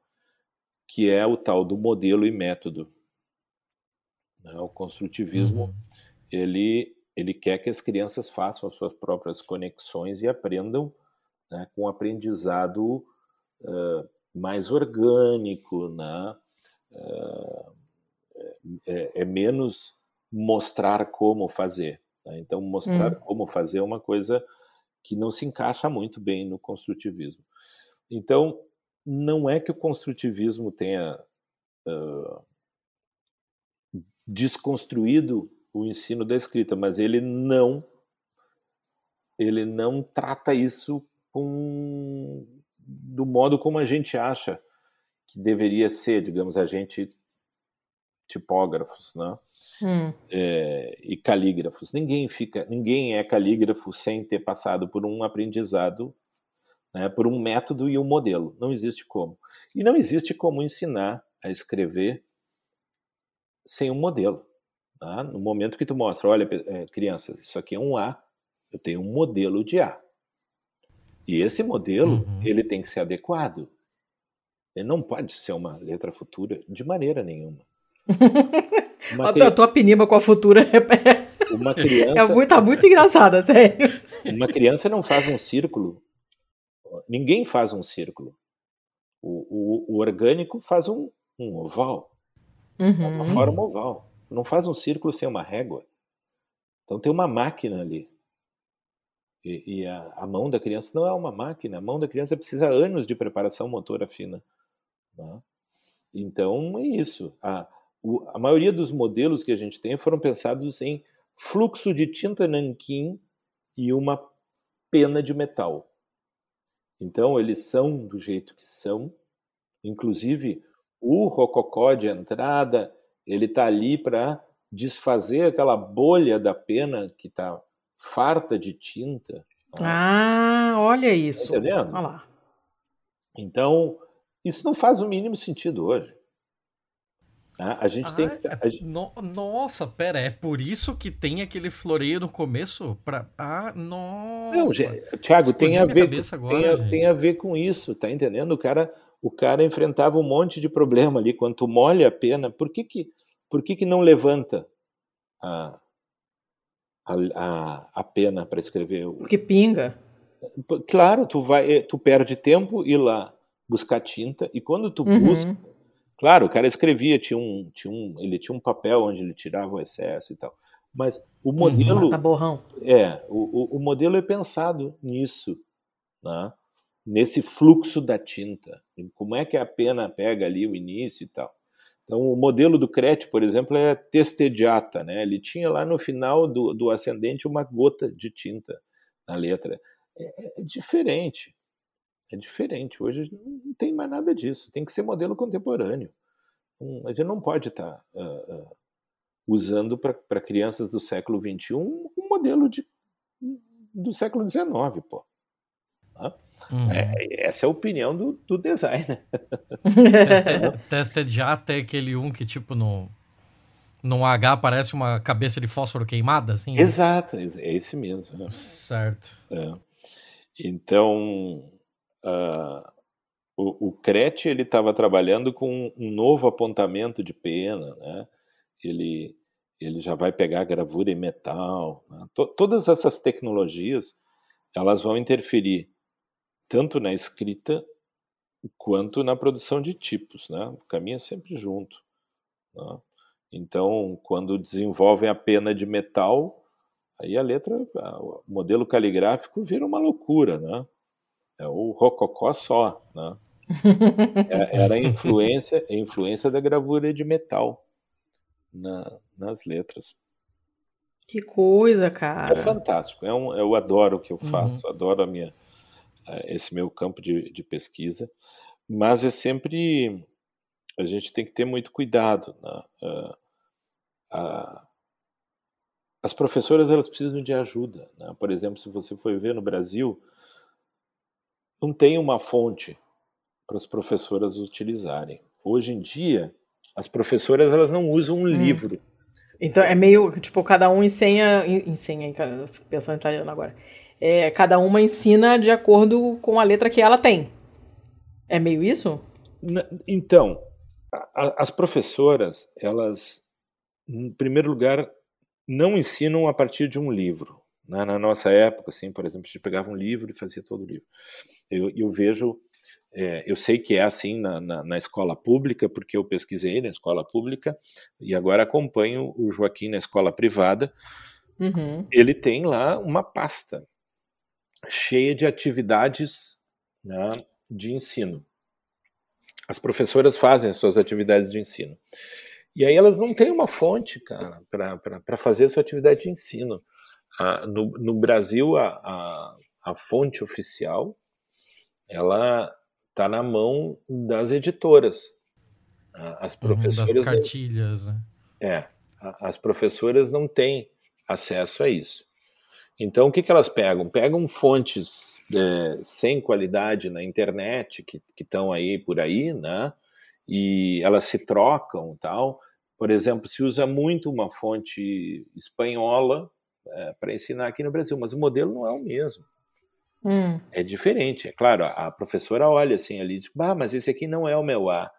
que é o tal do modelo e método. Né? O construtivismo, uhum. ele, ele quer que as crianças façam as suas próprias conexões e aprendam né, com um aprendizado uh, mais orgânico, né? Uh, é, é, menos mostrar como fazer. Né? Então, mostrar hum. como fazer é uma coisa que não se encaixa muito bem no construtivismo. Então, não é que o construtivismo tenha uh, desconstruído o ensino da escrita, mas ele não ele não trata isso com, do modo como a gente acha que deveria ser, digamos, a gente tipógrafos, né? Hum. É, e calígrafos. Ninguém fica, ninguém é calígrafo sem ter passado por um aprendizado, né, por um método e um modelo. Não existe como. E não existe como ensinar a escrever sem um modelo. Tá? No momento que tu mostra, olha, é, crianças, isso aqui é um A, eu tenho um modelo de A. E esse modelo, uhum. ele tem que ser adequado. Ele não pode ser uma letra futura de maneira nenhuma. Uma a, tua, pinima com a futura é, uma criança, é muito, tá muito engraçada, sério. Uma criança não faz um círculo. Ninguém faz um círculo. O, o, o orgânico faz um, um oval. Uhum. Uma forma oval. Não faz um círculo sem uma régua. Então tem uma máquina ali. E, e a, a, mão da criança não é uma máquina. A mão da criança precisa anos de preparação motora fina. Né? Então é isso. A, o, a maioria dos modelos que a gente tem foram pensados em fluxo de tinta nanquim e uma pena de metal. Então eles são do jeito que são. Inclusive o rococó de entrada ele está ali para desfazer aquela bolha da pena que está farta de tinta. Ah, olha isso. Tá entendendo? Olha lá. Então, isso não faz o mínimo sentido hoje. Tá? A gente ah, tem que. A gente... No, nossa, pera, é por isso que tem aquele floreio no começo? Pra... Ah, nossa. Não, Thiago, tem a, ver, agora, tem, a, tem a ver com isso, tá entendendo? O cara, o cara enfrentava um monte de problema ali. Quando tu molha a pena, por que, que, por que, que não levanta a, a, a pena para escrever? Porque pinga. Claro, tu vai, eh, tu perde tempo ir lá buscar tinta e quando tu uhum. busca, claro, o cara escrevia, tinha um, tinha um, ele tinha um papel onde ele tirava o excesso e tal. Mas o uhum. modelo tá borrão. é o, o, o, modelo é pensado nisso, né? Nesse fluxo da tinta. Como é que a pena pega ali o início e tal. Então, o modelo do Crete, por exemplo, é testediata, né? Ele tinha lá no final do, do ascendente uma gota de tinta na letra. É, é diferente. É diferente. Hoje não tem mais nada disso. Tem que ser modelo contemporâneo. a gente não pode estar tá, uh, uh, usando para crianças do século XXI um modelo de, do século XIX, pô. Uhum. É, essa é a opinião do, do designer. Tested, já até aquele um que, tipo, no, no H parece uma cabeça de fósforo queimada, assim? Né? Exato, é esse mesmo. Certo. É. Então, uh, o, o Crete ele estava trabalhando com um novo apontamento de pena, né? Ele, ele já vai pegar gravura em metal. Né? todas essas tecnologias elas vão interferir tanto na escrita quanto na produção de tipos, né? Caminha sempre junto. Né? Então, quando desenvolvem a pena de metal, Aí a letra, o modelo caligráfico vira uma loucura, né? É o rococó só, né? É, era a influência, a influência da gravura de metal na, nas letras. Que coisa, cara. É fantástico. É um, eu adoro o que eu uhum. faço, uhum. adoro a minha, esse meu campo de, de pesquisa, mas é sempre a gente tem que ter muito cuidado. Né? Uh, as professoras elas precisam de ajuda. Né? Por exemplo, se você for ver no Brasil, não tem uma fonte para as professoras utilizarem. Hoje em dia, as professoras elas não usam um hum. livro. Então é meio tipo cada um ensina, ensina, pensando em italiano agora. É, cada uma ensina de acordo com a letra que ela tem. É meio isso? Então, a, as professoras, elas, em primeiro lugar, não ensinam a partir de um livro. Na, na nossa época, assim, por exemplo, a gente pegava um livro e fazia todo o livro. Eu, eu vejo, é, eu sei que é assim na, na, na, escola pública, porque eu pesquisei na escola pública e agora acompanho o Joaquim na escola privada. Uhum. Ele tem lá uma pasta cheia de atividades né, de ensino. As professoras fazem as suas atividades de ensino. E aí elas não têm uma fonte, cara, para fazer a sua atividade de ensino. Ah, no, no, Brasil, a, a, a, fonte oficial, ela está na mão das editoras. As professoras... Das cartilhas, não, né? É, as professoras não têm acesso a isso. Então, o que, que elas pegam? Pegam fontes é, sem qualidade na internet, que estão aí por aí, né? E elas se trocam tal. Por exemplo, se usa muito uma fonte espanhola é, para ensinar aqui no Brasil, mas o modelo não é o mesmo. Hum. É diferente. É claro, a professora olha assim ali, diz, ah, mas esse aqui não é o meu A.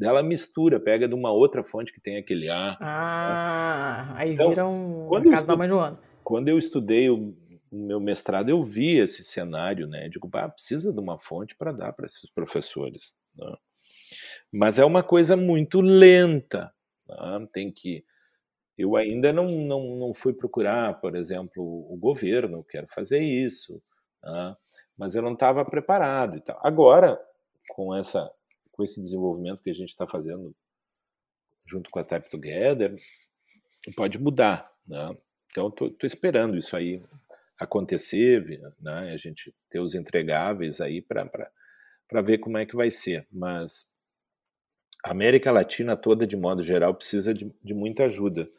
Ela mistura, pega de uma outra fonte que tem aquele A. Ah, né? aí então, vira um quando casa da mãe Joana. Quando eu estudei o meu mestrado eu vi esse cenário, né? Digo, ah, precisa de uma fonte para dar para esses professores. Né? Mas é uma coisa muito lenta. Né? Tem que. Eu ainda não, não, não fui procurar, por exemplo, o governo, quero fazer isso, né? mas eu não estava preparado. E tal. Agora, com, essa, com esse desenvolvimento que a gente está fazendo junto com a Type Together, pode mudar. Né? Então, estou esperando isso aí acontecer, né? a gente ter os entregáveis aí para ver como é que vai ser. Mas a América Latina toda, de modo geral, precisa de, de muita ajuda.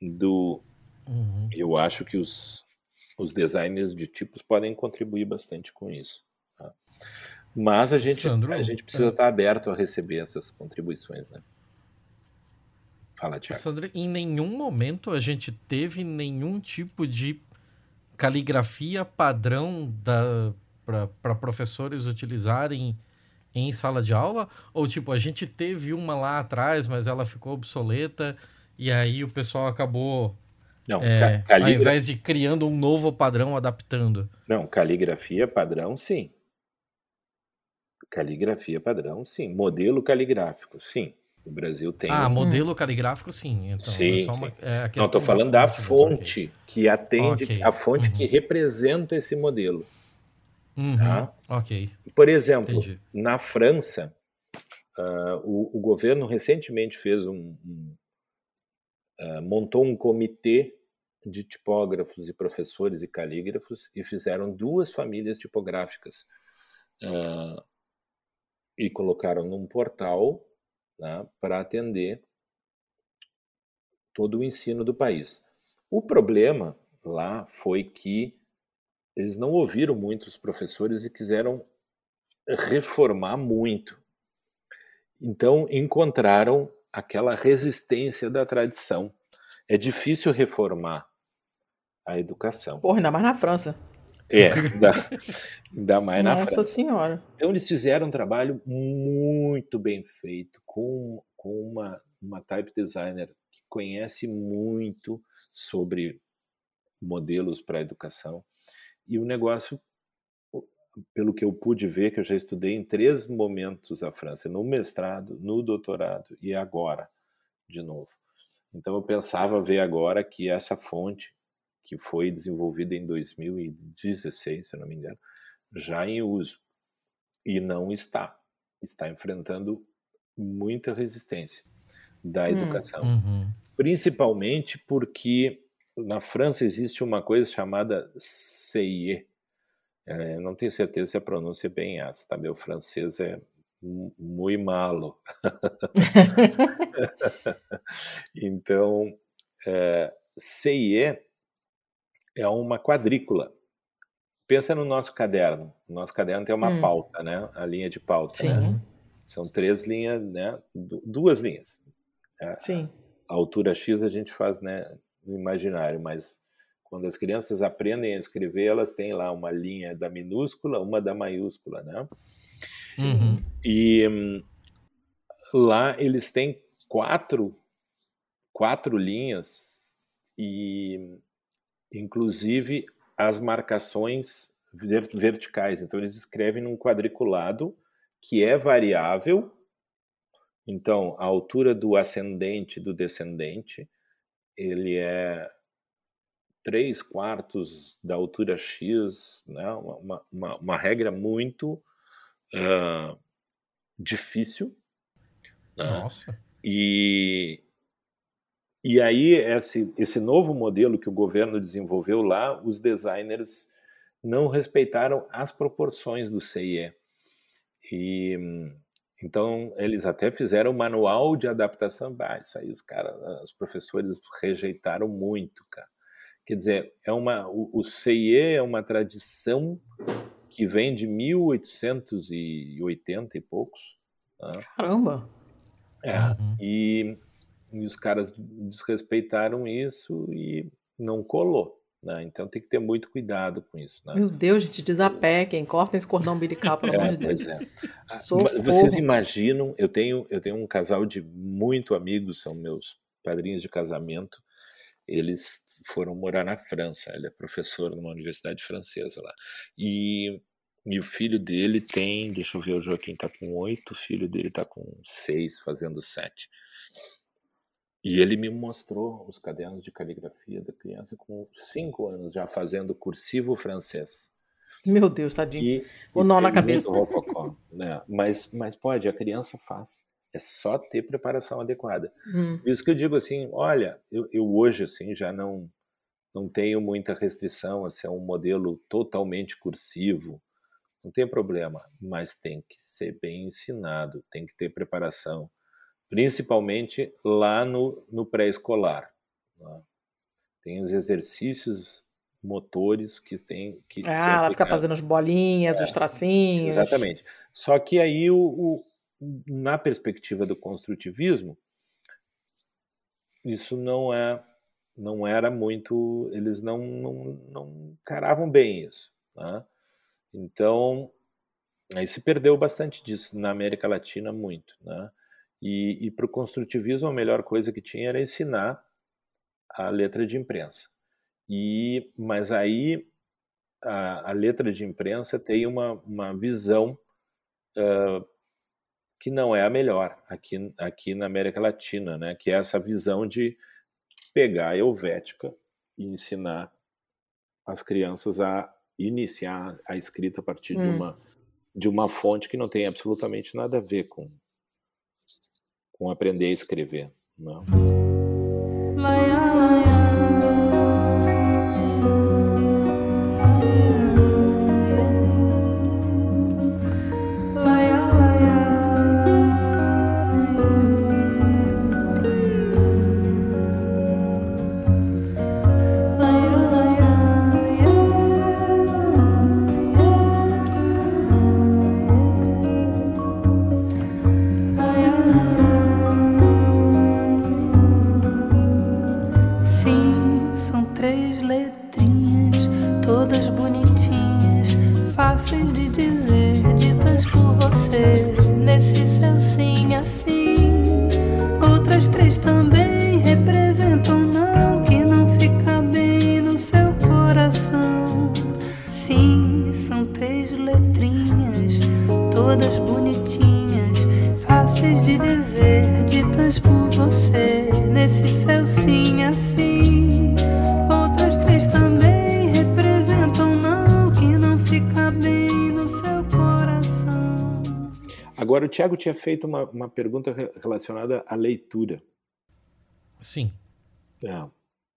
Do, uhum. Eu acho que os, os designers de tipos podem contribuir bastante com isso. Tá? Mas a gente, Sandro, a gente precisa é. estar aberto a receber essas contribuições. Né? Fala, Tiago. Sandro, em nenhum momento a gente teve nenhum tipo de caligrafia padrão para professores utilizarem em sala de aula? Ou, tipo, a gente teve uma lá atrás, mas ela ficou obsoleta e aí o pessoal acabou, Não, é, caligra... ao invés de criando um novo padrão, adaptando? Não, caligrafia padrão, sim. Caligrafia padrão, sim. Modelo caligráfico, sim. O Brasil tem. Ah, modelo caligráfico, sim. Então, sim, é uma, é Não, estou falando da fonte, da fonte que atende, okay. a fonte uhum. que representa esse modelo. Uhum. Tá? Ok. Por exemplo, Entendi. na França, uh, o, o, governo recentemente fez um, um uh, montou um comitê de tipógrafos e professores e calígrafos e fizeram duas famílias tipográficas uh, e colocaram num portal né, para atender todo o ensino do país. O problema lá foi que eles não ouviram muitos professores e quiseram reformar muito. Então encontraram aquela resistência da tradição. É difícil reformar a educação. Porra, ainda mais na França. É, ainda, ainda mais na França. Nossa Senhora. Então eles fizeram um trabalho muito bem feito, com, com uma, uma type designer que conhece muito sobre modelos para educação. E o negócio, pelo que eu pude ver, que eu já estudei em três momentos a França, no mestrado, no doutorado e agora, de novo. Então eu pensava ver agora que essa fonte que foi desenvolvida em 2016, se eu não me engano, já em uso. E não está. Está enfrentando muita resistência da hum. educação. Uhum. Principalmente porque na França existe uma coisa chamada CIE. É, não tenho certeza se a pronúncia é bem essa, tá? Meu francês é muito malo. então, é, CIE é uma quadrícula. Pensa no nosso caderno. O nosso caderno tem uma hum. pauta, né? A linha de pauta. Sim. Né? São três linhas, né? duas linhas. É, Sim. A altura X a gente faz né, no imaginário, mas quando as crianças aprendem a escrever, elas têm lá uma linha da minúscula, uma da maiúscula, né? Sim. Uhum. E hum, lá eles têm quatro, quatro linhas e inclusive as marcações verticais. Então eles escrevem num quadriculado que é variável. Então a altura do ascendente do descendente ele é 3 quartos da altura X, né? uma, uma, uma regra muito uh, difícil. Né? Nossa. E, e aí, esse, esse novo modelo que o governo desenvolveu lá, os designers não respeitaram as proporções do CIE. E então eles até fizeram um manual de adaptação. Ah, isso aí os caras, os professores rejeitaram muito, cara. Quer dizer, é uma, o, o CIE é uma tradição que vem de 1880 e poucos. Né? Caramba! É, uhum. e, e os caras desrespeitaram isso e não colou. Né? Então tem que ter muito cuidado com isso. Né? Meu Deus, gente, desapequem, cortem esse cordão umbilical, pelo é, amor de Deus. É. Ah, vocês imaginam, eu tenho, eu tenho um casal de muito amigos, são meus padrinhos de casamento, eles foram morar na França. Ele é professor numa universidade francesa lá. E, e o filho dele tem, deixa eu ver, o Joaquim está com oito, o filho dele está com seis, fazendo sete. E ele me mostrou os cadernos de caligrafia da criança com cinco anos, já fazendo cursivo francês. Meu Deus, tadinho. E, o nó na cabeça. Rococó, né? mas, mas pode, a criança faz. É só ter preparação adequada. Hum. Isso que eu digo assim, olha, eu, eu hoje assim já não não tenho muita restrição a ser um modelo totalmente cursivo. Não tem problema, mas tem que ser bem ensinado, tem que ter preparação, principalmente lá no, no pré-escolar. Né? Tem os exercícios motores que tem que ah, ela fica fazendo as bolinhas, é, os tracinhos. Exatamente. Só que aí o, na perspectiva do construtivismo, isso não é não era muito eles não não, não encaravam bem isso né? então aí se perdeu bastante disso na América Latina muito né? E, e para o construtivismo a melhor coisa que tinha era ensinar a letra de imprensa e mas aí a, a letra de imprensa tem uma, uma visão uh, que não é a melhor aqui, aqui na América Latina, né? que é essa visão de pegar a Helvética e ensinar as crianças a iniciar a escrita a partir hum. de, uma, de uma fonte que não tem absolutamente nada a ver com, com aprender a escrever. Não. Tiago tinha feito uma, uma pergunta relacionada à leitura. Sim. É,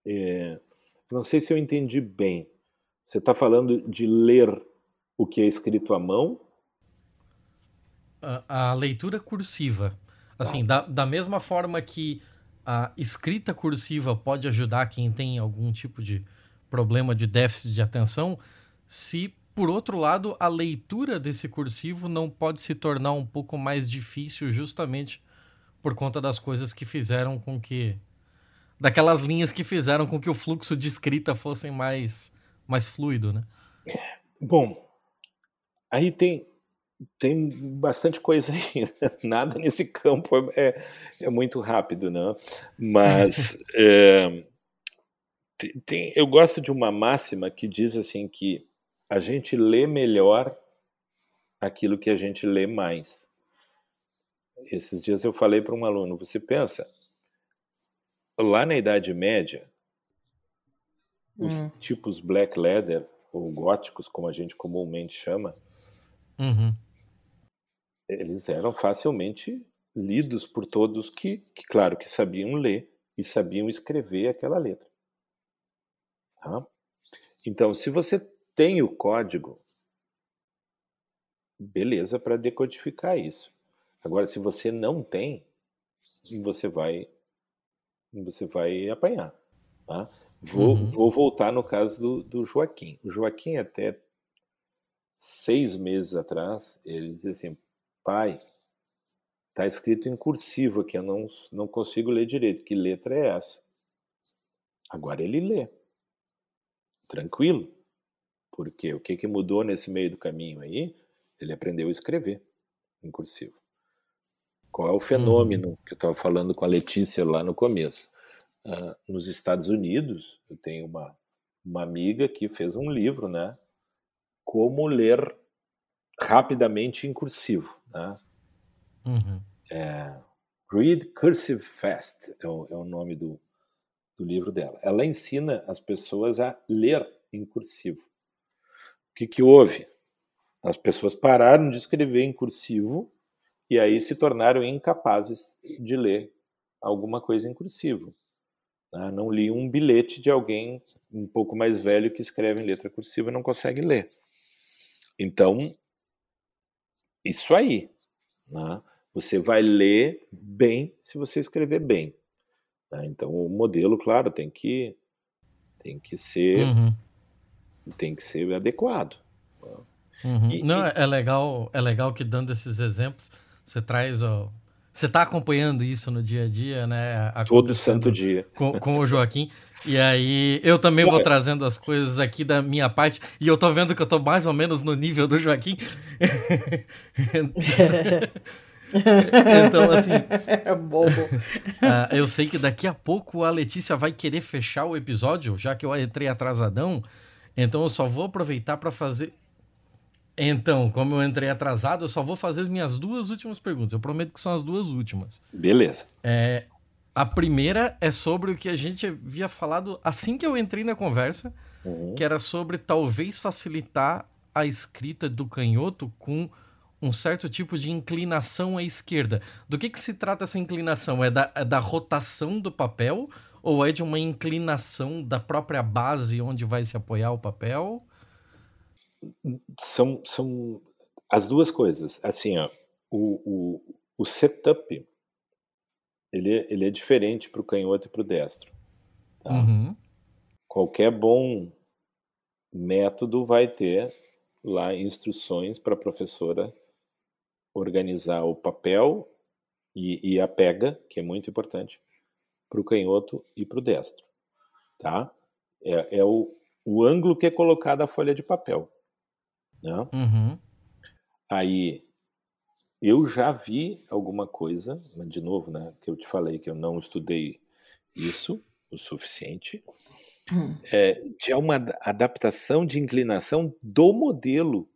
é, não sei se eu entendi bem. Você está falando de ler o que é escrito à mão? A, a leitura cursiva. Assim, tá. da, da mesma forma que a escrita cursiva pode ajudar quem tem algum tipo de problema de déficit de atenção, se por outro lado a leitura desse cursivo não pode se tornar um pouco mais difícil justamente por conta das coisas que fizeram com que daquelas linhas que fizeram com que o fluxo de escrita fosse mais mais fluido, né? Bom, aí tem tem bastante coisa aí. Né? Nada nesse campo é, é muito rápido, né? Mas é, tem, eu gosto de uma máxima que diz assim que a gente lê melhor aquilo que a gente lê mais. Esses dias eu falei para um aluno, você pensa, lá na Idade Média, os hum. tipos black leather, ou góticos, como a gente comumente chama, uhum eles eram facilmente lidos por todos que, que, claro, que sabiam ler e sabiam escrever aquela letra. Tá? Então, se você tem o código, beleza para decodificar isso. Agora, se você não tem, você vai você vai apanhar. Tá? Vou, uhum. vou voltar no caso do, do Joaquim. O Joaquim, até seis meses atrás, ele dizia assim: Pai, está escrito em cursivo aqui, eu não, não consigo ler direito. Que letra é essa? Agora ele lê. Tranquilo. Porque o que, que mudou nesse meio do caminho aí? Ele aprendeu a escrever em cursivo. Qual é o fenômeno uhum. que eu estava falando com a Letícia lá no começo? Uh, nos Estados Unidos, eu tenho uma, uma amiga que fez um livro, né? Como ler rapidamente em cursivo. Né? Uhum. É, Read Cursive Fast é o, é o nome do, do livro dela. Ela ensina as pessoas a ler em cursivo. Que, que houve? As pessoas pararam de escrever em cursivo e aí se tornaram incapazes de ler alguma coisa em cursivo. Né? Não li um bilhete de alguém um pouco mais velho que escreve em letra cursiva e não consegue ler. Então, isso aí. Né? Você vai ler bem se você escrever bem. Né? Então o modelo, claro, tem que tem que ser uhum. Tem que ser adequado. Uhum. E, Não, é legal, é legal que dando esses exemplos, você traz ó, você está acompanhando isso no dia a dia, né? Todo santo dia. Com, com o Joaquim. E aí eu também vou trazendo as coisas aqui da minha parte. E eu tô vendo que eu tô mais ou menos no nível do Joaquim. então, assim. É bobo. Uh, eu sei que daqui a pouco a Letícia vai querer fechar o episódio, já que eu entrei atrasadão. Então eu só vou aproveitar para fazer então, como eu entrei atrasado, eu só vou fazer as minhas duas últimas perguntas. Eu prometo que são as duas últimas. Beleza. É, a primeira é sobre o que a gente havia falado assim que eu entrei na conversa, uhum. que era sobre talvez facilitar a escrita do canhoto com um certo tipo de inclinação à esquerda. Do que, que se trata essa inclinação? É da, é da rotação do papel ou é de uma inclinação da própria base onde vai se apoiar o papel? são, são as duas coisas. Assim, ó, o, o, o setup ele, é, ele é diferente para o canhoto e para o destro. Tá? Uhum. Qualquer bom método vai ter lá instruções para a professora organizar o papel e, e, a pega, que é muito importante, para o canhoto e para o destro. Tá? É, é o, o ângulo que é colocado a folha de papel. Né? Uhum. Aí eu já vi alguma coisa, de novo, né, que eu te falei que eu não estudei isso o suficiente, hum. é, de uma adaptação de inclinação do modelo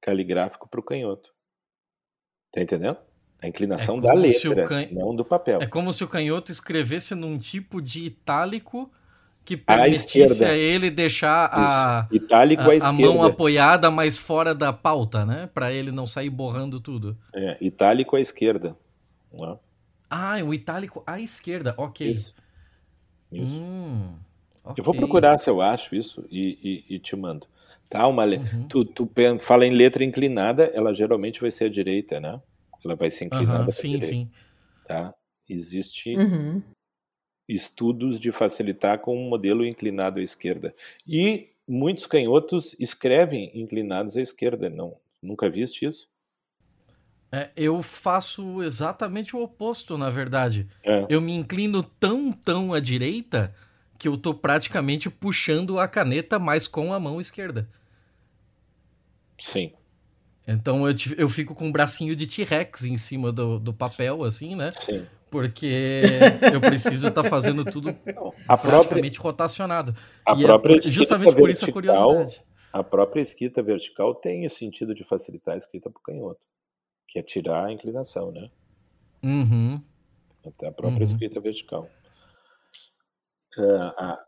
caligráfico para o canhoto. Tá entendendo? A inclinação é da letra, can... não do papel. É como se o canhoto escrevesse num tipo de itálico que permitisse a, ele deixar a, Itálico a, a, mão apoiada mais fora da pauta, né? Para ele não sair borrando tudo. É, itálico à esquerda. Né? Ah, o itálico à esquerda, ok. Isso. isso. Hum, okay. Eu vou procurar se eu acho isso e, e, e te mando. Tá, uma uhum. tu, tu fala em letra inclinada, ela geralmente vai ser a direita, né? Ela vai ser inclinada uhum, sim, direita. Sim, Tá? Existe uhum. estudos de facilitar com um modelo inclinado à esquerda. E muitos canhotos escrevem inclinados à esquerda, não? Nunca viste isso? É, eu faço exatamente o oposto, na verdade. É. Eu me inclino tão, tão à direita que eu tô praticamente puxando a caneta mais com a mão esquerda. Sim. Então eu, eu fico com um bracinho de T-Rex em cima do, do papel, assim, né? Sim. Porque eu preciso estar tá fazendo tudo a praticamente própria, rotacionado. A e é própria é, justamente por isso a curiosidade. A própria escrita vertical tem o sentido de facilitar a escrita para o canhoto, que é tirar a inclinação, né? Uhum. Até a própria uhum. escrita vertical. Uh, a,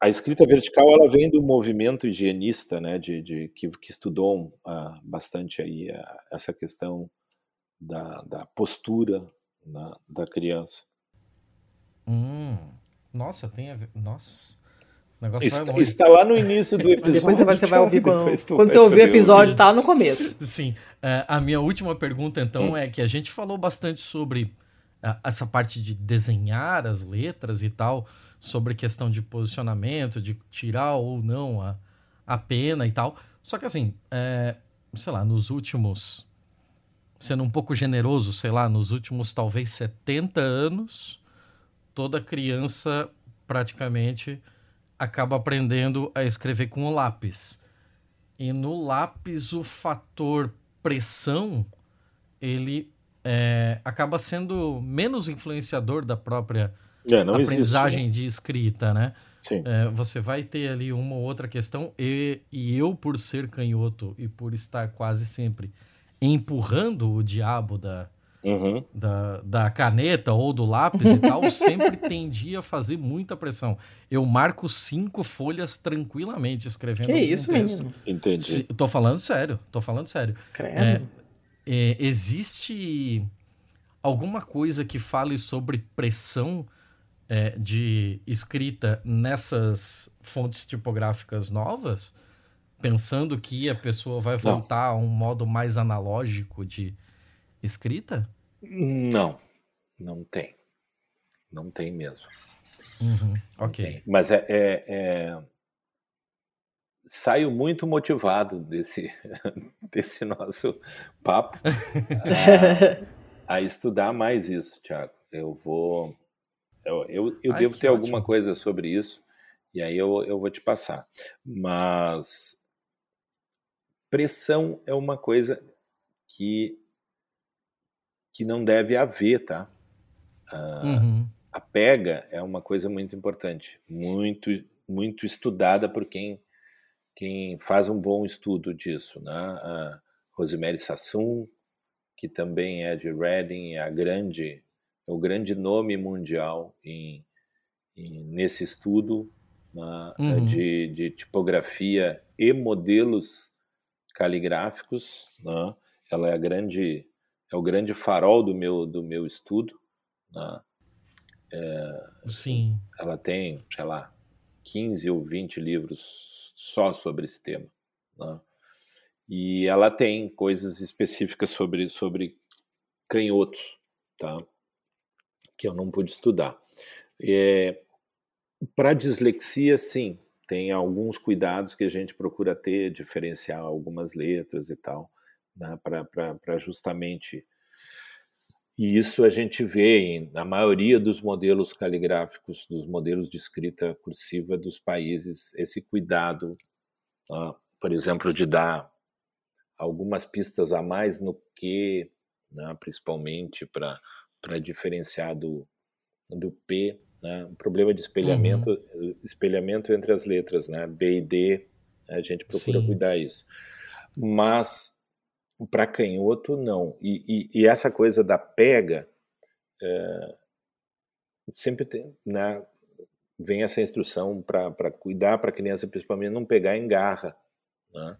a escrita vertical ela vem do movimento higienista, né, de, de que, que, estudou uh, bastante aí uh, essa questão da, da postura na, da criança. Hum, nossa, tem a ver. Nossa. Está, está, lá no início do episódio. Depois você vai ouvir quando, quando você ouvir o episódio, está no começo. Sim. Uh, a minha última pergunta, então, hum. é que a gente falou bastante sobre uh, essa parte de desenhar as letras e tal sobre questão de posicionamento, de tirar ou não a, a pena e tal. Só que assim, é, sei lá, nos últimos, sendo um pouco generoso, sei lá, nos últimos talvez 70 anos, toda criança praticamente acaba aprendendo a escrever com o lápis. E no lápis o fator pressão ele é, acaba sendo menos influenciador da própria é, aprendizagem existe, né? de escrita, né? Sim. É, você vai ter ali uma ou outra questão, e, e eu, por ser canhoto e por estar quase sempre empurrando o diabo da, uhum. da, da, caneta ou do lápis e tal, sempre tendia a fazer muita pressão. Eu marco cinco folhas tranquilamente escrevendo. Que isso texto. mesmo? Entendi. Se, tô falando sério, tô falando sério. É, é, existe alguma coisa que fale sobre pressão é, de escrita nessas fontes tipográficas novas, pensando que a pessoa vai voltar não. a um modo mais analógico de escrita? Não, não tem. Não tem mesmo. Uhum, ok. Tem. Mas é, é, é, saio muito motivado desse, desse nosso papo a, a estudar mais isso, Thiago. Eu vou eu, eu, eu Ai, devo ter ótimo. alguma coisa sobre isso, e aí eu, eu vou te passar. Mas pressão é uma coisa que, que não deve haver, tá? Uh, uhum. A pega é uma coisa muito importante, muito, muito estudada por quem, quem faz um bom estudo disso, né? Uh, Rosemary Sassoon, que também é de Reading, é a grande é o grande nome mundial em, em nesse estudo né, uhum. de, de, tipografia e modelos caligráficos. Né? Ela é a grande é o grande farol do meu do meu estudo. Né? É, Sim. Ela tem, sei lá, 15 ou 20 livros só sobre esse tema. Né? E ela tem coisas específicas sobre, sobre canhotos, tá? Que eu não pude estudar. É, Para dislexia, sim, tem alguns cuidados que a gente procura ter, diferenciar algumas letras e tal, né, para justamente. E isso a gente vê na maioria dos modelos caligráficos, dos modelos de escrita cursiva dos países, esse cuidado, uh, por exemplo, de dar algumas pistas a mais no que, né, principalmente para para diferenciar do, do P, né? um problema de espelhamento, uhum. espelhamento entre as letras, né? B e D, a gente procura Sim. cuidar isso. Mas para canhoto, não. E, e, e, essa coisa da pega, é, sempre tem, né? vem essa instrução para cuidar para a criança, principalmente não pegar em garra, né?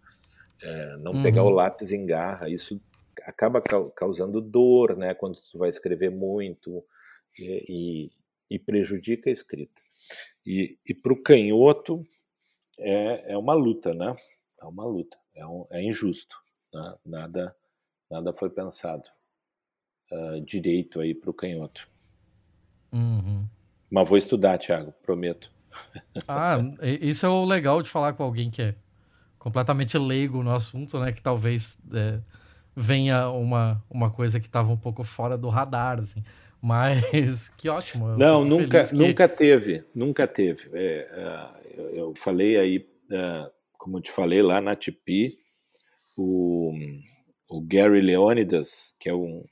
é, não uhum. pegar o lápis em garra. Isso acaba causando dor, né? Quando tu vai escrever muito e, e, prejudica a escrita. E, e para o canhoto é, é uma luta, né? É uma luta, é, um, é injusto, né? nada nada foi pensado uh, direito aí para o canhoto. Uhum. Mas vou estudar, Thiago, prometo. Ah, isso é o legal de falar com alguém que é completamente leigo no assunto, né? Que talvez é, venha uma, uma coisa que estava um pouco fora do radar, assim. Mas que ótimo. Não, nunca, que... nunca teve, nunca teve. É, uh, eu, eu, falei aí, uh, como eu te falei lá na Tipi, o, o Gary Leonidas, que é um,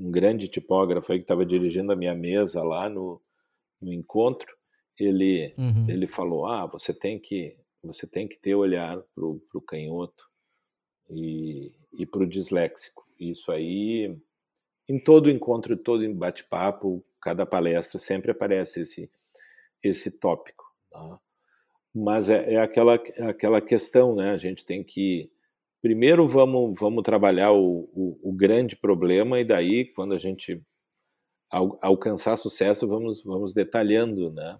um grande tipógrafo aí que estava dirigindo a minha mesa lá no, no encontro, ele, uhum. ele falou: ah, você tem que você tem que ter olhar para o canhoto e, e para o disléxico. Isso aí, em todo encontro, todo bate-papo, cada palestra sempre aparece esse esse tópico. Tá? Mas é, é, aquela é aquela questão, né? A gente tem que primeiro vamos, vamos trabalhar o, o, o, grande problema e daí quando a gente al, alcançar sucesso vamos, vamos detalhando, né?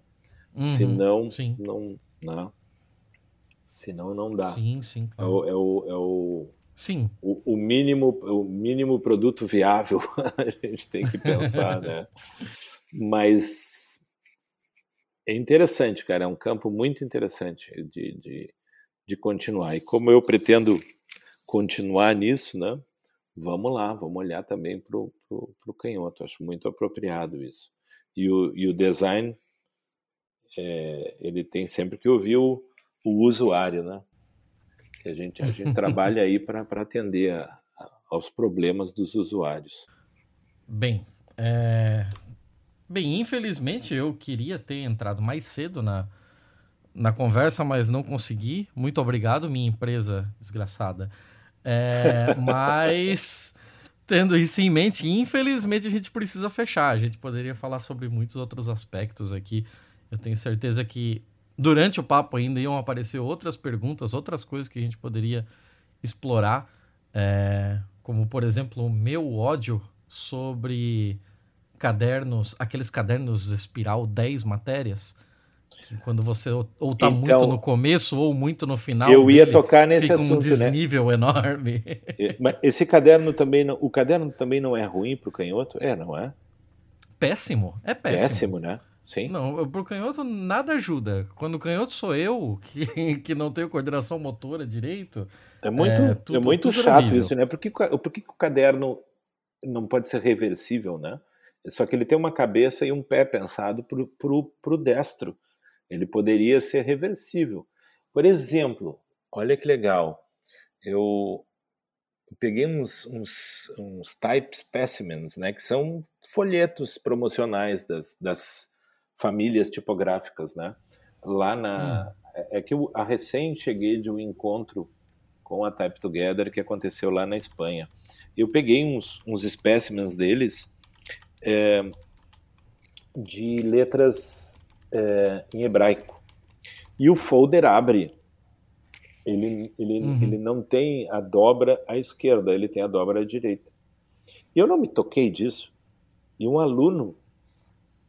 Uhum, senão, sim. não, não, né? Senão não dá. Sim, sim. Claro. É, o, é, o, é o, sim. O, o, mínimo, o mínimo produto viável a gente tem que pensar, né? Mas é interessante, cara, é um campo muito interessante de, de, de continuar. E como eu pretendo continuar nisso, né? Vamos lá, vamos olhar também para o canhoto. Acho muito apropriado isso. E o, e o design, é, ele tem sempre que ouvir o, o usuário, né? Que a gente, a gente trabalha aí para atender a, a, aos problemas dos usuários. Bem, é... bem, infelizmente eu queria ter entrado mais cedo na, na conversa, mas não consegui. Muito obrigado, minha empresa desgraçada. É, mas, tendo isso em mente, infelizmente a gente precisa fechar. A gente poderia falar sobre muitos outros aspectos aqui. Eu tenho certeza que durante o papo ainda iam aparecer outras perguntas, outras coisas que a gente poderia explorar. É, como, por exemplo, o meu ódio sobre cadernos, aqueles cadernos espiral 10 matérias quando você ou tá então, muito no começo ou muito no final. Eu ia tocar nesse fica assunto, um né? desnível né? enorme. Mas esse caderno também, não, o caderno também não é ruim para o canhoto, é, não é? Péssimo, é péssimo. Péssimo, né? Sim. Não, pro canhoto nada ajuda. Quando o canhoto sou eu, que, que não tenho coordenação motora direito. É muito, é, tudo, é muito chato isso, né? Por que, por que o caderno não pode ser reversível, né? Só que ele tem uma cabeça e um pé pensado para o destro. Ele poderia ser reversível. Por exemplo, olha que legal, eu, eu peguei uns, uns, uns, type specimens, né, que são folhetos promocionais das, das famílias tipográficas, né? Lá na hum. é, é que eu, a recém cheguei de um encontro com a Type Together que aconteceu lá na Espanha. Eu peguei uns, uns specimens deles é, de letras é, em hebraico. E o folder abre. Ele, ele, uhum. ele não tem a dobra à esquerda, ele tem a dobra à direita. E eu não me toquei disso. E um aluno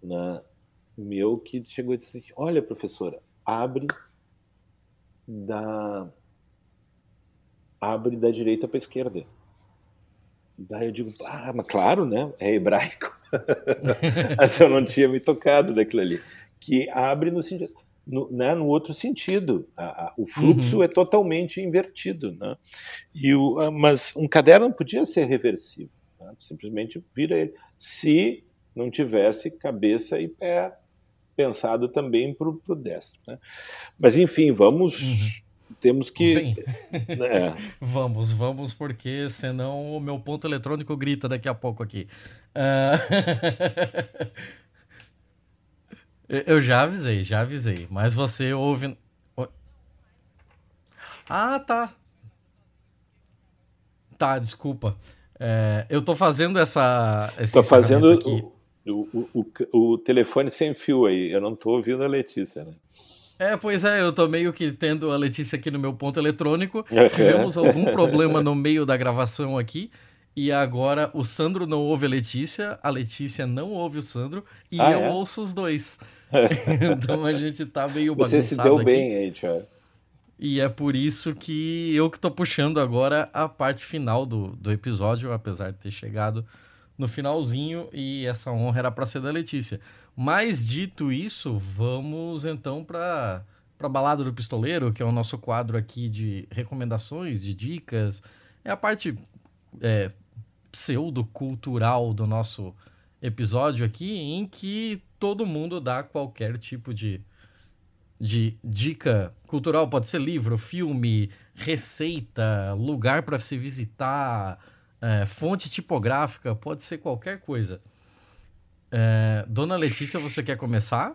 né, meu que chegou e disse: assim, Olha, professora, abre da abre da direita para a esquerda. Daí eu digo, ah, mas claro, né? É hebraico. mas eu não tinha me tocado daquilo ali que abre no sentido. No, né, no outro sentido. A, a, o fluxo uhum. é totalmente invertido. Né? E o, mas um caderno podia ser reversível. Né? Simplesmente vira ele. Se não tivesse cabeça e pé pensado também para o destro. Né? Mas, enfim, vamos. Uhum. Temos que. Bem, é. vamos, vamos, porque senão o meu ponto eletrônico grita daqui a pouco aqui. Uh... Eu já avisei, já avisei. Mas você ouve. Ah, tá. Tá, desculpa. É, eu tô fazendo essa. Esse tô fazendo. Aqui. O, o, o, telefone sem fio aí, eu não estou ouvindo a Letícia, né? É, pois é, eu tô meio que tendo a Letícia aqui no meu ponto eletrônico. Tivemos algum problema no meio da gravação aqui. E agora o Sandro não ouve a Letícia, a Letícia não ouve o Sandro e ah, eu é? ouço os dois. então a gente tá meio bagunçado Você se deu aqui. bem aí, Thiago. E é por isso que eu que tô puxando agora a parte final do, do episódio, apesar de ter chegado no finalzinho e essa honra era para ser da Letícia. Mas dito isso, vamos então para para balada do pistoleiro, que é o nosso quadro aqui de recomendações, de dicas. É a parte é, pseudo-cultural do nosso episódio aqui, em que todo mundo dá qualquer tipo de, de dica cultural. Pode ser livro, filme, receita, lugar para se visitar, é, fonte tipográfica, pode ser qualquer coisa. É, Dona Letícia, você quer começar?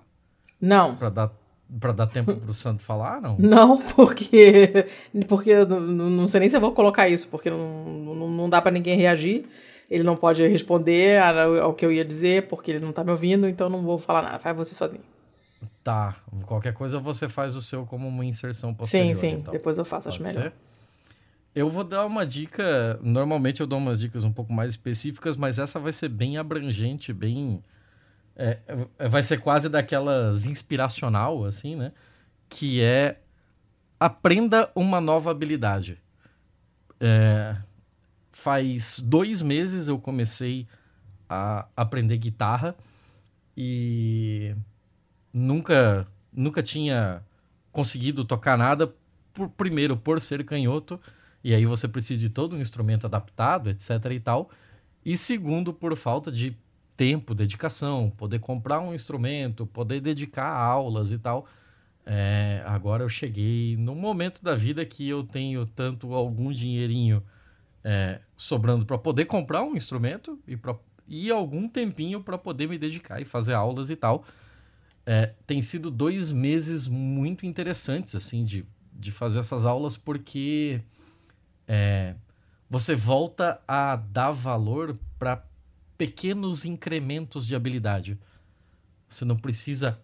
Não. Para dar para dar tempo para o Santo falar, não? Não, porque porque não, não sei nem se eu vou colocar isso, porque não, não, não dá para ninguém reagir. Ele não pode responder ao que eu ia dizer, porque ele não está me ouvindo, então não vou falar nada. Faz você sozinho. Tá. Qualquer coisa você faz o seu como uma inserção posterior. Sim, sim. Então. Depois eu faço, pode acho melhor. Ser? Eu vou dar uma dica. Normalmente eu dou umas dicas um pouco mais específicas, mas essa vai ser bem abrangente, bem. É, é, vai ser quase daquelas inspiracional, assim, né? Que é aprenda uma nova habilidade. É, faz dois meses eu comecei a aprender guitarra e nunca, nunca tinha conseguido tocar nada. Por, primeiro, por ser canhoto e aí você precisa de todo um instrumento adaptado, etc e tal. E segundo, por falta de tempo, dedicação, poder comprar um instrumento, poder dedicar aulas e tal. É, agora eu cheguei num momento da vida que eu tenho tanto algum dinheirinho é, sobrando para poder comprar um instrumento e, pra, e algum tempinho para poder me dedicar e fazer aulas e tal. É, tem sido dois meses muito interessantes assim de, de fazer essas aulas porque é, você volta a dar valor para pequenos incrementos de habilidade. Você não precisa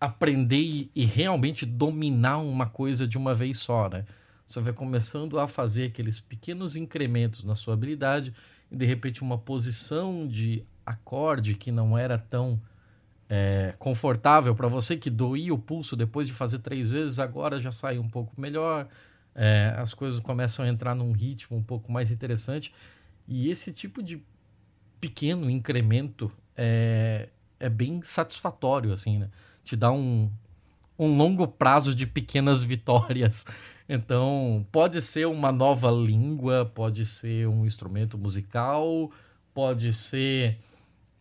aprender e, e, realmente dominar uma coisa de uma vez só, né? Você vai começando a fazer aqueles pequenos incrementos na sua habilidade e de repente uma posição de acorde que não era tão é, confortável para você, que doía o pulso depois de fazer três vezes, agora já sai um pouco melhor é, as coisas começam a entrar num ritmo um pouco mais interessante. E esse tipo de pequeno incremento é, é bem satisfatório, assim, né? Te dá um, um longo prazo de pequenas vitórias. Então, pode ser uma nova língua, pode ser um instrumento musical, pode ser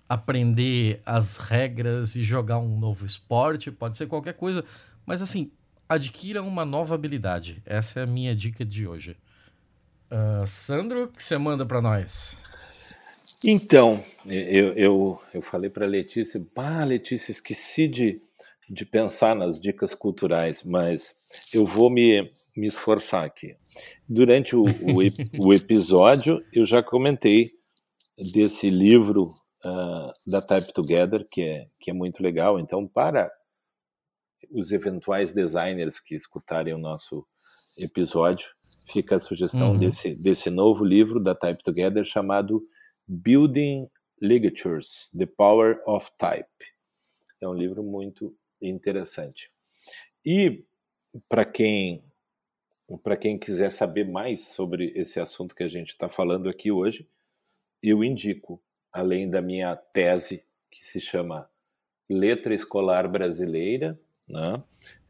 aprender as regras e jogar um novo esporte, pode ser qualquer coisa. Mas, assim, adquira uma nova habilidade. Essa é a minha dica de hoje. Uh, Sandro, o que você manda para nós? Então, eu, eu, eu falei para Letícia, pá, Letícia, esqueci de, de pensar nas dicas culturais, mas eu vou me, me esforçar aqui. Durante o, o, o episódio, eu já comentei desse livro uh, da Type Together, que é, que é muito legal. Então, para os eventuais designers que escutarem o nosso episódio, fica a sugestão uhum. desse, desse novo livro da Type Together chamado Building Ligatures: The Power of Type. É um livro muito interessante. E para quem para quem quiser saber mais sobre esse assunto que a gente está falando aqui hoje, eu indico, além da minha tese que se chama Letra Escolar Brasileira, né?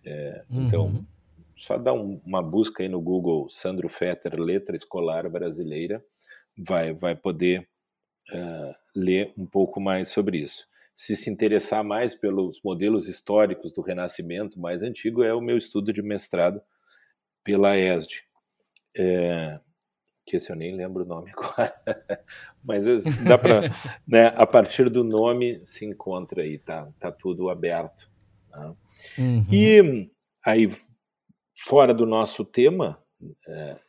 É, então, uhum. Então, só dá um, uma busca aí no Google Sandro Fetter, letra escolar brasileira, vai, vai poder uh, ler um pouco mais sobre isso. Se se interessar mais pelos modelos históricos do Renascimento mais antigo, é o meu estudo de mestrado pela ESD. É, que esse eu nem lembro o nome agora, mas dá para, né, a partir do nome se encontra aí, tá, tá tudo aberto. Né? Uhum. E aí, fora do nosso tema, é,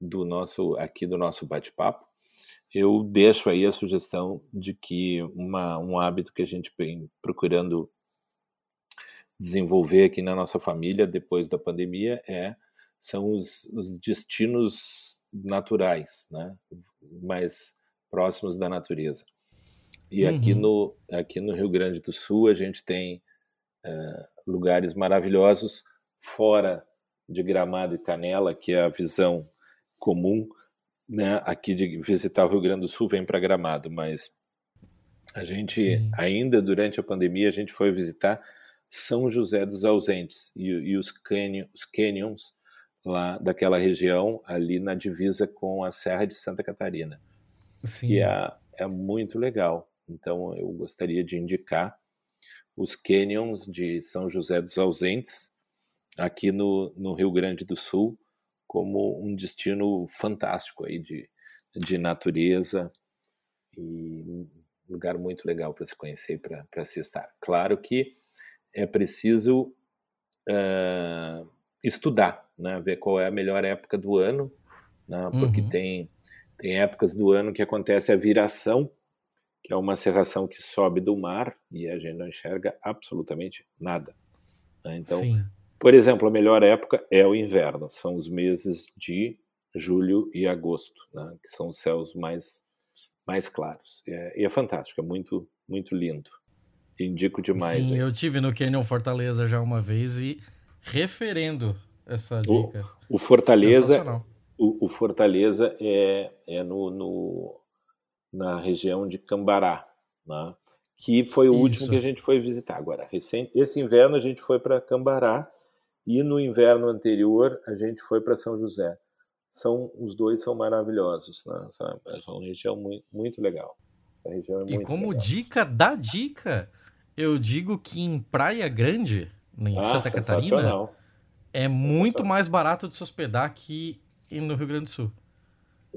do nosso aqui do nosso bate-papo, eu deixo aí a sugestão de que uma, um hábito que a gente vem procurando desenvolver aqui na nossa família depois da pandemia é são os, os destinos naturais, né? mais próximos da natureza. E uhum. aqui, no, aqui no Rio Grande do Sul a gente tem lugares maravilhosos fora de Gramado e Canela, que é a visão comum né, aqui de visitar o Rio Grande do Sul, vem para Gramado, mas a gente, Sim. ainda durante a pandemia, a gente foi visitar São José dos Ausentes e, e os, canyon, os canyons lá daquela região, ali na divisa com a Serra de Santa Catarina. Sim. E é, é muito legal. Então, eu gostaria de indicar os canyons de São José dos Ausentes, aqui no, no Rio Grande do Sul, como um destino fantástico aí de, de natureza e um lugar muito legal para se conhecer e para se estar. Claro que é preciso uh, estudar, né? ver qual é a melhor época do ano, né? porque uhum. tem, tem épocas do ano que acontece a viração, que é uma serração que sobe do mar e a gente não enxerga absolutamente nada. Né? Então, Sim. Por exemplo, a melhor época é o inverno, são os meses de julho e agosto, né, que são os céus mais, mais claros. É, e é fantástico, é muito, muito lindo. Indico demais. Sim, eu tive no Canyon Fortaleza já uma vez e referendo essa dica. O, o Fortaleza, o, o, Fortaleza é, é no, no, na região de Cambará, né? que foi o Isso. último que a gente foi visitar. Agora, recente, esse inverno a gente foi para Cambará e no inverno anterior a gente foi para São José. São os dois são maravilhosos, né? Sabe? É uma região muito, muito legal. É muito e como legal. dica da dica, eu digo que em Praia Grande, em ah, Santa Catarina, é muito mais barato de se hospedar que no Rio Grande do Sul.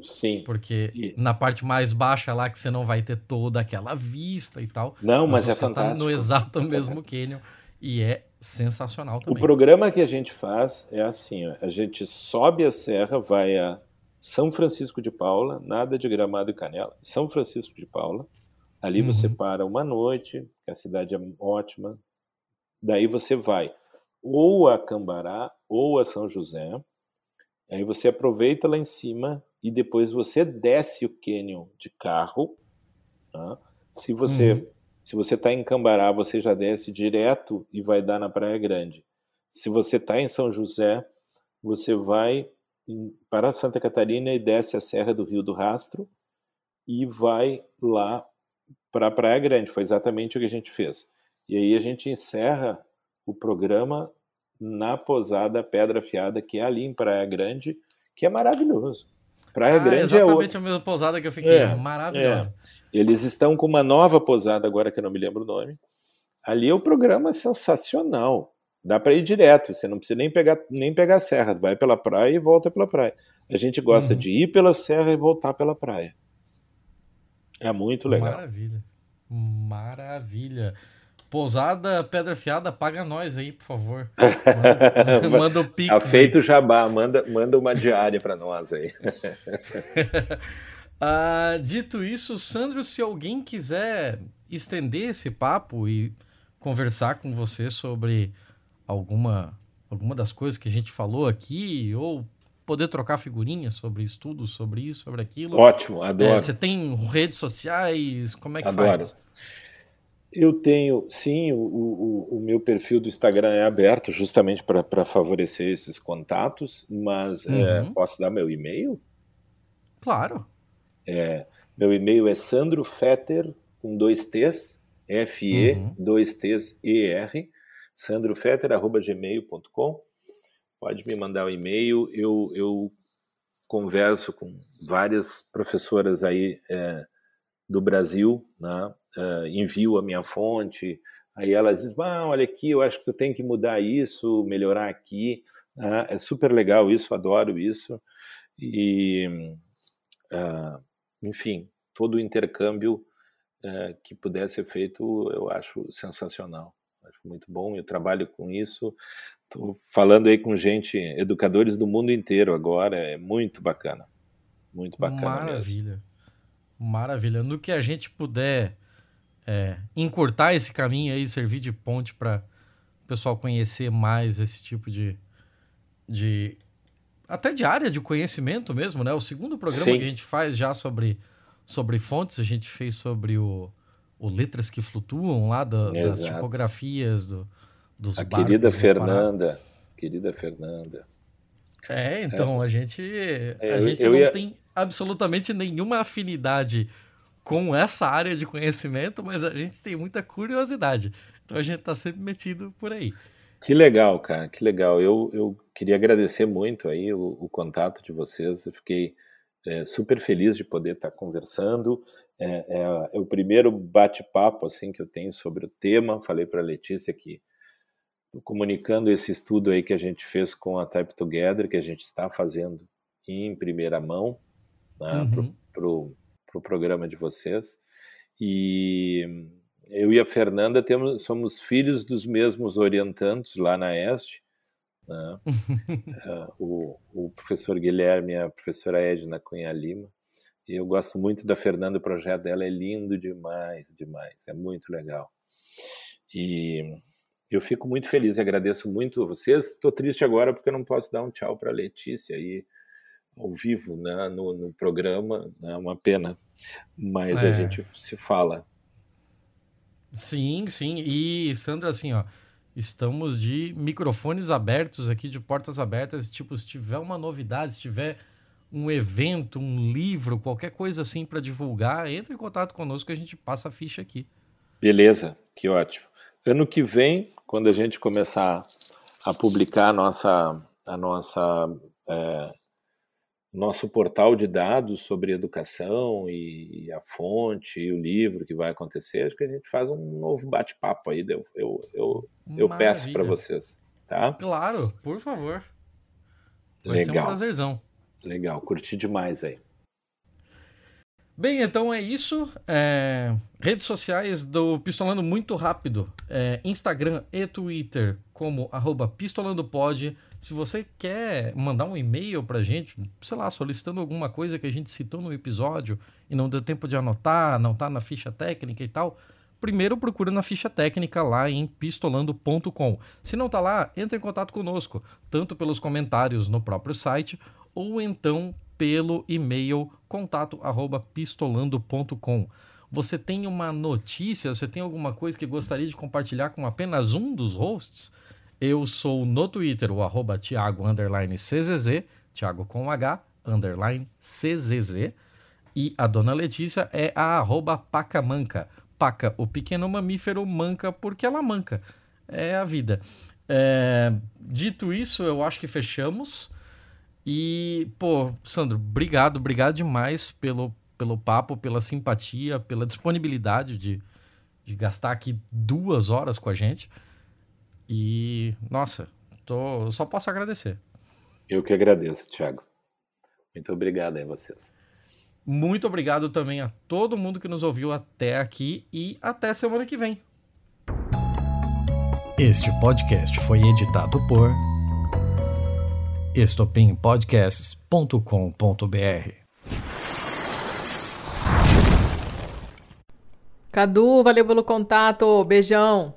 Sim. Porque e... na parte mais baixa lá que você não vai ter toda aquela vista e tal. Não, mas, mas é fantástico. Tá no exato mesmo canyon e é sensacional também. O programa que a gente faz é assim: ó, a gente sobe a serra, vai a São Francisco de Paula, nada de Gramado e Canela, São Francisco de Paula. Ali uhum. você para uma noite, a cidade é ótima. Daí você vai ou a Cambará ou a São José. Aí você aproveita lá em cima e depois você desce o cânion de carro. Tá? Se você uhum. Se você está em Cambará, você já desce direto e vai dar na Praia Grande. Se você está em São José, você vai para Santa Catarina e desce a Serra do Rio do Rastro e vai lá para a Praia Grande. Foi exatamente o que a gente fez. E aí a gente encerra o programa na pousada Pedra Fiada, que é ali em Praia Grande, que é maravilhoso. Praia ah, Grande é exatamente é a mesma pousada que eu fiquei, é, maravilhosa. É. Eles estão com uma nova pousada agora que eu não me lembro o nome. Ali o programa é sensacional. Dá para ir direto, você não precisa nem pegar nem pegar a serra, vai pela praia e volta pela praia. A gente gosta uhum. de ir pela serra e voltar pela praia. É muito legal. Maravilha. Maravilha. Pousada Pedra Fiada, paga nós aí, por favor. Manda, manda o pix. Feito o jabá, manda, manda uma diária para nós aí. ah, dito isso, Sandro, se alguém quiser estender esse papo e conversar com você sobre alguma, alguma das coisas que a gente falou aqui, ou poder trocar figurinhas sobre estudos, sobre isso, sobre aquilo. Ótimo, adoro. É, você tem redes sociais? Como é que adoro. faz? Eu tenho, sim, o, o, o, meu perfil do Instagram é aberto justamente para favorecer esses contatos, mas é, uhum. é, posso dar meu e-mail? Claro. É, meu e-mail é sandrofetter, com dois T's, F-E, uhum. dois T's, E-R, sandrofetter.gmail.com. Pode me mandar o um e-mail, eu, eu converso com várias professoras aí é, do Brasil, né? Uh, envio a minha fonte, aí elas dizem, ah, olha aqui, eu acho que tu tem que mudar isso, melhorar aqui, uh, é super legal isso, adoro isso, e, uh, enfim, todo o intercâmbio que puder ser feito, eu acho sensacional, acho muito bom, eu trabalho com isso, estou falando aí com gente, educadores do mundo inteiro agora, é muito bacana, muito bacana Maravilha. mesmo. Maravilha. No que a gente puder é, encurtar esse caminho aí, servir de ponte para o pessoal conhecer mais esse tipo de, de. até de área de conhecimento mesmo, né? O segundo programa Sim. que a gente faz já sobre, sobre fontes, a gente fez sobre o, o Letras que Flutuam lá, da, das tipografias do, dos A querida Fernanda. Querida Fernanda. É, então é. a gente, a eu, gente eu não ia... tem absolutamente nenhuma afinidade com essa área de conhecimento, mas a gente tem muita curiosidade. Então a gente está sempre metido por aí. Que legal, cara, que legal. Eu, eu queria agradecer muito aí o, o contato de vocês. Eu fiquei é, super feliz de poder estar tá conversando. É, é, é o primeiro bate-papo assim que eu tenho sobre o tema. Falei para a Letícia que estou comunicando esse estudo aí que a gente fez com a Type Together, que a gente está fazendo em primeira mão né, uhum. Para o pro programa de vocês. E eu e a Fernanda temos, somos filhos dos mesmos orientantes lá na Este. Né? uh, o, o, professor Guilherme e a professora Edna Cunha Lima. E eu gosto muito da Fernanda, o projeto dela é lindo demais, demais, é muito legal. E eu fico muito feliz e agradeço muito a vocês. Estou triste agora porque eu não posso dar um tchau para a Letícia aí ao vivo né, no, no programa, é né, uma pena, mas é. a gente se fala. Sim, sim. E Sandra, assim, ó, estamos de microfones abertos aqui, de portas abertas. Tipo, se tiver uma novidade, se tiver um evento, um livro, qualquer coisa assim para divulgar, entre em contato conosco que a gente passa a ficha aqui. Beleza, que ótimo. Ano que vem, quando a gente começar a publicar a nossa, a nossa é, nosso portal de dados sobre educação e, a fonte e o livro que vai acontecer, acho que a gente faz um novo bate-papo aí, eu, eu, eu, eu peço para vocês, tá? Claro, por favor. Vai Legal. ser um prazerzão. Legal, curti demais aí. Bem, então é isso. É... Redes sociais do Pistolando muito rápido. É... Instagram e Twitter como arroba pistolandopod. Se você quer mandar um e-mail pra gente, sei lá, solicitando alguma coisa que a gente citou no episódio e não deu tempo de anotar, não tá na ficha técnica e tal, primeiro procura na ficha técnica lá em pistolando.com. Se não tá lá, entre em contato conosco, tanto pelos comentários no próprio site ou então pelo e-mail contato@pistolando.com. Você tem uma notícia, você tem alguma coisa que gostaria de compartilhar com apenas um dos hosts? Eu sou no Twitter o arroba Thiago CZZ, Thiago com H, underline CZZ. E a dona Letícia é a arroba Pacamanca. Paca, o pequeno mamífero, manca porque ela manca. É a vida. É... Dito isso, eu acho que fechamos. E, pô, Sandro, obrigado, obrigado demais pelo, pelo papo, pela simpatia, pela disponibilidade de, de gastar aqui duas horas com a gente. E, nossa, tô, só posso agradecer. Eu que agradeço, Thiago. Muito obrigado aí a vocês. Muito obrigado também a todo mundo que nos ouviu até aqui e até semana que vem. Este podcast foi editado por estopimpodcasts.com.br. Cadu, valeu pelo contato. Beijão.